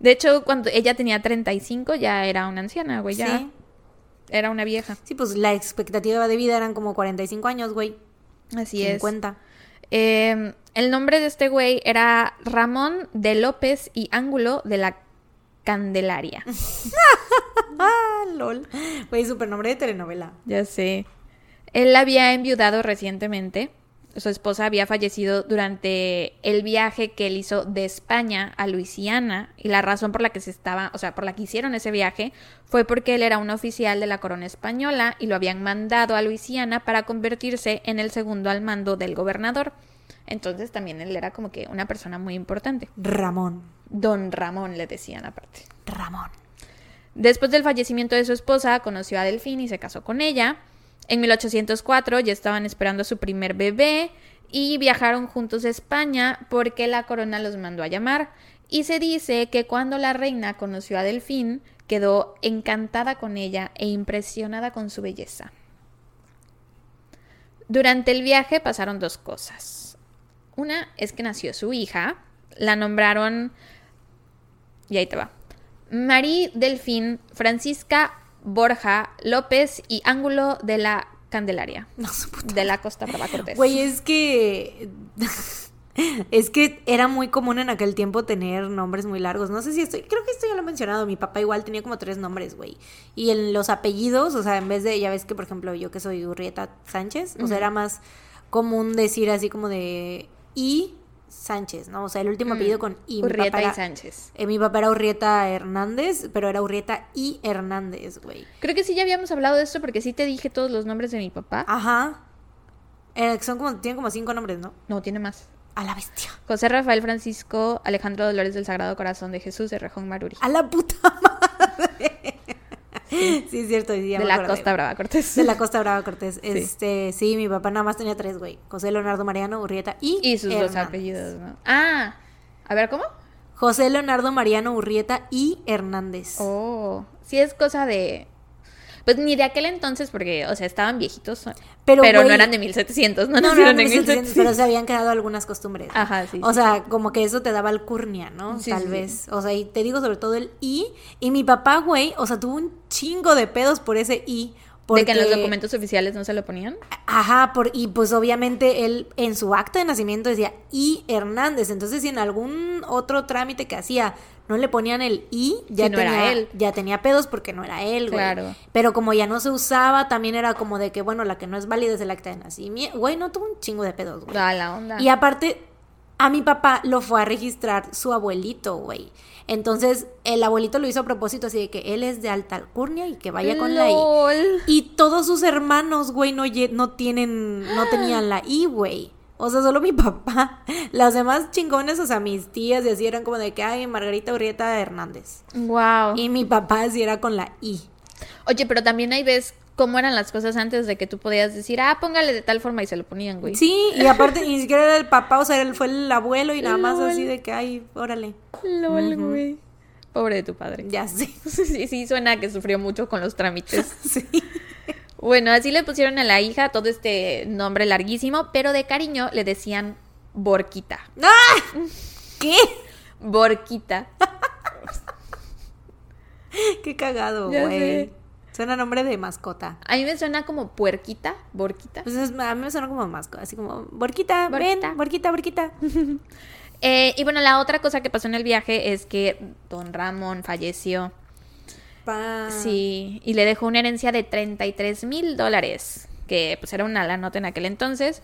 De hecho, cuando ella tenía 35, ya era una anciana, güey, ya. Sí. Era una vieja. Sí, pues la expectativa de vida eran como 45 años, güey. Así es. 50. Eh, el nombre de este güey era Ramón de López y Ángulo de la Candelaria. Ah, lol. Güey, super nombre de telenovela. Ya sé. Él había enviudado recientemente. Su esposa había fallecido durante el viaje que él hizo de España a Luisiana y la razón por la que se estaba, o sea, por la que hicieron ese viaje fue porque él era un oficial de la corona española y lo habían mandado a Luisiana para convertirse en el segundo al mando del gobernador. Entonces también él era como que una persona muy importante. Ramón. Don Ramón le decían aparte. Ramón. Después del fallecimiento de su esposa, conoció a Delfín y se casó con ella. En 1804 ya estaban esperando a su primer bebé y viajaron juntos a España porque la corona los mandó a llamar. Y se dice que cuando la reina conoció a Delfín, quedó encantada con ella e impresionada con su belleza. Durante el viaje pasaron dos cosas. Una es que nació su hija, la nombraron y ahí te va. Marí Delfín, Francisca Borja López y Ángulo de la Candelaria. No, De la Costa Brava Cortés. Güey, es que. Es que era muy común en aquel tiempo tener nombres muy largos. No sé si estoy. Creo que esto ya lo he mencionado. Mi papá igual tenía como tres nombres, güey. Y en los apellidos, o sea, en vez de. Ya ves que, por ejemplo, yo que soy Urrieta Sánchez, o sea, era más común decir así como de. Y Sánchez, ¿no? O sea, el último apellido con I. Urrieta y Sánchez. eh, mi papá era Urrieta Hernández, pero era Urrieta y Hernández, güey. Creo que sí ya habíamos hablado de esto porque sí te dije todos los nombres de mi papá. Ajá. Eh, son como, tienen como cinco nombres, ¿no? No, tiene más. A la bestia. José Rafael Francisco Alejandro Dolores del Sagrado Corazón de Jesús de Rejón Maruri. A la puta madre. Sí, es cierto. sí, ya de me la. Costa Brava Cortés. De la Costa Brava Cortés. Este, sí, mi papá nada más tenía tres, güey. José Leonardo Mariano Urrieta y. Y sus dos apellidos, ¿no? Ah, a ver, ¿cómo? José Leonardo Mariano Urrieta y Hernández. Oh, sí es cosa de... Pues ni de aquel entonces, porque, o sea, estaban viejitos, Pero, no eran de 1700, no, No, nacieron no, en no, no, 1700. pero se habían quedado algunas costumbres. ¿no? Ajá, sí, O sí, sea, como que eso te daba alcurnia, ¿no? Sí, Tal vez. O sea, y te digo sobre todo el I. Y mi papá, güey, o sea, tuvo un chingo de pedos por ese I. De que en los porque- documentos oficiales no se lo ponían. Ajá, por, y pues obviamente él en su acta de nacimiento decía I Hernández. Entonces, si en algún otro trámite que hacía no le ponían el I, ya, no era tenía, él. ya tenía pedos porque no era él, güey. Claro. Pero como ya no se usaba, también era como de que, bueno, la que no es válida es el acta de nacimiento. Güey, no tuvo un chingo de pedos, güey. Da la onda. Y aparte, a mi papá lo fue a registrar su abuelito, güey. Entonces, el abuelito lo hizo a propósito, así de que él es de alta alcurnia y que vaya con la I. Y todos sus hermanos, güey, no, no tienen, no tenían la I, güey. O sea, solo mi papá. Las demás chingones, o sea, mis tías y así eran como de que, ay, Margarita Urrieta Hernández. Wow. Y mi papá sí era con la I. Oye, pero también ahí ves cómo eran las cosas antes de que tú podías decir, ah, póngale de tal forma y se lo ponían, güey. Sí, y aparte ni siquiera era el papá, o sea, él fue el abuelo y nada más Lol. así de que, ay, órale. LOL, güey. Pobre de tu padre. Ya sé. Sí, sí, suena que sufrió mucho con los trámites. Sí. Bueno, así le pusieron a la hija todo este nombre larguísimo, pero de cariño le decían Borquita. ¡Ah! ¿Qué? Borquita. Qué cagado, güey. Suena nombre de mascota. A mí me suena como puerquita, Borquita. Pues es- a mí me suena como mascota, así como, Borquita, Borquita. ven, Borquita, Borquita. Eh, y bueno, la otra cosa que pasó en el viaje es que don Ramón falleció. Pa. Sí, y le dejó una herencia de 33 mil dólares, que pues era una la nota en aquel entonces.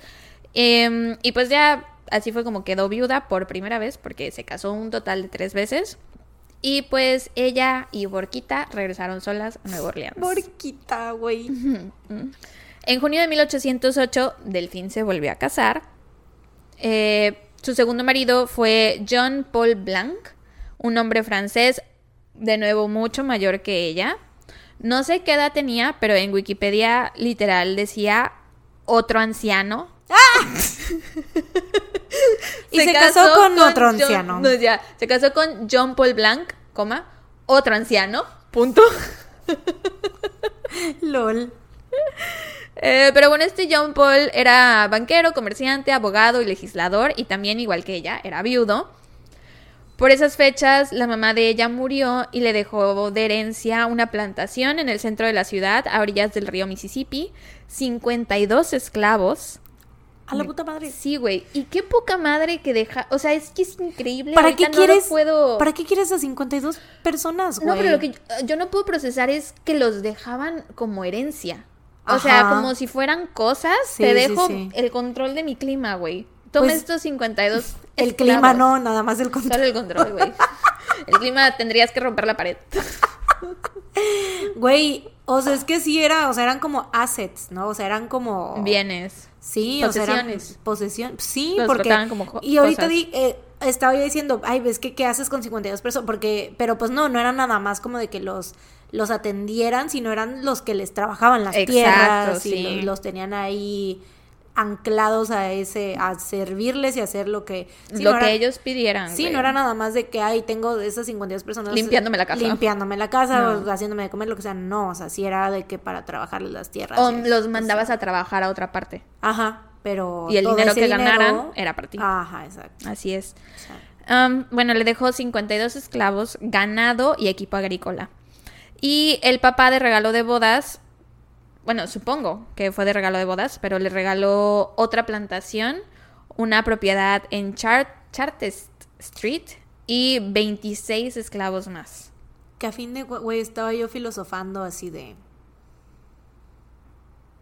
Em, y pues ya así fue como quedó viuda por primera vez, porque se casó un total de tres veces. Y pues ella y Borquita regresaron solas a Nueva Orleans. Borquita, güey. En junio de 1808, Delfín se volvió a casar. Eh, su segundo marido fue John Paul Blanc, un hombre francés, de nuevo mucho mayor que ella. No sé qué edad tenía, pero en Wikipedia literal decía otro anciano. Y se casó con otro anciano. no, ya, se casó con John Paul Blanc, coma, otro anciano, punto. LOL. Eh, pero bueno, este John Paul era banquero, comerciante, abogado y legislador, y también, igual que ella, era viudo. Por esas fechas, la mamá de ella murió y le dejó de herencia una plantación en el centro de la ciudad, a orillas del río Mississippi, 52 esclavos. A la puta madre. Sí, güey. Y qué poca madre que deja. O sea, es que es increíble. ¿Para Ahorita qué no quieres? puedo... ¿Para qué quieres a 52 personas, güey? No, pero lo que yo, yo no puedo procesar es que los dejaban como herencia. O sea, como si fueran cosas, Sí, te sí, dejo sí. el control de mi clima, güey. Toma Pues, estos 52 El esclavos. clima no, nada más el control. Solo el control, güey. El clima tendrías que romper la pared. Güey, o sea, es que sí era, o sea, eran como assets, ¿no? O sea, eran como... Bienes. Sí, o sea, Posesiones. posesión. Sí, Los porque... como y ahorita di- eh, estaba yo diciendo, ay, ves que qué haces con 52 personas, porque, pero pues no, no era nada más como de que los los atendieran, sino eran los que les trabajaban las Exacto, tierras y sí. los, los tenían ahí anclados a ese, a servirles y hacer lo que... sí, lo no que era- ellos pidieran. Sí, güey. no era nada más de que, ay, tengo esas 52 personas. Limpiándome la casa. Limpiándome la casa No. o haciéndome de comer, lo que sea. No, o sea, sí era de que para trabajarles las tierras. O los mandabas a trabajar a otra parte. Ajá, pero. Y el todo dinero ese que dinero- ganaran era para ti. Ajá, exacto. Así es. O sea, Um, bueno, le dejó 52 esclavos, ganado y equipo agrícola. Y el papá de regalo de bodas, bueno, supongo que fue de regalo de bodas, pero le regaló otra plantación, una propiedad en Char Chartist Street y 26 esclavos más. que a fin de güey estaba yo filosofando así de.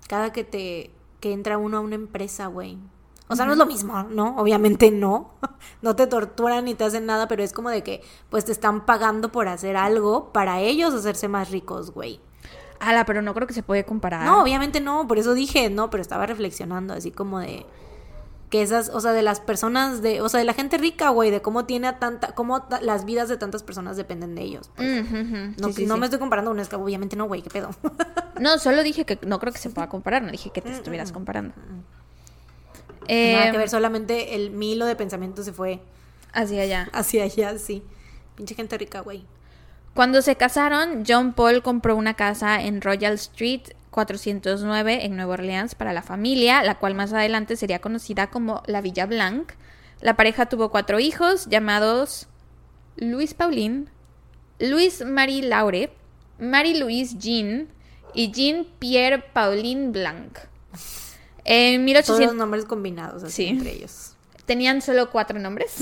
Cada que te. que entra uno a una empresa, güey. O sea, no es lo mismo, ¿no? Obviamente no. No te torturan ni te hacen nada, pero es como de que, pues te están pagando por hacer algo para ellos hacerse más ricos, güey. Ala, pero no creo que se puede comparar. No, obviamente no, por eso dije, no, pero estaba reflexionando así como de que esas, o sea, de las personas de, o sea, de la gente rica, güey, de cómo tiene a tanta, cómo las vidas de tantas personas dependen de ellos. pues. Ujú. No, Sí, sí, no sí. me estoy comparando con un esclavo, obviamente no, güey, qué pedo. No, solo dije que no creo que se pueda comparar, no dije que te Mm, estuvieras comparando. Nada Eh, que ver, solamente el mi hilo de pensamiento se fue hacia allá. hacia allá, sí. Pinche gente rica, güey. Cuando se casaron, John Paul compró una casa en Royal Street 409 en Nueva Orleans para la familia, la cual más adelante sería conocida como la Villa Blanc. La pareja tuvo cuatro hijos llamados Luis Pauline, Luis Marie Laure, Marie Louise Jean y Jean Pierre Pauline Blanc. En Todos 1800 los nombres combinados así Sí. entre ellos. Tenían solo cuatro nombres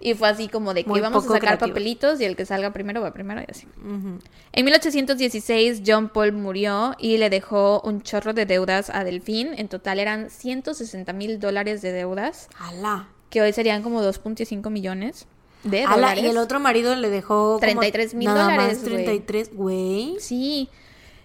y fue así como de que Muy íbamos a sacar creativos. papelitos y el que salga primero va primero y así. Ujú. En 1816 John Paul murió y le dejó un chorro de deudas a Delfín. En total eran 160 mil dólares de deudas, Ala. que hoy serían como 2.5 millones de Ala, dólares. y el otro marido le dejó como 33,000 nada más dólares, güey. 33, güey. Sí.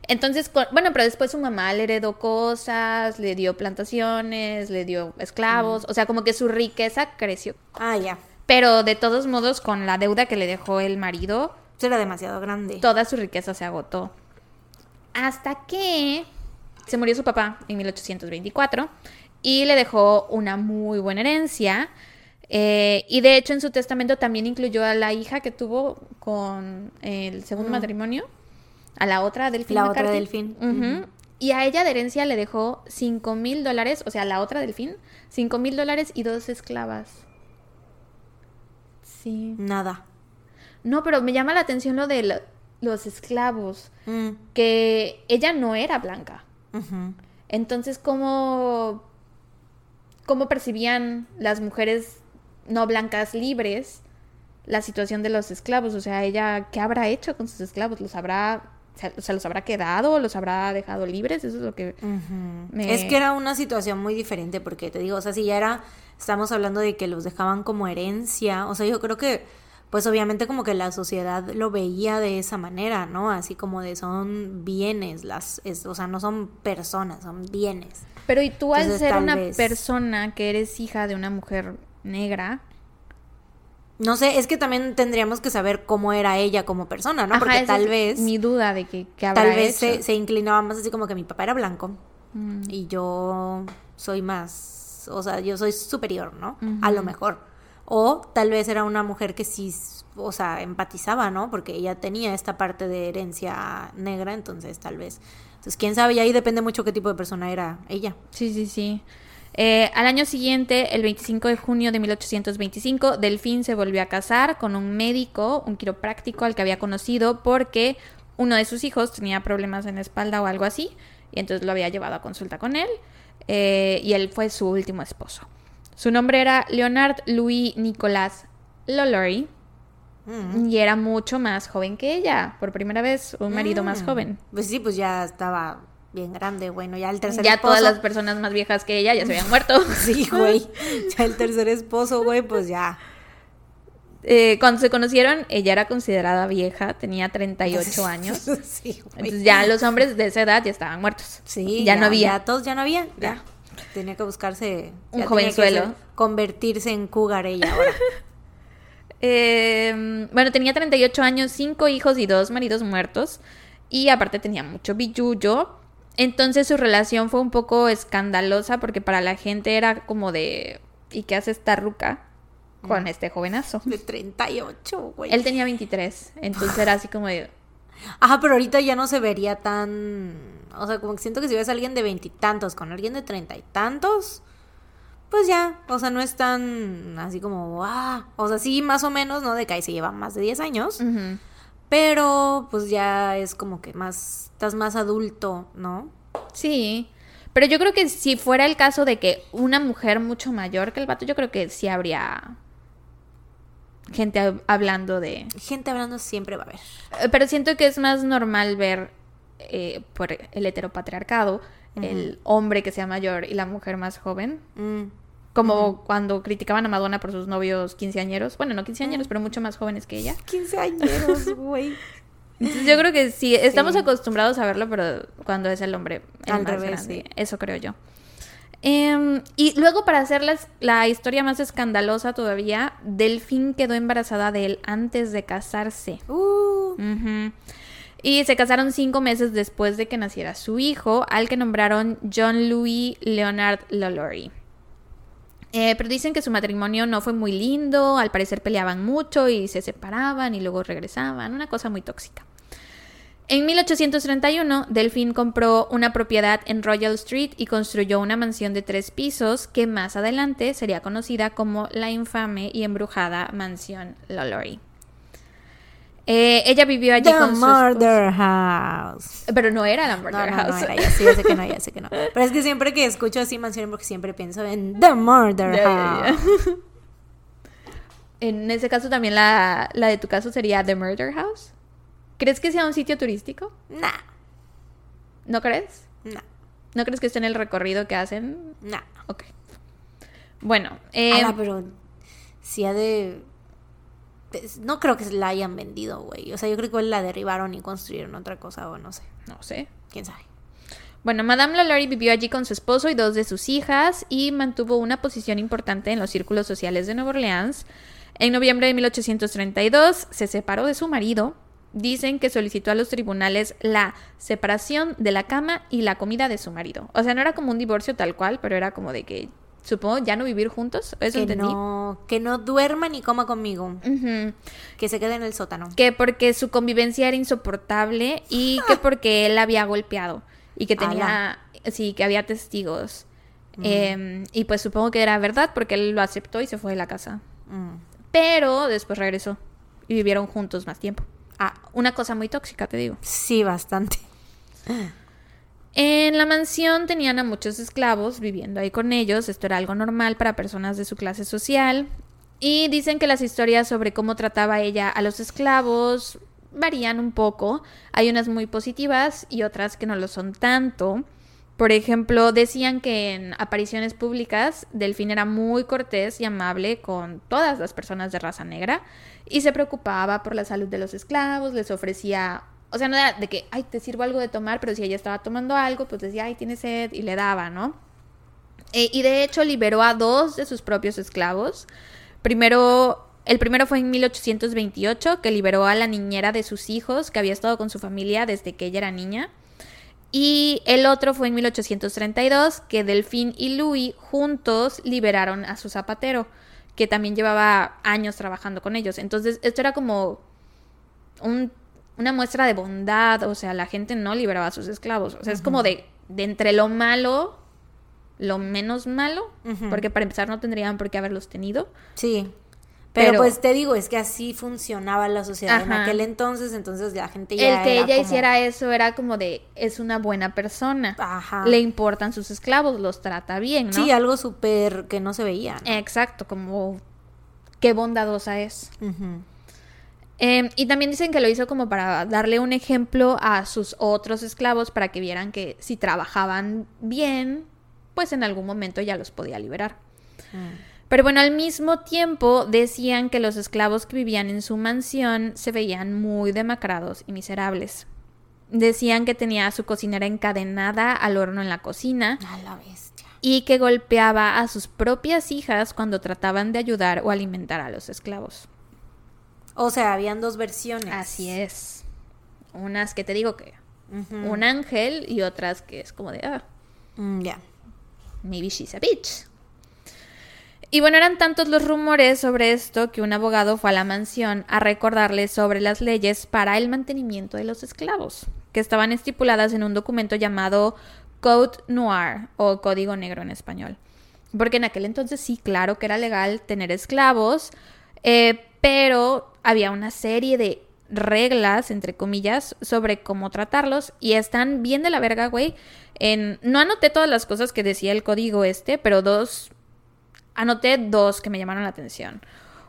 Entonces, bueno, pero después su mamá le heredó cosas, le dio plantaciones, le dio esclavos, o sea, como que su riqueza creció. Ah, ya. Pero de todos modos, con la deuda que le dejó el marido, era demasiado grande. toda su riqueza se agotó. Hasta que se murió su papá en 1824 y le dejó una muy buena herencia. eh, y de hecho en su testamento también incluyó a la hija que tuvo con el segundo matrimonio, a la otra Delfín. La otra McCarthy. Delfín. Ujú. Y a ella de herencia le dejó 5 mil dólares, o sea, a la otra Delfín, 5 mil dólares y dos esclavas. Sí. Nada. No, pero me llama la atención lo de lo- los esclavos, Mm, que ella no era blanca. Entonces, ¿cómo, cómo percibían las mujeres no blancas libres la situación de los esclavos? O sea, ella, ¿qué habrá hecho con sus esclavos? ¿Los habrá, se, los habrá quedado? ¿Los habrá dejado libres? Eso es lo que... Me- Es que era una situación muy diferente porque te digo, o sea, si ya era, estamos hablando de que los dejaban como herencia, o sea, yo creo que pues obviamente como que la sociedad lo veía de esa manera, ¿no? Así como de son bienes, las, es, o sea, no son personas, son bienes. Pero y tú al Entonces, ser una vez- persona que eres hija de una mujer negra, No sé, es que también tendríamos que saber cómo era ella como persona, ¿no? ajá, Porque tal es vez, mi duda de que, que habrá tal vez se, hecho. se inclinaba más así como que mi papá era blanco Mm. y yo soy más, o sea, yo soy superior, ¿no? A lo mejor. O tal vez era una mujer que sí, o sea, empatizaba, ¿no? Porque ella tenía esta parte de herencia negra, entonces tal vez. Entonces, quién sabe, y ahí depende mucho qué tipo de persona era ella. Sí, sí, sí. Eh, al año siguiente, el 25 de junio de 1825, Delfín se volvió a casar con un médico, un quiropráctico al que había conocido porque uno de sus hijos tenía problemas en la espalda o algo así, y entonces lo había llevado a consulta con él, eh, y él fue su último esposo. Su nombre era Leonard Louis Nicolas Lollory, Mm. y era mucho más joven que ella, por primera vez un marido más Mm. joven. Pues sí, pues ya estaba bien grande, bueno, ya el tercer Ya esposo. todas las personas más viejas que ella ya se habían muerto. Sí, güey. Ya el tercer esposo, güey, pues ya. Eh, cuando se conocieron, ella era considerada vieja, tenía 38 años. sí, güey. Entonces ya los hombres de esa edad ya estaban muertos. Sí, ya, no había. Ya todos ya no había. Ya. Ya. Tenía que buscarse. Un ya jovenzuelo. ser- convertirse en cougar ella ahora. Eh, bueno, tenía 38 años, cinco hijos y dos maridos muertos. Y aparte tenía mucho billuyo. Entonces su relación fue un poco escandalosa porque para la gente era como de... ¿Y qué hace esta ruca con este jovenazo? De 38, güey. Él tenía 23, entonces era así como de... Ajá, pero ahorita ya no se vería tan. O sea, como que siento que si ves a alguien de veintitantos con alguien de treinta y tantos, pues ya. O sea, no es tan así como. Ah. O sea, sí, más o menos, ¿no? De que ahí se llevan más de 10 años. Pero pues ya es como que más. Estás más adulto, ¿no? Sí, pero yo creo que si fuera el caso de que una mujer mucho mayor que el vato, yo creo que sí habría gente hab- hablando de... Gente hablando siempre va a haber. Eh, Pero siento que es más normal ver eh, por el heteropatriarcado el hombre que sea mayor y la mujer más joven. Mm. Como cuando criticaban a Madonna por sus novios quinceañeros. Bueno, no quinceañeros, pero mucho más jóvenes que ella. 15 años, güey. Yo creo que sí, estamos Sí. acostumbrados a verlo, pero cuando es el hombre el Al más revés, grande. sí. Eso creo yo. Em, y luego, para hacer las- la historia más escandalosa todavía, Delfín quedó embarazada de él antes de casarse. Uh. Y se casaron cinco meses después de que naciera su hijo, al que nombraron John Louis Leonard Lollory. Eh, pero dicen que su matrimonio no fue muy lindo, al parecer peleaban mucho y se separaban y luego regresaban, una cosa muy tóxica. En 1831, Delfín compró una propiedad en Royal Street y construyó una mansión de tres pisos que más adelante sería conocida como la infame y embrujada mansión Lollory. Eh, ella vivió allí The con su. Murder House. Pero no era la No, Murder no, no House. era, ya, sí, ya sé que no, ya sé que no. Pero es que siempre que escucho así mansión, porque siempre pienso en The Murder. House. En ese caso también la, la de tu caso sería The Murder House. ¿Crees que sea un sitio turístico? Nah, ¿No crees? nah, ¿No crees que esté en el recorrido que hacen? nah. Ok. Bueno, eh, Ala, pero si ha de... pues, No creo que la hayan vendido, güey. O sea, yo creo que la derribaron y construyeron otra cosa o no sé. no sé. ¿Quién sabe? Bueno, Madame Lalaurie vivió allí con su esposo y dos de sus hijas y mantuvo una posición importante en los círculos sociales de Nueva Orleans. En noviembre de 1832 se separó de su marido. Dicen que solicitó a los tribunales la separación de la cama y la comida de su marido. O sea, no era como un divorcio tal cual, pero era como de que, supongo, ya no vivir juntos. Eso Que entendí. no, que no duerma ni coma conmigo. Que se quede en el sótano. Que porque su convivencia era insoportable y que porque él había golpeado y que tenía, sí, que había testigos. Eh, y pues supongo que era verdad porque él lo aceptó y se fue de la casa. Mm. Pero después regresó y vivieron juntos más tiempo. Ah, Una cosa muy tóxica, te digo. sí, bastante. En la mansión tenían a muchos esclavos viviendo ahí con ellos. Esto era algo normal para personas de su clase social. Y dicen que las historias sobre cómo trataba ella a los esclavos varían un poco. Hay unas muy positivas y otras que no lo son tanto. Por ejemplo, decían que en apariciones públicas Delfín era muy cortés y amable con todas las personas de raza negra y se preocupaba por la salud de los esclavos, les ofrecía, o sea, no era de que, ay, te sirvo algo de tomar, pero si ella estaba tomando algo, pues decía, ay, tiene sed y le daba, ¿no? Eh, y de hecho liberó a dos de sus propios esclavos. Primero, el primero fue en 1828, que liberó a la niñera de sus hijos, que había estado con su familia desde que ella era niña. Y el otro fue en 1832, que Delfín y Louis juntos liberaron a su zapatero, que también llevaba años trabajando con ellos. Entonces, esto era como una muestra de bondad, o sea, la gente no liberaba a sus esclavos. O sea, es como de, de entre lo malo, lo menos malo, porque para empezar no tendrían por qué haberlos tenido. Sí. Pero, pues te digo, es que así funcionaba la sociedad en aquel entonces, entonces la gente ya... El que ella hiciera eso era como de, es una buena persona, Ajá. le importan sus esclavos, los trata bien, ¿no? Sí, algo súper que no se veía. Exacto, como qué bondadosa es. Em, y también dicen que lo hizo como para darle un ejemplo a sus otros esclavos para que vieran que si trabajaban bien, pues en algún momento ya los podía liberar. Mm. Pero bueno, al mismo tiempo decían que los esclavos que vivían en su mansión se veían muy demacrados y miserables. Decían que tenía a su cocinera encadenada al horno en la cocina. A la bestia. Y que golpeaba a sus propias hijas cuando trataban de ayudar o alimentar a los esclavos. O sea, habían dos versiones. Así es. Unas que te digo que un ángel y otras que es como de, ah, mm, ya. Maybe she's a bitch. Y bueno, eran tantos los rumores sobre esto que un abogado fue a la mansión a recordarles sobre las leyes para el mantenimiento de los esclavos, que estaban estipuladas en un documento llamado Code Noir o Código Negro en español. Porque en aquel entonces sí, claro que era legal tener esclavos, eh, pero había una serie de reglas, entre comillas, sobre cómo tratarlos y están bien de la verga, güey. En, no anoté todas las cosas que decía el código este, pero dos anoté dos que me llamaron la atención.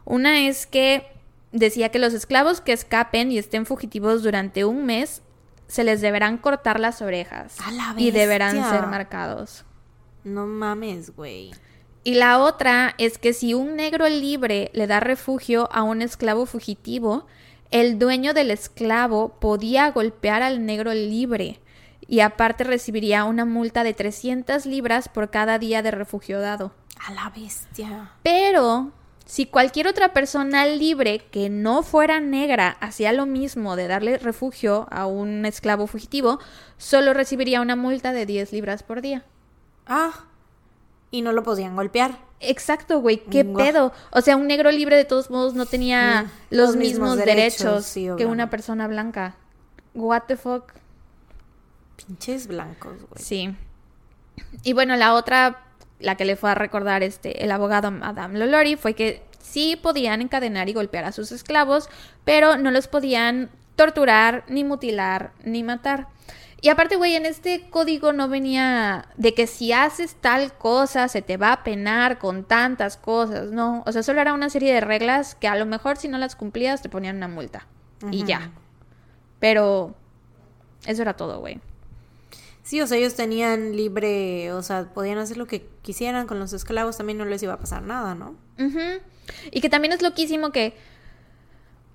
Una es que decía que los esclavos que escapen y estén fugitivos durante un mes se les deberán cortar las orejas y deberán ser marcados. No mames, güey. Y la otra es que si un negro libre le da refugio a un esclavo fugitivo, el dueño del esclavo podía golpear al negro libre y aparte recibiría una multa de 300 libras por cada día de refugio dado. A la bestia. Pero si cualquier otra persona libre que no fuera negra hacía lo mismo de darle refugio a un esclavo fugitivo, solo recibiría una multa de 10 libras por día. Ah, y no lo podían golpear. Exacto, güey, qué pedo. O sea, un negro libre de todos modos no tenía mm, los, mismos, derechos, que una persona blanca. What the fuck. Pinches blancos, güey. Sí. Y bueno, la otra la que le fue a recordar este, el abogado Madame Lolori fue que sí podían encadenar y golpear a sus esclavos, pero no los podían torturar, ni mutilar, ni matar. Y aparte, güey, en este código no venía de que si haces tal cosa se te va a penar con tantas cosas, no. O sea, solo era una serie de reglas que a lo mejor si no las cumplías te ponían una multa. Y ya. Pero eso era todo, güey. Sí, o sea, ellos tenían libre, o sea, podían hacer lo que quisieran con los esclavos, también no les iba a pasar nada, ¿no? Y que también es loquísimo que...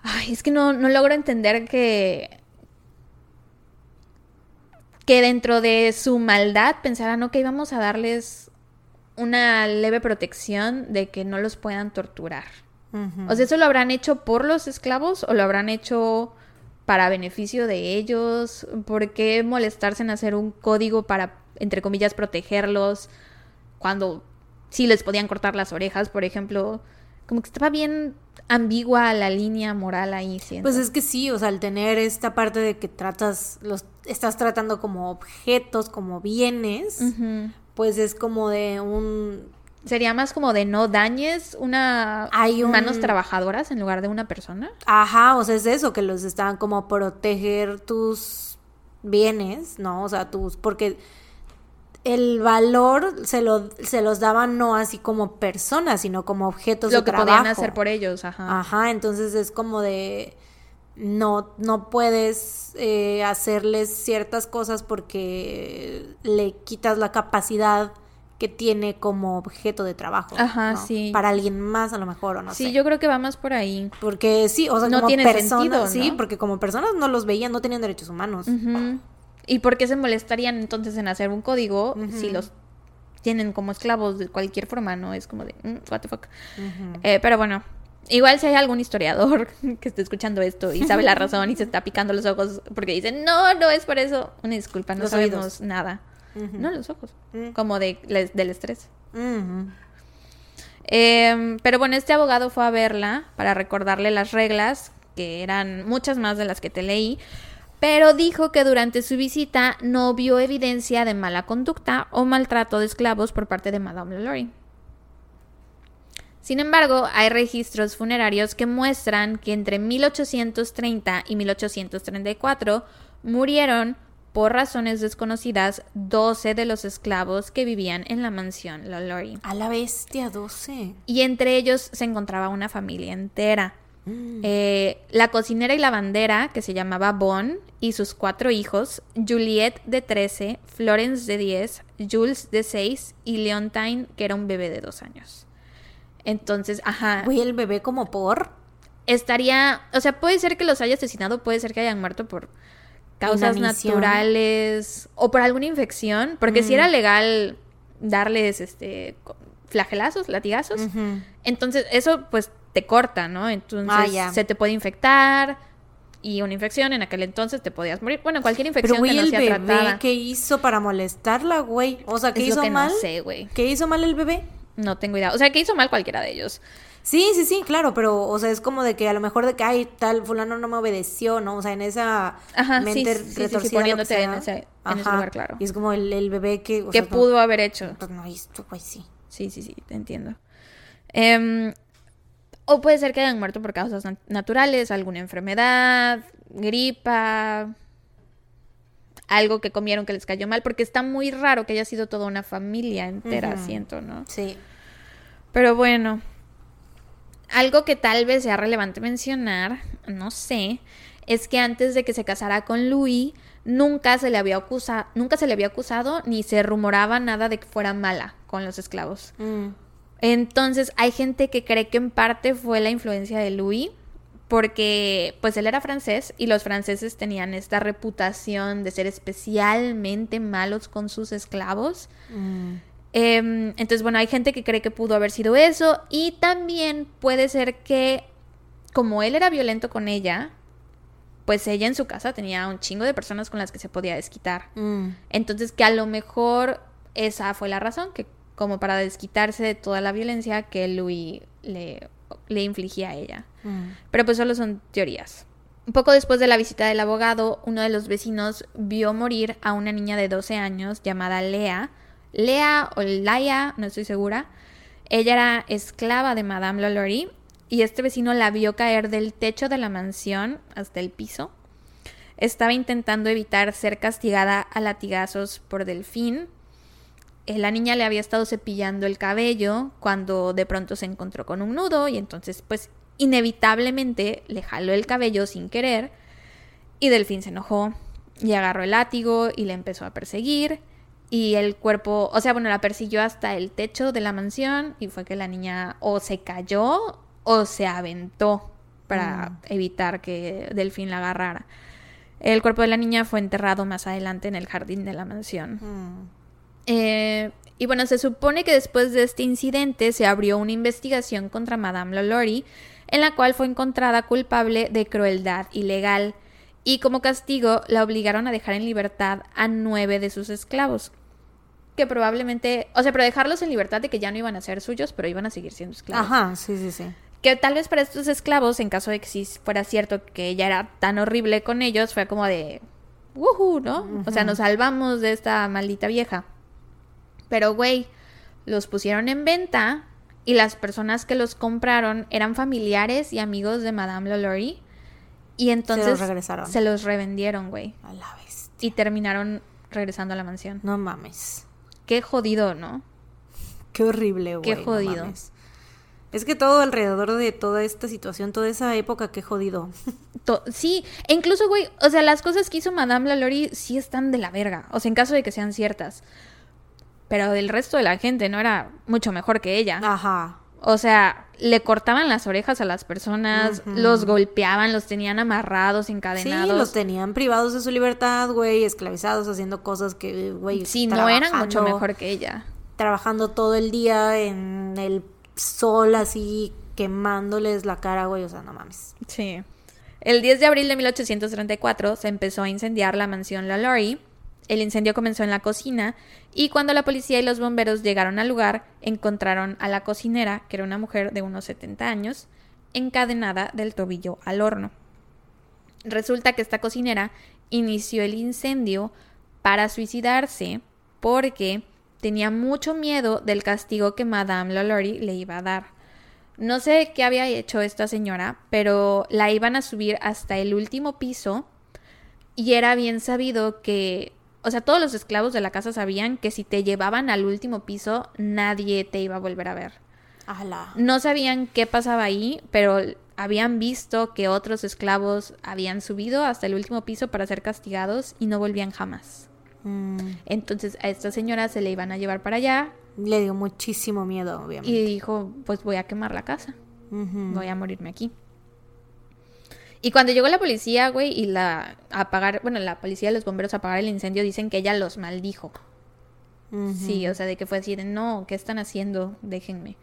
Ay, es que no, no logro entender que... Que dentro de su maldad pensaran, ok, vamos a darles una leve protección de que no los puedan torturar. O sea, ¿eso lo habrán hecho por los esclavos o lo habrán hecho para beneficio de ellos? ¿Por qué molestarse en hacer un código para, entre comillas, protegerlos cuando sí les podían cortar las orejas, por ejemplo? Como que estaba bien ambigua la línea moral ahí. Siento. Pues es que sí, o sea, al tener esta parte de que tratas, los estás tratando como objetos, como bienes, pues es como de un Sería más como de no dañes una manos trabajadoras en lugar de una persona. Ajá, o sea, es eso, que los están como proteger tus bienes, ¿no? O sea, tus, porque el valor se, lo, se los daban no así como personas, sino como objetos Lo que podían hacer por ellos, ajá. Ajá, entonces es como de no, no puedes eh, hacerles ciertas cosas porque le quitas la capacidad que tiene como objeto de trabajo. Ajá, ¿no? sí. Para alguien más a lo mejor, o no sí, sé. yo creo que va más por ahí. Porque sí, o sea, No como tiene personas, sentido, sí, porque como personas no los veían, no tenían derechos humanos. ¿Y por qué se molestarían entonces en hacer un código si los tienen como esclavos de cualquier forma? No es como de, mm, what the fuck. Eh, pero bueno, igual si hay algún historiador que esté escuchando esto y sabe la razón y se está picando los ojos porque dice, no, no es por eso. Una disculpa, no Los sabemos oídos. nada. No, los ojos. Mm. Como de, del estrés. Eh, pero bueno, este abogado fue a verla para recordarle las reglas, que eran muchas más de las que te leí, pero dijo que durante su visita no vio evidencia de mala conducta o maltrato de esclavos por parte de Madame LaLaurie. Sin embargo, hay registros funerarios que muestran que entre 1830 y 1834 murieron por razones desconocidas 12 de los esclavos que vivían en la mansión LaLaurie A la bestia 12. y entre ellos se encontraba una familia entera. Mm. Eh, la cocinera y lavandera, que se llamaba Bon, y sus cuatro hijos, Juliette de 13, Florence de 10, Jules de 6 y Leontine, que era un bebé de dos años. Entonces, ajá, Güey, el bebé como por. estaría, o sea, puede ser que los haya asesinado, puede ser que hayan muerto por causas naturales o por alguna infección, porque si Mm. era legal darles este flagelazos, latigazos, entonces eso pues te corta, ¿no? Entonces Ah, se te puede infectar y una infección en aquel entonces te podías morir. Bueno, cualquier Pero, infección güey, que no el sea bebé, tratada. ¿qué hizo para molestarla, güey? O sea, ¿qué es lo hizo que mal? no sé, güey. ¿Qué hizo mal el bebé? No tengo idea. O sea, que hizo mal cualquiera de ellos. Sí, sí, sí, claro, pero, o sea, es como de que a lo mejor de que, ay, tal, fulano no me obedeció, ¿no? O sea, en esa Ajá, sí, mente sí, sí, sí, retorcida, poniéndote en ese- en ese Ajá. lugar, claro. Y es como el, el bebé que... o ¿Qué sea, no- pudo haber hecho? Pues no, esto, güey, sí. Sí, sí, sí, te entiendo. Em, o puede ser que hayan muerto por causas nat- naturales, alguna enfermedad, gripa, algo que comieron que les cayó mal, porque está muy raro que haya sido toda una familia entera, siento, ¿no? Sí. Pero bueno, algo que tal vez sea relevante mencionar, no sé, es que antes de que se casara con Louis, nunca se le había acusado, nunca se le había acusado ni se rumoraba nada de que fuera mala con los esclavos. Mm. Entonces, hay gente que cree que en parte fue la influencia de Louis, porque pues él era francés y los franceses tenían esta reputación de ser especialmente malos con sus esclavos. Mm. Em, entonces, bueno, hay gente que cree que pudo haber sido eso y también puede ser que como él era violento con ella, pues ella en su casa tenía un chingo de personas con las que se podía desquitar. Mm. Entonces, que a lo mejor esa fue la razón, que como para desquitarse de toda la violencia que Louis le, le infligía a ella. Mm. Pero pues solo son teorías. Poco después de la visita del abogado, uno de los vecinos vio morir a una niña de 12 años llamada Lea. Lea o Laia, no estoy segura. Ella era esclava de Madame LaLaurie y este vecino la vio caer del techo de la mansión hasta el piso. Estaba intentando evitar ser castigada a latigazos por Delfín. Eh, La niña le había estado cepillando el cabello cuando de pronto se encontró con un nudo y entonces pues inevitablemente le jaló el cabello sin querer y Delfín se enojó y agarró el látigo y le empezó a perseguir y el cuerpo, o sea, bueno, la persiguió hasta el techo de la mansión y fue que la niña o se cayó o se aventó para Mm. evitar que Delfín la agarrara. El cuerpo de la niña fue enterrado más adelante en el jardín de la mansión. Mm. Eh, y bueno, se supone que después de este incidente se abrió una investigación contra Madame LaLaurie, en la cual fue encontrada culpable de crueldad ilegal. Y como castigo la obligaron a dejar en libertad a nueve de sus esclavos. Que probablemente, o sea, pero dejarlos en libertad de que ya no iban a ser suyos, pero iban a seguir siendo esclavos. Ajá, sí, sí, sí. Que tal vez para estos esclavos, en caso de que sí fuera cierto que ella era tan horrible con ellos, fue como de. ¡Woohoo! ¿No? O sea, nos salvamos de esta maldita vieja. Pero, güey, los pusieron en venta y las personas que los compraron eran familiares y amigos de Madame LaLaurie. Y entonces regresaron. se los revendieron, güey. A la vez. Y terminaron regresando a la mansión. No mames. Qué jodido, ¿no? Qué horrible, güey. Qué no jodido. mames. Es que todo alrededor de toda esta situación, toda esa época, qué jodido. To- sí, e incluso, güey, o sea, las cosas que hizo Madame Lalaurie sí están de la verga. O sea, en caso de que sean ciertas. Pero el resto de la gente no era mucho mejor que ella. Ajá. O sea, le cortaban las orejas a las personas, los golpeaban, los tenían amarrados, Sí, encadenados. los tenían privados de su libertad, güey, esclavizados, haciendo cosas que, güey, Sí, no eran mucho mejor que ella. Trabajando todo el día en el sol así, quemándoles la cara, güey, o sea, no mames. Sí. El 10 de abril de 1834 se empezó a incendiar la mansión LaLaurie. El incendio comenzó en la cocina y cuando la policía y los bomberos llegaron al lugar, encontraron a la cocinera, que era una mujer de unos 70 años, encadenada del tobillo al horno. Resulta que esta cocinera inició el incendio para suicidarse porque tenía mucho miedo del castigo que Madame LaLaurie le iba a dar. No sé qué había hecho esta señora, pero la iban a subir hasta el último piso y era bien sabido que, o sea, todos los esclavos de la casa sabían que si te llevaban al último piso nadie te iba a volver a ver. Ala. No sabían qué pasaba ahí, pero habían visto que otros esclavos habían subido hasta el último piso para ser castigados y no volvían jamás. Mm, Entonces a esta señora se le iban a llevar para allá le dio muchísimo miedo, obviamente. y dijo, pues voy a quemar la casa. Voy a morirme aquí. Y cuando llegó la policía, güey, y la a apagar, bueno, la policía y los bomberos a apagar el incendio, dicen que ella los maldijo. Sí, o sea, de que fue así de, no, ¿qué están haciendo? Déjenme.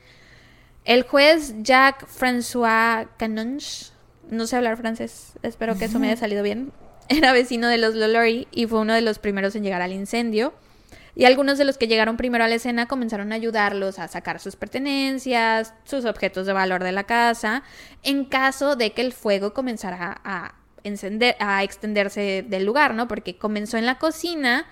El juez Jacques François Canonge, no sé hablar francés, espero que eso me haya salido bien, era vecino de los Lolori y fue uno de los primeros en llegar al incendio. Y algunos de los que llegaron primero a la escena comenzaron a ayudarlos a sacar sus pertenencias, sus objetos de valor de la casa, en caso de que el fuego comenzara a encender, a extenderse del lugar, ¿no? Porque comenzó en la cocina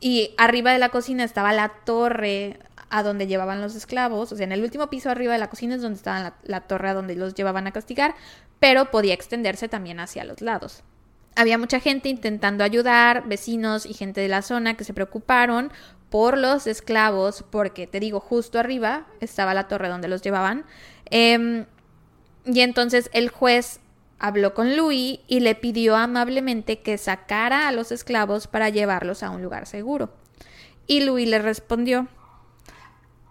y arriba de la cocina estaba la torre a donde llevaban los esclavos, o sea, en el último piso arriba de la cocina es donde estaba la, la torre a donde los llevaban a castigar, pero podía extenderse también hacia los lados. Había mucha gente intentando ayudar, vecinos y gente de la zona que se preocuparon por los esclavos, porque te digo, justo arriba estaba la torre donde los llevaban. Em, y entonces el juez habló con Louis y le pidió amablemente que sacara a los esclavos para llevarlos a un lugar seguro. Y Louis le respondió,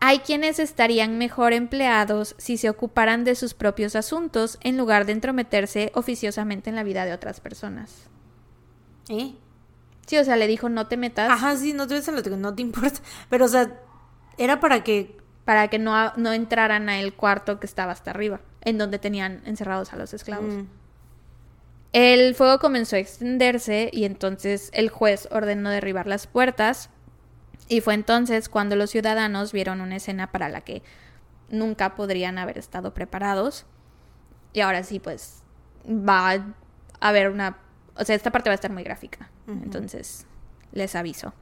hay quienes estarían mejor empleados si se ocuparan de sus propios asuntos en lugar de entrometerse oficiosamente en la vida de otras personas. ¿Eh? Sí, o sea, le dijo, no te metas Ajá, sí, no te ves en lo que no te importa. Pero, o sea, era para que. para que no, no entraran a el cuarto que estaba hasta arriba, en donde tenían encerrados a los esclavos. Mm, El fuego comenzó a extenderse y entonces el juez ordenó derribar las puertas y fue entonces cuando los ciudadanos vieron una escena para la que nunca podrían haber estado preparados. Y ahora sí, pues va a haber una... O sea, esta parte va a estar muy gráfica. Entonces, les aviso.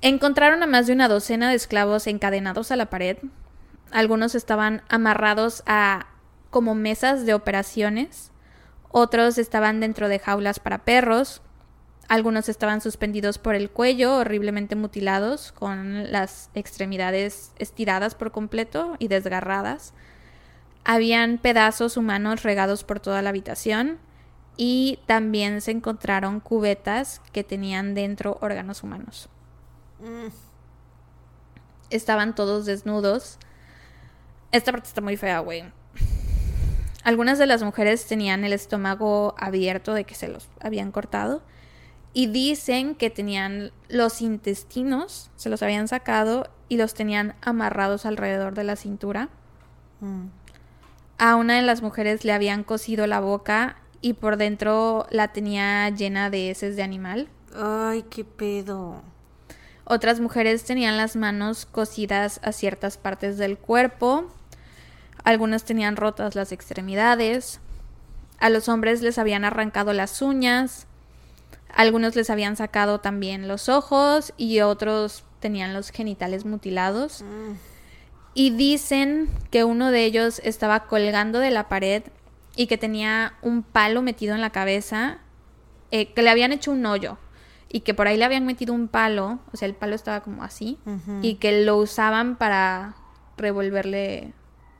Encontraron a más de una docena de esclavos encadenados a la pared. Algunos estaban amarrados a como mesas de operaciones. Otros estaban dentro de jaulas para perros. Algunos estaban suspendidos por el cuello, horriblemente mutilados, con las extremidades estiradas por completo y desgarradas. Habían pedazos humanos regados por toda la habitación y también se encontraron cubetas que tenían dentro órganos humanos. mm. Estaban todos desnudos. Esta parte está muy fea, güey. Algunas de las mujeres tenían el estómago abierto de que se los habían cortado. Y dicen que tenían los intestinos, se los habían sacado y los tenían amarrados alrededor de la cintura. Mm. A una de las mujeres le habían cosido la boca y por dentro la tenía llena de heces de animal. Ay, qué pedo. Otras mujeres tenían las manos cosidas a ciertas partes del cuerpo. Algunas tenían rotas las extremidades. A los hombres les habían arrancado las uñas. Algunos les habían sacado también los ojos y otros tenían los genitales mutilados. Mm. Y dicen que uno de ellos estaba colgando de la pared y que tenía un palo metido en la cabeza, eh, que le habían hecho un hoyo y que por ahí le habían metido un palo, o sea, el palo estaba como así, y que lo usaban para revolverle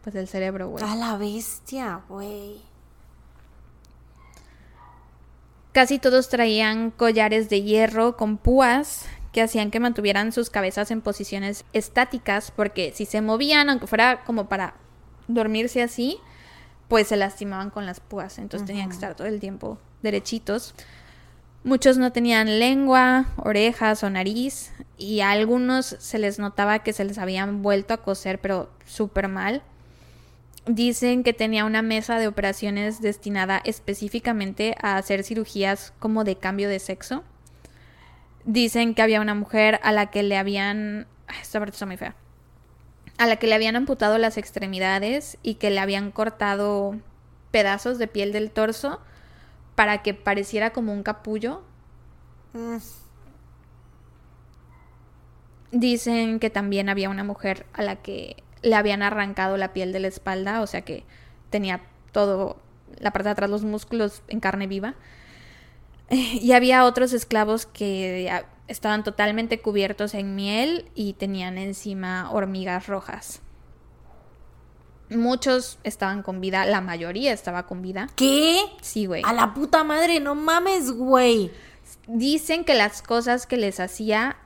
pues del cerebro, güey. A la bestia, güey. Casi todos traían collares de hierro con púas que hacían que mantuvieran sus cabezas en posiciones estáticas porque si se movían, aunque fuera como para dormirse así, pues se lastimaban con las púas, entonces tenían que estar todo el tiempo derechitos. Muchos no tenían lengua, orejas o nariz y a algunos se les notaba que se les habían vuelto a coser pero súper mal. Dicen que tenía una mesa de operaciones destinada específicamente a hacer cirugías como de cambio de sexo. Dicen que había una mujer a la que le habían... Esta parte está muy fea. A la que le habían amputado las extremidades y que le habían cortado pedazos de piel del torso para que pareciera como un capullo. Mm. Dicen que también había una mujer a la que le habían arrancado la piel de la espalda, o sea que tenía todo, la parte de atrás, los músculos en carne viva. Y había otros esclavos que estaban totalmente cubiertos en miel y tenían encima hormigas rojas. Muchos estaban con vida, la mayoría estaba con vida. ¿Qué? Sí, güey. A la puta madre, no mames, güey. Dicen que las cosas que les hacía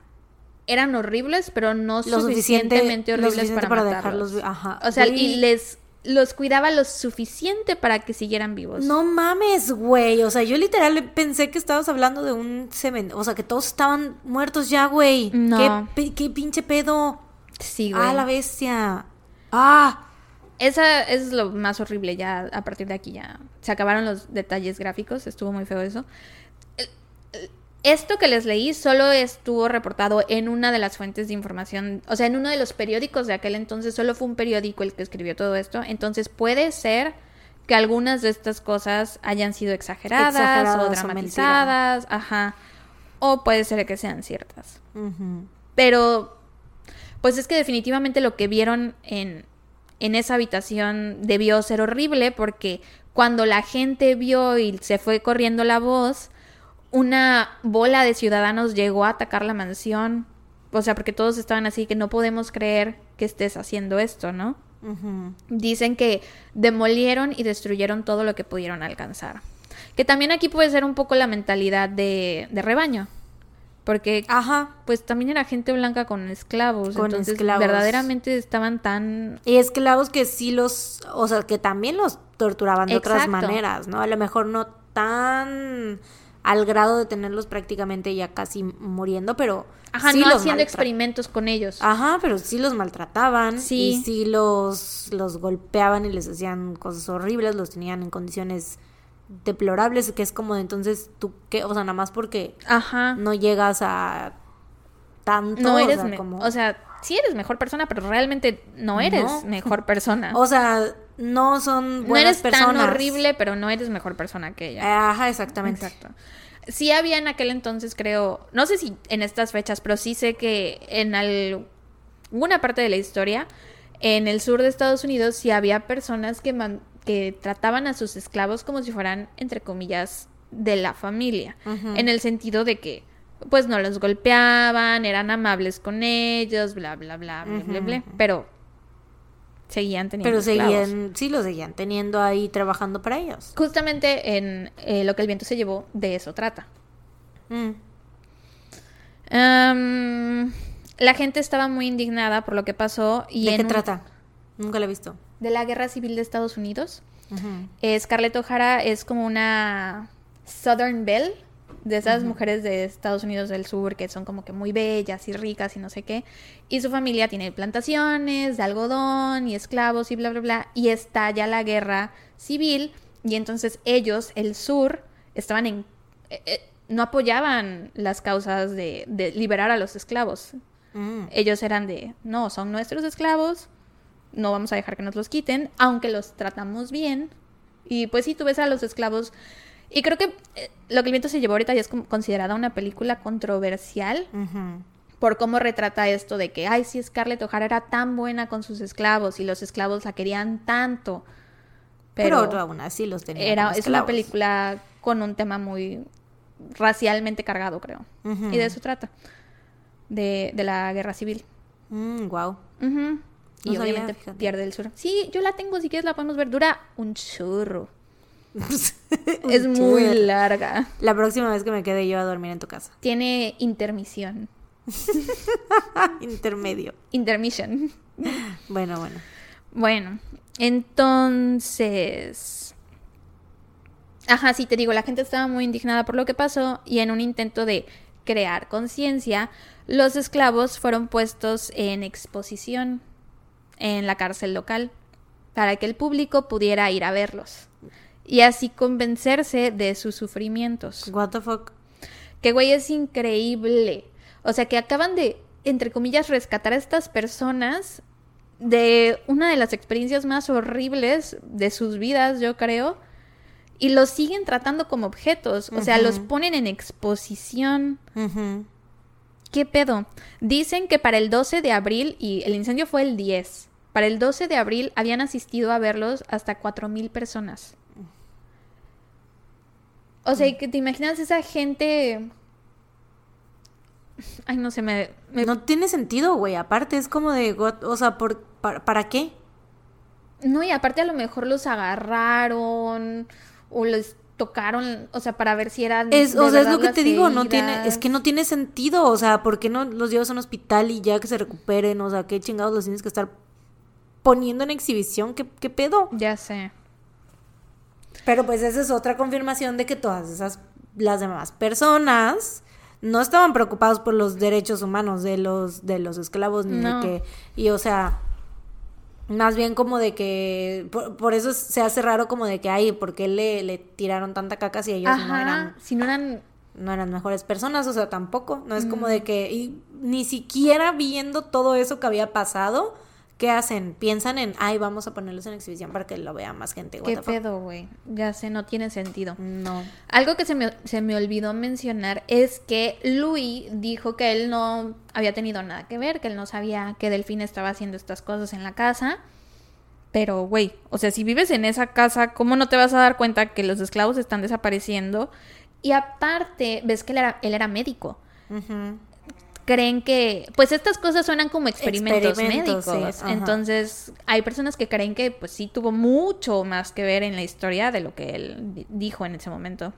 eran horribles, pero no Lo suficiente- suficientemente lo horribles suficiente para, para matarlos. dejarlos ajá. O sea, y les los cuidaba lo suficiente para que siguieran vivos. No mames, güey. O sea, yo literal pensé que estabas hablando de un cementerio. O sea, que todos estaban muertos ya, güey. No. ¿Qué, qué pinche pedo? Sí, güey. Ah, la bestia. Ah. Esa es lo más horrible. Ya a partir de aquí ya se acabaron los detalles gráficos. Estuvo muy feo eso. Esto que les leí solo estuvo reportado en una de las fuentes de información, o sea, en uno de los periódicos de aquel entonces, solo fue un periódico el que escribió todo esto. Entonces puede ser que algunas de estas cosas hayan sido exageradas, Exageradas o o dramatizadas, ajá. O puede ser que sean ciertas. Pero, pues es que definitivamente lo que vieron en, en esa habitación debió ser horrible porque cuando la gente vio y se fue corriendo la voz, una bola de ciudadanos llegó a atacar la mansión. O sea, porque todos estaban así que no podemos creer que estés haciendo esto, ¿no? Dicen que demolieron y destruyeron todo lo que pudieron alcanzar. Que también aquí puede ser un poco la mentalidad de, de rebaño. Porque Ajá. pues también era gente blanca con esclavos. Con entonces, esclavos. verdaderamente estaban tan. Y esclavos que sí los, o sea, que también los torturaban de otras maneras, ¿no? A lo mejor no tan al grado de tenerlos prácticamente ya casi muriendo, pero Ajá, sí no los haciendo experimentos con ellos. Ajá, pero sí los maltrataban Sí. y sí los, los golpeaban y les hacían cosas horribles, los tenían en condiciones deplorables, que es como de entonces tú qué, o sea, nada más porque Ajá. no llegas a tanto, No o eres. sea, me- como- O sea, sí eres mejor persona, pero realmente no eres No. mejor persona. o sea, no son no buenas eres personas. tan horrible, pero no eres mejor persona que ella. Ajá, exactamente. Exacto. Sí había en aquel entonces, creo, no sé si en estas fechas, pero sí sé que en alguna parte de la historia, en el sur de Estados Unidos, sí había personas que, man- que trataban a sus esclavos como si fueran, entre comillas, de la familia. En el sentido de que, pues, no los golpeaban, eran amables con ellos, bla, bla, bla, bla, bla, bla. Pero seguían teniendo Pero esclavos. seguían, sí lo seguían teniendo ahí trabajando para ellos. Justamente en eh, lo que el viento se llevó, de eso trata. Mm. La gente estaba muy indignada por lo que pasó y ¿De en qué un- trata? Nunca lo he visto. de la guerra civil de Estados Unidos. Eh, Scarlett O'Hara es como una Southern Belle, de esas mujeres de Estados Unidos del Sur que son como que muy bellas y ricas y no sé qué. Y su familia tiene plantaciones de algodón y esclavos y bla, bla, bla. Y estalla la guerra civil y entonces ellos, el sur, estaban en... eh, eh, no apoyaban las causas de, de liberar a los esclavos. Mm. Ellos eran de, no, son nuestros esclavos, no vamos a dejar que nos los quiten, aunque los tratamos bien. Y pues sí, tú ves a los esclavos. Y creo que eh, lo que el viento se llevó ahorita ya es considerada una película controversial por cómo retrata esto de que, ay, sí, Scarlett O'Hara era tan buena con sus esclavos y los esclavos la querían tanto. Pero, Pero, aún así los tenía era, como es una película con un tema muy racialmente cargado, creo. Y de eso trata, de, de la guerra civil. Mm, wow. Y No obviamente pierde el sueño. Sí, yo la tengo, si quieres la podemos ver. Dura un churro. Es muy larga. La próxima vez que me quede yo a dormir en tu casa. Tiene intermisión. Intermedio. Intermission. Bueno, bueno. Bueno, entonces... Ajá, sí, te digo, la gente estaba muy indignada por lo que pasó y en un intento de crear conciencia, los esclavos fueron puestos en exposición en la cárcel local para que el público pudiera ir a verlos y así convencerse de sus sufrimientos. What the fuck. Que güey es increíble. O sea, que acaban de, entre comillas, rescatar a estas personas de una de las experiencias más horribles de sus vidas, yo creo. Y los siguen tratando como objetos. O sea, los ponen en exposición. ¿Qué pedo? Dicen que para el 12 de abril, y el incendio fue el 10, para el 12 de abril habían asistido a verlos hasta 4.000 personas. O sea, y que te imaginas esa gente... Ay, no sé, me... me- No tiene sentido, güey. Aparte, es como de. what- O sea, ¿por, para, ¿para qué? No, y aparte a lo mejor los agarraron o les tocaron, o sea, para ver si eran... Es, o sea, es lo que te digo, no tiene, es que no tiene sentido, o sea, ¿por qué no los llevas a un hospital y ya que se recuperen? O sea, ¿qué chingados los tienes que estar poniendo en exhibición? ¿Qué, qué pedo? Ya sé. Pero pues esa es otra confirmación de que todas esas, las demás personas no estaban preocupados por los derechos humanos de los, de los esclavos, ni No. de que, y o sea, más bien como de que, por, por eso se hace raro como de que, ay, ¿por qué le, le tiraron tanta caca si ellos no eran si no eran... no eran mejores personas, o sea, tampoco. No es como Mm. de que y ni siquiera viendo todo eso que había pasado, ¿qué hacen? Piensan en, ay, vamos a ponerlos en exhibición para que lo vea más gente. ¿Qué pedo, güey? Ya sé, no tiene sentido. No. Algo que se me, se me olvidó mencionar es que Louis dijo que él no había tenido nada que ver, que él no sabía que Delfín estaba haciendo estas cosas en la casa. Pero, güey, o sea, si vives en esa casa, ¿cómo no te vas a dar cuenta que los esclavos están desapareciendo? Y aparte, ves que él era, él era médico. Creen que, pues estas cosas suenan como experimentos, Experimentos, sí, médicos. ajá. Entonces, hay personas que creen que, pues sí, tuvo mucho más que ver en la historia de lo que él di- dijo en ese momento.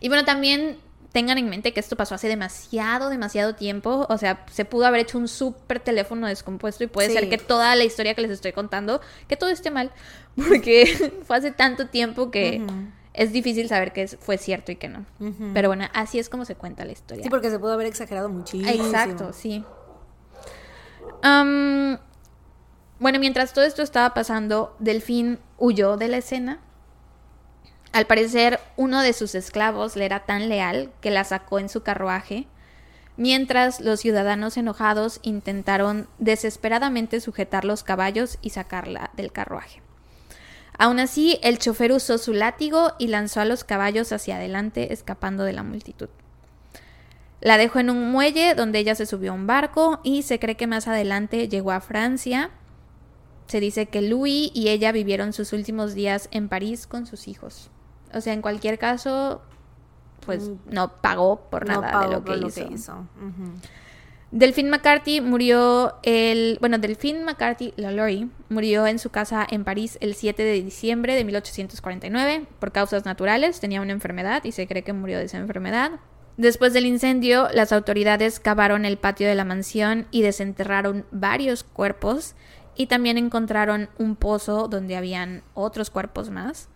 Y bueno, también tengan en mente que esto pasó hace demasiado, demasiado tiempo. O sea, se pudo haber hecho un súper teléfono descompuesto y puede Sí. ser que toda la historia que les estoy contando, que todo esté mal, porque fue hace tanto tiempo que. Es difícil saber que es- fue cierto y que no. Pero bueno, así es como se cuenta la historia. Sí, porque se pudo haber exagerado muchísimo. Exacto, sí. Bueno, mientras todo esto estaba pasando, Delfín huyó de la escena. Al parecer, uno de sus esclavos le era tan leal que la sacó en su carruaje, mientras los ciudadanos enojados intentaron desesperadamente sujetar los caballos y sacarla del carruaje. Aún así, el chofer usó su látigo y lanzó a los caballos hacia adelante, escapando de la multitud. La dejó en un muelle donde ella se subió a un barco y se cree que más adelante llegó a Francia. Se dice que Louis y ella vivieron sus últimos días en París con sus hijos. O sea, en cualquier caso, pues no pagó por No nada pagó de lo que por hizo. Delphine McCarthy murió el... Bueno, Delphine McCarthy Lalaurie murió en su casa en París el 7 de diciembre de 1849 por causas naturales. Tenía una enfermedad y se cree que murió de esa enfermedad. Después del incendio, las autoridades cavaron el patio de la mansión y desenterraron varios cuerpos y también encontraron un pozo donde habían otros cuerpos más.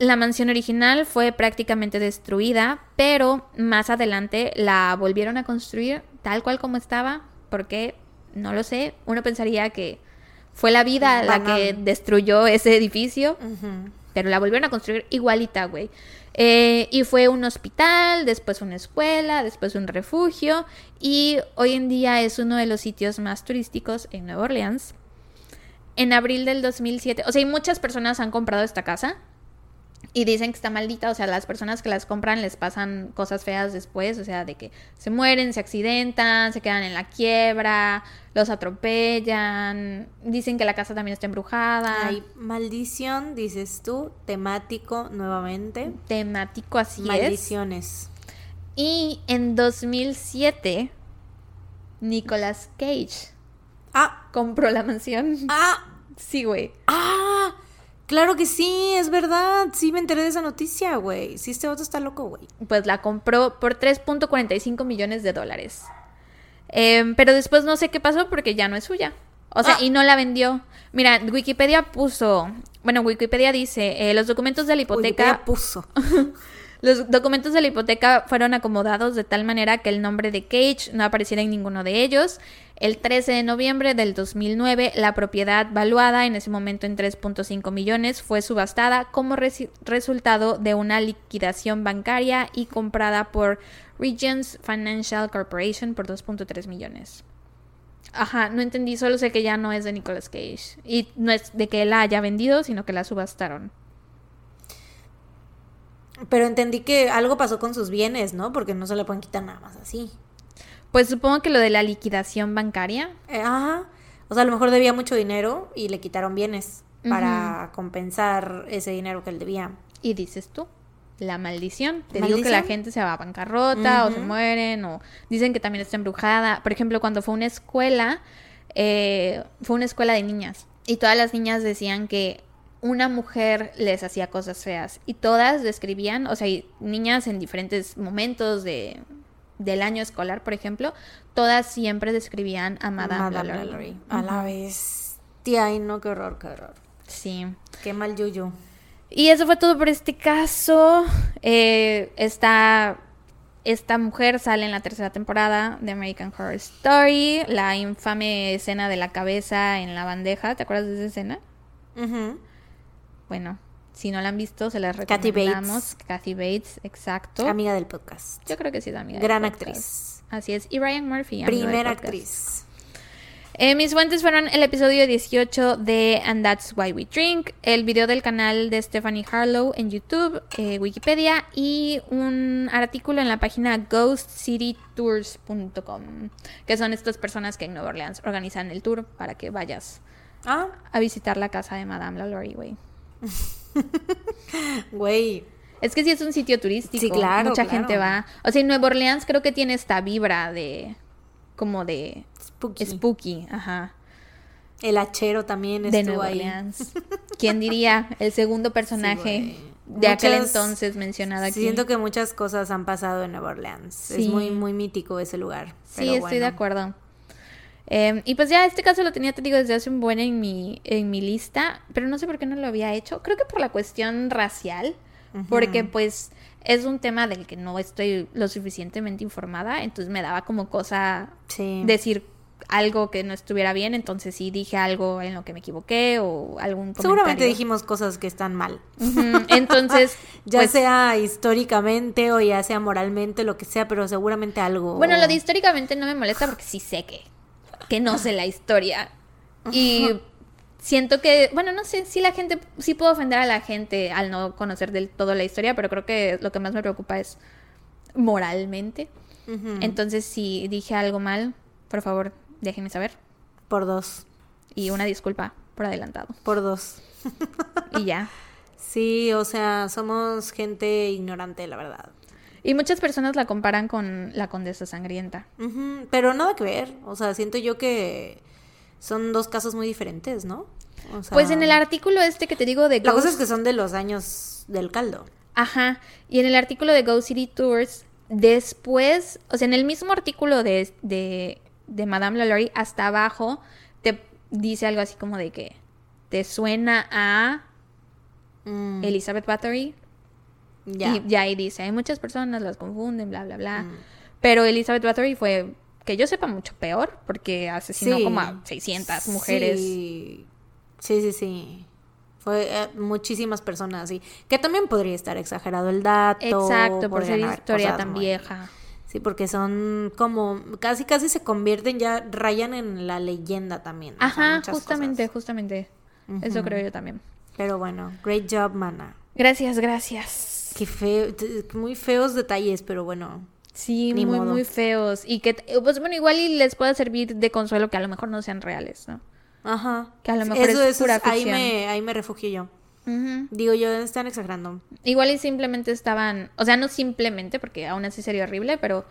La mansión original fue prácticamente destruida, pero más adelante la volvieron a construir tal cual como estaba, porque no lo sé, uno pensaría que fue la vida la que destruyó ese edificio, pero la volvieron a construir igualita, güey. Eh, y fue un hospital, después una escuela, después un refugio, y hoy en día es uno de los sitios más turísticos en Nueva Orleans. En abril del 2007, o sea, y muchas personas han comprado esta casa y dicen que está maldita, o sea, las personas que las compran les pasan cosas feas después, o sea, de que se mueren, se accidentan, se quedan en la quiebra, los atropellan, dicen que la casa también está embrujada. Hay maldición, dices tú, temático nuevamente. Temático así es. Maldiciones. Y en 2007, Nicolas Cage Ah, compró la mansión. ah, Sí, güey. ah. Claro que sí, es verdad. Sí me enteré de esa noticia, güey. Sí, este otro está loco, güey. Pues la compró por 3.45 millones de dólares. Em, pero después no sé qué pasó porque ya no es suya. O sea, Ah. y no la vendió. Mira, Wikipedia puso. Bueno, Wikipedia dice: eh, los documentos de la hipoteca. Wikipedia puso. Los documentos de la hipoteca fueron acomodados de tal manera que el nombre de Cage no apareciera en ninguno de ellos. El 13 de noviembre del 2009, la propiedad valuada en ese momento en 3.5 millones fue subastada como resultado de una liquidación bancaria y comprada por Regions Financial Corporation por 2.3 millones. Ajá, no entendí, solo sé que ya no es de Nicolas Cage. Y no es de que la haya vendido, sino que la subastaron. Pero entendí que algo pasó con sus bienes, ¿no? Porque no se le pueden quitar nada más así. Pues supongo que lo de la liquidación bancaria. Eh, ajá. O sea, a lo mejor debía mucho dinero y le quitaron bienes para compensar ese dinero que él debía. Y dices tú, la maldición. Te digo que la gente se va a bancarrota o se mueren o dicen que también está embrujada. Por ejemplo, cuando fue una escuela, eh, fue una escuela de niñas y todas las niñas decían que una mujer les hacía cosas feas y todas describían, o sea, niñas en diferentes momentos de, del año escolar, por ejemplo, todas siempre describían a Madame, Madame Lalaurie. Lalaurie. A la vez. Tía, ay, no, qué horror, qué horror. Sí. Qué mal yuyu. Y eso fue todo por este caso. Eh, esta, esta mujer sale en la tercera temporada de American Horror Story. La infame escena de la cabeza en la bandeja. ¿Te acuerdas de esa escena? Ujú. Bueno, si no la han visto, se las Kathy recomendamos. Kathy Bates, exacto. Amiga del podcast. Yo creo que sí es amiga. Gran actriz. Así es. Y Ryan Murphy. Primera actriz. Eh, mis fuentes fueron el episodio 18 de And That's Why We Drink, el video del canal de Stephanie Harlow en YouTube, eh, Wikipedia y un artículo en la página ghostcitytours.com, que son estas personas que en Nueva Orleans organizan el tour para que vayas Ah, a visitar la casa de Madame Lalaurie, güey. güey. Es que sí es un sitio turístico. Sí, claro, Mucha claro. gente va. O sea, en Nueva Orleans creo que tiene esta vibra de... como de... Spooky. Spooky, ajá. El hachero también de estuvo Nueva ahí. Orleans. ¿Quién diría? El segundo personaje Sí, de aquel entonces mencionado aquí. Siento que muchas cosas han pasado en Nueva Orleans. Sí. Es muy, muy mítico ese lugar. Sí, Pero estoy de acuerdo. Eh, y pues ya este caso lo tenía, te digo, desde hace un buen en mi, en mi lista, pero no sé por qué no lo había hecho. Creo que por la cuestión racial, porque pues es un tema del que no estoy lo suficientemente informada, entonces me daba como cosa Sí. decir algo que no estuviera bien, entonces sí dije algo en lo que me equivoqué o algún comentario. Seguramente dijimos cosas que están mal. Entonces, Ya pues, sea históricamente o ya sea moralmente, lo que sea, pero seguramente algo. Bueno, lo de históricamente no me molesta porque sí sé que, que no sé la historia. Y siento que, bueno, no sé, si la gente, sí puedo ofender a la gente al no conocer del todo la historia, pero creo que lo que más me preocupa es moralmente. Entonces, si dije algo mal, por favor, déjenme saber. Por dos. Y una disculpa por adelantado. Por dos. Y ya. Sí, o sea, somos gente ignorante, la verdad. Y muchas personas la comparan con la condesa sangrienta. Pero nada que ver. O sea, siento yo que son dos casos muy diferentes, ¿no? O sea, Pues en el artículo este que te digo de La cosa es que son de los años del caldo. Ajá. Y en el artículo de Go City Tours, después, o sea, en el mismo artículo de, de, de Madame Lalaurie, hasta abajo, te dice algo así como de que te suena a Mm, Elizabeth Bathory. Ya. Y ya ahí dice, hay muchas personas las confunden, bla, bla, bla. Mm. Pero Elizabeth Bathory fue, que yo sepa, mucho peor, porque asesinó Sí. como a 600 mujeres. Sí, sí, sí. sí. Fue eh, muchísimas personas, sí. Que también podría estar exagerado el dato. Exacto, por ser historia tan muy- vieja. Sí, porque son como, casi casi se convierten ya, rayan en la leyenda también. o sea, Ajá, justamente, justamente. Eso creo yo también. Pero bueno, great job, mana. Gracias, gracias. Qué feo, muy feos detalles, pero bueno. Sí, muy, modo. muy feos. Y que, pues bueno, igual y les pueda servir de consuelo que a lo mejor no sean reales, ¿no? Ajá. Que a lo mejor eso, es eso pura ahí ficción. me, ahí me refugio yo. Ujú. Digo yo, están exagerando. Igual y simplemente estaban, o sea, no simplemente, porque aún así sería horrible, pero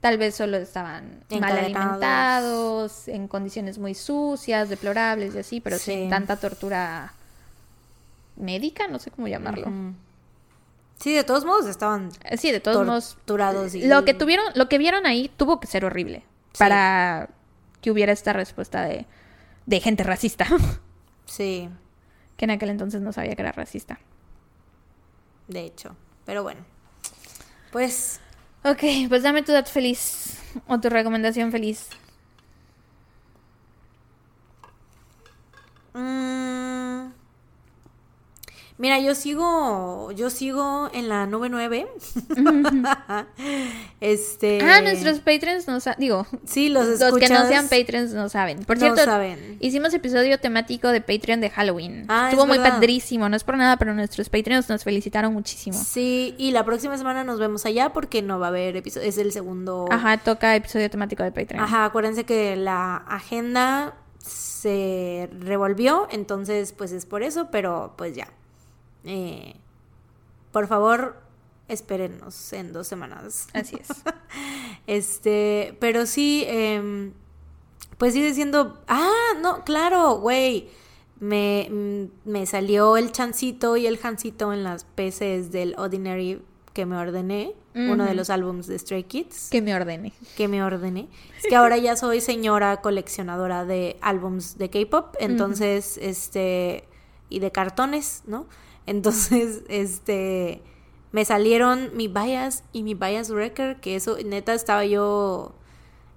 tal vez solo estaban mal alimentados, en condiciones muy sucias, deplorables y así, pero Sí. sin tanta tortura médica, no sé cómo llamarlo. Ujú. Sí, de todos modos estaban Sí, de todos modos. torturados y... Lo que tuvieron, lo que vieron ahí tuvo que ser horrible Sí. para que hubiera esta respuesta de, de gente racista. Sí, que en aquel entonces no sabía que era racista. de hecho. Pero bueno. Pues Ok, pues dame tu dato feliz o tu recomendación feliz. Mm. Mira, yo sigo, yo sigo en la nube 9. este. Ah, nuestros patrons no saben, digo, Sí, los los que no escuchas, sean patrons no saben. Por no cierto, saben. hicimos episodio temático de Patreon de Halloween. Ah, Estuvo es muy verdad. padrísimo, no es por nada, pero nuestros Patreons nos felicitaron muchísimo. Sí, y la próxima semana nos vemos allá porque no va a haber episodio. Es el segundo. Ajá, toca episodio temático de Patreon. Ajá, acuérdense que la agenda se revolvió, entonces pues es por eso, pero pues ya. Eh, por favor, espérennos en dos semanas. Así es. Este, pero sí, em, pues sigue siendo. Ah, no, claro, güey. Me, mm, me salió el chancito y el jancito en las PCs del Ordinary que me ordené. Uno de los álbums de Stray Kids que me ordene. que me ordené. Es que ahora ya soy señora coleccionadora de álbums de K-pop, entonces, este, y de cartones, ¿no? Entonces, este, me salieron mi bias y mi bias wrecker, que eso, neta, estaba yo,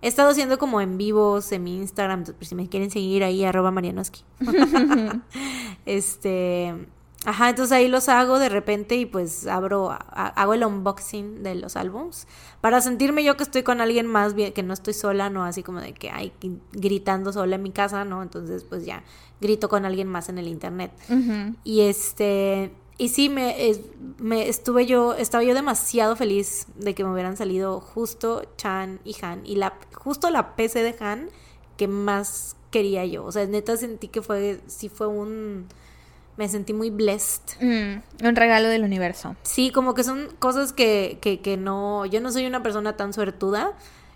he estado haciendo como en vivos en mi Instagram, pues, si me quieren seguir ahí, arroba marianoski. este, ajá, entonces ahí los hago de repente y pues abro, a- hago el unboxing de los álbums para sentirme yo que estoy con alguien más bien, que no estoy sola, no así como de que hay gritando sola en mi casa, ¿no? Entonces pues ya grito con alguien más en el internet. Y este, y sí, me, me estuve yo, estaba yo demasiado feliz de que me hubieran salido justo Chan y Han. Y la, justo la PC de Han que más quería yo. O sea, neta sentí que fue, sí fue un, me sentí muy blessed. Mm, un regalo del universo. Sí, como que son cosas que, que, que no, yo no soy una persona tan suertuda.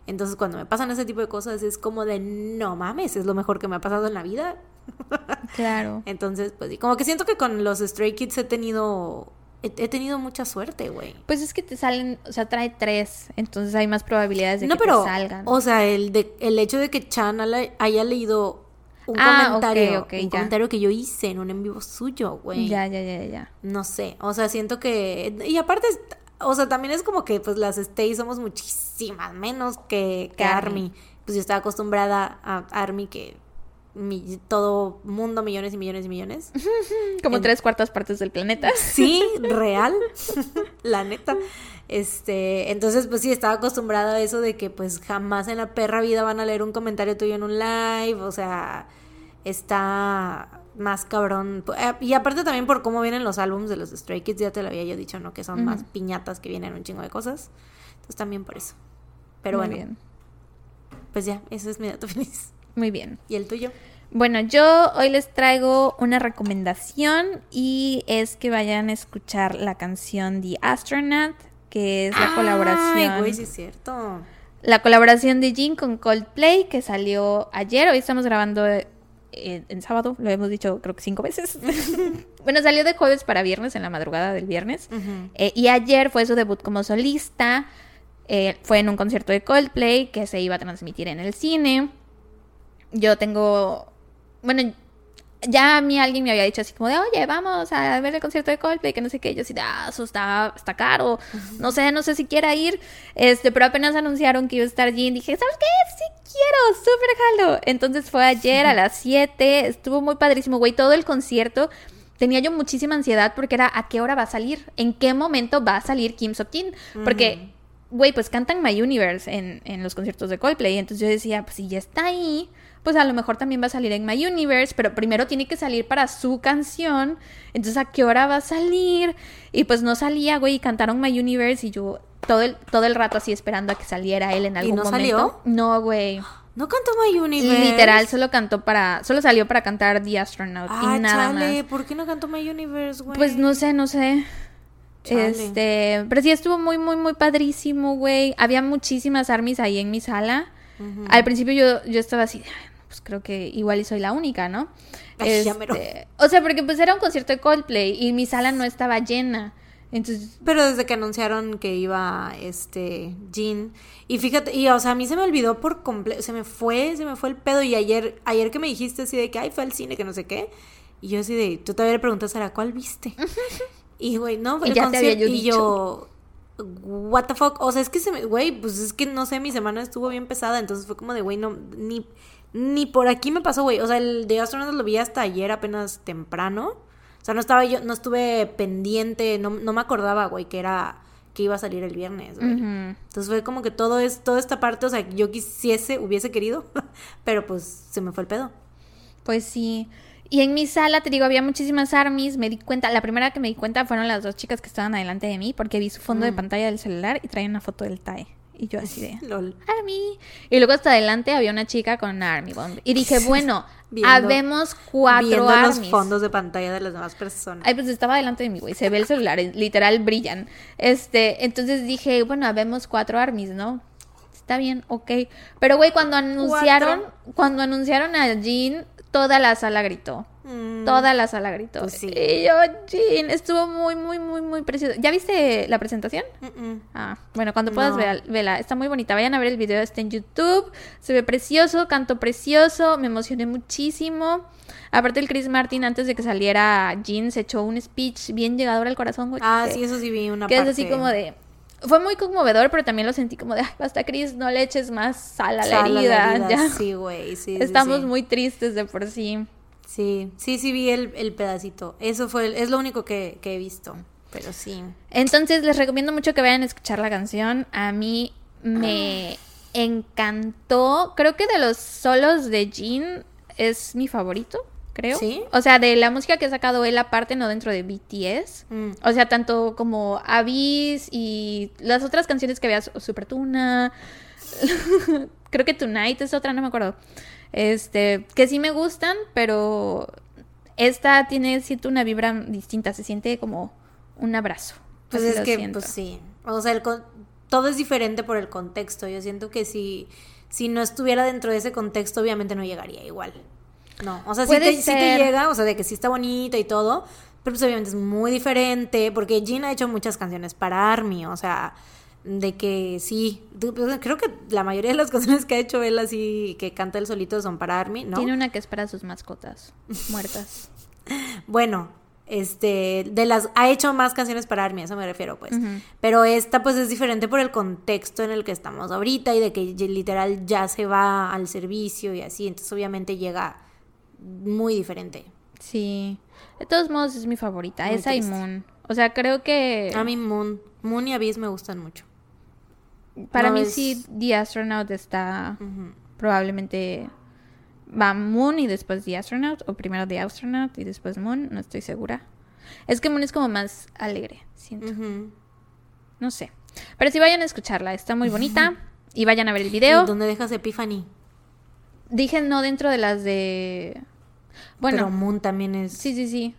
Entonces cuando me pasan ese tipo de cosas es como de, no mames, es lo mejor que me ha pasado en la vida. Claro. Entonces, pues sí, como que siento que con los Stray Kids he tenido he, tenido mucha suerte, güey. Pues es que te salen, o sea, trae tres, entonces hay más probabilidades de No, que pero te salgan. o sea, el de el hecho de que Chan haya leído un Ah, comentario, un ya. comentario que yo hice en un en vivo suyo, güey. Ya, ya, ya, ya. No sé, o sea, siento que y aparte o sea, también es como que pues las Stay somos muchísimas menos que, que Army. Army. Pues yo estaba acostumbrada a Army que mi- todo mundo millones y millones y millones. Como En- tres cuartas partes del planeta. Sí, real, la neta. Este, entonces pues sí, estaba acostumbrada a eso de que pues jamás en la perra vida van a leer un comentario tuyo en un live, o sea, está más cabrón. Eh, Y aparte también por cómo vienen los álbumes de los Stray Kids, ya te lo había yo dicho, ¿no? Que son más piñatas que vienen un chingo de cosas. Entonces también por eso. Pero Muy bueno, bien. pues ya, ese es mi dato feliz. Muy bien. ¿Y el tuyo? Bueno, yo hoy les traigo una recomendación y es que vayan a escuchar la canción The Astronaut, que es la colaboración. Güey, sí es cierto. La colaboración de Jin con Coldplay que salió ayer. Hoy estamos grabando eh, en sábado, lo hemos dicho creo que cinco veces. bueno, salió de jueves para viernes, en la madrugada del viernes. Eh, y ayer fue su debut como solista. Eh, fue en un concierto de Coldplay que se iba a transmitir en el cine. Yo tengo. Bueno, ya a mí alguien me había dicho así como de, oye, vamos a ver el concierto de Coldplay, que no sé qué. Yo así, ah, eso está, está caro. No sé, no sé si quiera ir. Este, pero apenas anunciaron que iba a estar Jin. Dije, ¿sabes qué? Sí quiero, súper jalo. Entonces fue ayer a las 7. Estuvo muy padrísimo, güey. Todo el concierto. Tenía yo muchísima ansiedad porque era a qué hora va a salir, en qué momento va a salir Kim So-Kim. Porque, güey, pues cantan My Universe en, en los conciertos de Coldplay. Entonces yo decía, pues si ya está ahí, pues a lo mejor también va a salir en My Universe, pero primero tiene que salir para su canción. Entonces, ¿a qué hora va a salir? Y pues no salía, güey, y cantaron My Universe y yo todo el, todo el rato así esperando a que saliera él en algún no momento. salió? No, güey. ¿No cantó My Universe? Literal, solo cantó para. Solo salió para cantar The Astronaut Ah, y nada chale, más. ¿por qué no cantó My Universe, güey? Pues no sé, no sé. Chale. Este, pero sí estuvo muy, muy, muy padrísimo, güey. Había muchísimas armies ahí en mi sala. Al principio yo, yo estaba así, "Ay, pues creo que igual y soy la única, ¿no? Ay, ya. Este, o sea, porque pues era un concierto de Coldplay y mi sala no estaba llena. Entonces, Pero desde que anunciaron que iba este Jean y fíjate, y o sea, a mí se me olvidó por completo, se me fue, se me fue el pedo y ayer ayer que me dijiste así de que ay, fue al cine que no sé qué, y yo así de tú todavía le preguntas a ¿cuál viste? y güey, no, fue Y el concierto y yo what the fuck, o sea, es que se me güey, pues es que no sé, mi semana estuvo bien pesada, entonces fue como de güey, no ni ni por aquí me pasó, güey. O sea, el de Astronauts lo vi hasta ayer apenas temprano. O sea, no estaba yo, no estuve pendiente, no, no me acordaba, güey, que era, que iba a salir el viernes, güey. Entonces fue como que todo es, toda esta parte, o sea, yo quisiese, hubiese querido, pero pues se me fue el pedo. Pues sí. Y en mi sala, te digo, había muchísimas armies. Me di cuenta, la primera que me di cuenta fueron las dos chicas que estaban adelante de mí, porque vi su fondo de Mm. pantalla del celular y traían una foto del TAE. Y yo así de, Lol. Army. Y luego hasta adelante había una chica con una Army Bomb. Y dije, bueno, Viendo- habemos cuatro Viendo los Armies. fondos de pantalla de las demás personas. Ay, pues estaba delante de mí, güey. Se ve el celular, literal brillan. Este, entonces dije, bueno, habemos cuatro armies, ¿no? Está bien, ok. Pero, güey, cuando anunciaron, cuando anunciaron a Jean, toda la sala gritó. Mm, Toda la sala gritó. Pues sí. Y yo, Jean, estuvo muy, muy, muy, muy precioso. ¿Ya viste la presentación? mm, mm. Ah, bueno, cuando puedas No. vela, está muy bonita. Vayan a ver el video, está en YouTube. Se ve precioso, canto precioso, me emocioné muchísimo. Aparte el Chris Martin antes de que saliera Jean se echó un speech bien llegador al corazón, güey. Ah, que- sí, eso sí vi una que parte. es así como de fue muy conmovedor, pero también lo sentí como de, ay, basta Chris, no le eches más sal a la Sal a la herida, ya. Sí, güey, sí. sí, Estamos sí. muy tristes de por sí. Sí, sí, sí vi el, el pedacito. Eso fue, el- es lo único que, que he visto. Pero sí. Entonces les recomiendo mucho que vayan a escuchar la canción. A mí me encantó. Creo que de los solos de Jean es mi favorito, creo. ¿Sí? O sea, de la música que ha sacado él aparte, no dentro de BTS. Mm. O sea, tanto como Abyss y las otras canciones que había, Super Tuna. creo que Tonight es otra, no me acuerdo. Este, que sí me gustan, pero esta tiene, siento una vibra distinta, se siente como un abrazo. Pues es que, siento. pues sí. O sea, el con- todo es diferente por el contexto. Yo siento que si, si no estuviera dentro de ese contexto, obviamente no llegaría igual. No, o sea, sí te, sí te ser. llega, o sea, de que sí está bonita y todo, pero pues obviamente es muy diferente, porque Jean ha hecho muchas canciones para Army, o sea, de que sí, pues, creo que la mayoría de las canciones que ha hecho él así, que canta él solito, son para Army, ¿no? Tiene una que es para sus mascotas muertas. Bueno, este, de las, ha hecho más canciones para Army, a eso me refiero, pues. Pero esta, pues, es diferente por el contexto en el que estamos ahorita y de que literal ya se va al servicio y así, entonces obviamente llega muy diferente. Sí. De todos modos es mi favorita, Muy esa y triste. Moon. O sea, creo que A mí Moon, Moon y Abyss me gustan mucho. Para no mí es- sí The Astronaut está probablemente va Moon y después The Astronaut o primero The Astronaut y después Moon, no estoy segura. Es que Moon es como más alegre, siento. No sé. Pero sí vayan a escucharla, está muy bonita y vayan a ver el video. ¿Y ¿Dónde dejas Epiphany? Dije no dentro de las de bueno, Pero Moon también es... Sí, sí, sí.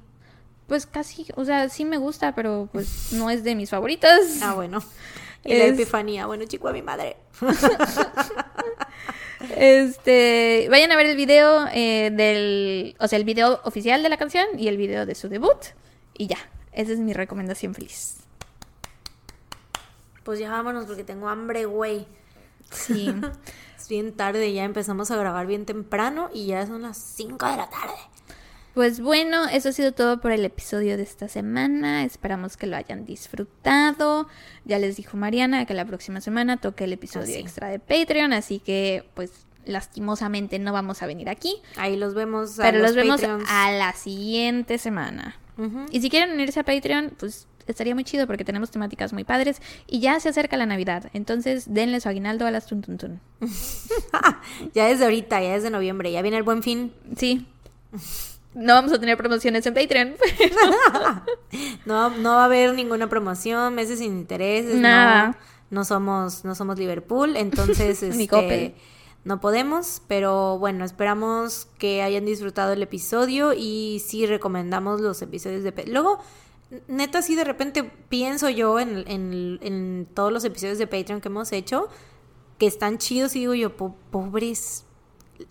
Pues casi, o sea, sí me gusta, pero pues no es de mis favoritas. Ah, bueno. Y la Epifanía, bueno, chico, a mi madre. Este, vayan a ver el video eh, del, o sea, el video oficial de la canción y el video de su debut y ya. Esa es mi recomendación feliz. Pues ya vámonos porque tengo hambre, güey. Sí. Es bien tarde, ya empezamos a grabar bien temprano y ya son las 5 de la tarde. Pues bueno, eso ha sido todo por el episodio de esta semana. Esperamos que lo hayan disfrutado. Ya les dijo Mariana que la próxima semana toque el episodio extra de Patreon, así que pues lastimosamente no vamos a venir aquí, Ahí los vemos. a pero los, vemos a la siguiente semana. Y si quieren unirse a Patreon, pues estaría muy chido porque tenemos temáticas muy padres y ya se acerca la Navidad. Entonces, denle su aguinaldo a las tuntuntun. ya desde ahorita, ya desde noviembre, ya viene el buen fin. Sí. No vamos a tener promociones en Patreon. No, no va a haber ninguna promoción, meses sin intereses. Nada. No, no somos, no somos Liverpool, entonces este, no podemos, pero bueno, esperamos que hayan disfrutado el episodio y sí recomendamos los episodios de... Luego, neta, sí, de repente pienso yo en, en, en todos los episodios de Patreon que hemos hecho, que están chidos y digo yo, "Po- pobres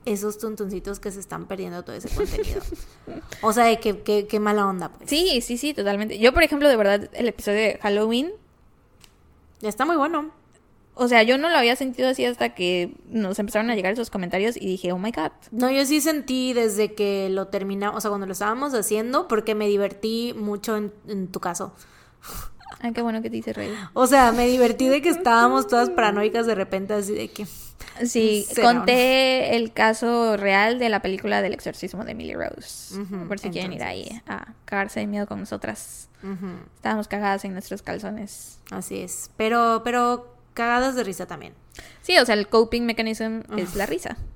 esos tuntuncitos que se están perdiendo todo ese contenido. o sea, de que, que, que mala onda, pues. Sí, sí, sí, totalmente. Yo, por ejemplo, de verdad, el episodio de Halloween, Está muy bueno. o sea, yo no lo había sentido así hasta que nos empezaron a llegar esos comentarios y dije, oh my god. No, yo sí sentí desde que lo terminamos, o sea, cuando lo estábamos haciendo, porque me divertí mucho en, en tu caso. Ay, qué bueno que te hice reír. O sea, me divertí de que estábamos todas paranoicas de repente, así de que... Sí, conté el caso real de la película del exorcismo de Emily Rose. Ujú, por si quieren ir ahí a cagarse de miedo con nosotras. Estábamos cagadas en nuestros calzones. así es. Pero, pero cagadas de risa también. Sí, o sea, el coping mechanism es la risa.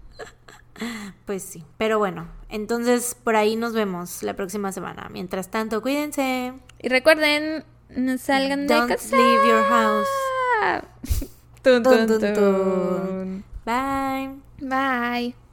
Pues sí. Pero bueno, entonces por ahí nos vemos la próxima semana. Mientras tanto, cuídense. Y recuerden, no salgan de Don't casa. leave your house. Tun, tun, tun. Bye. Bye.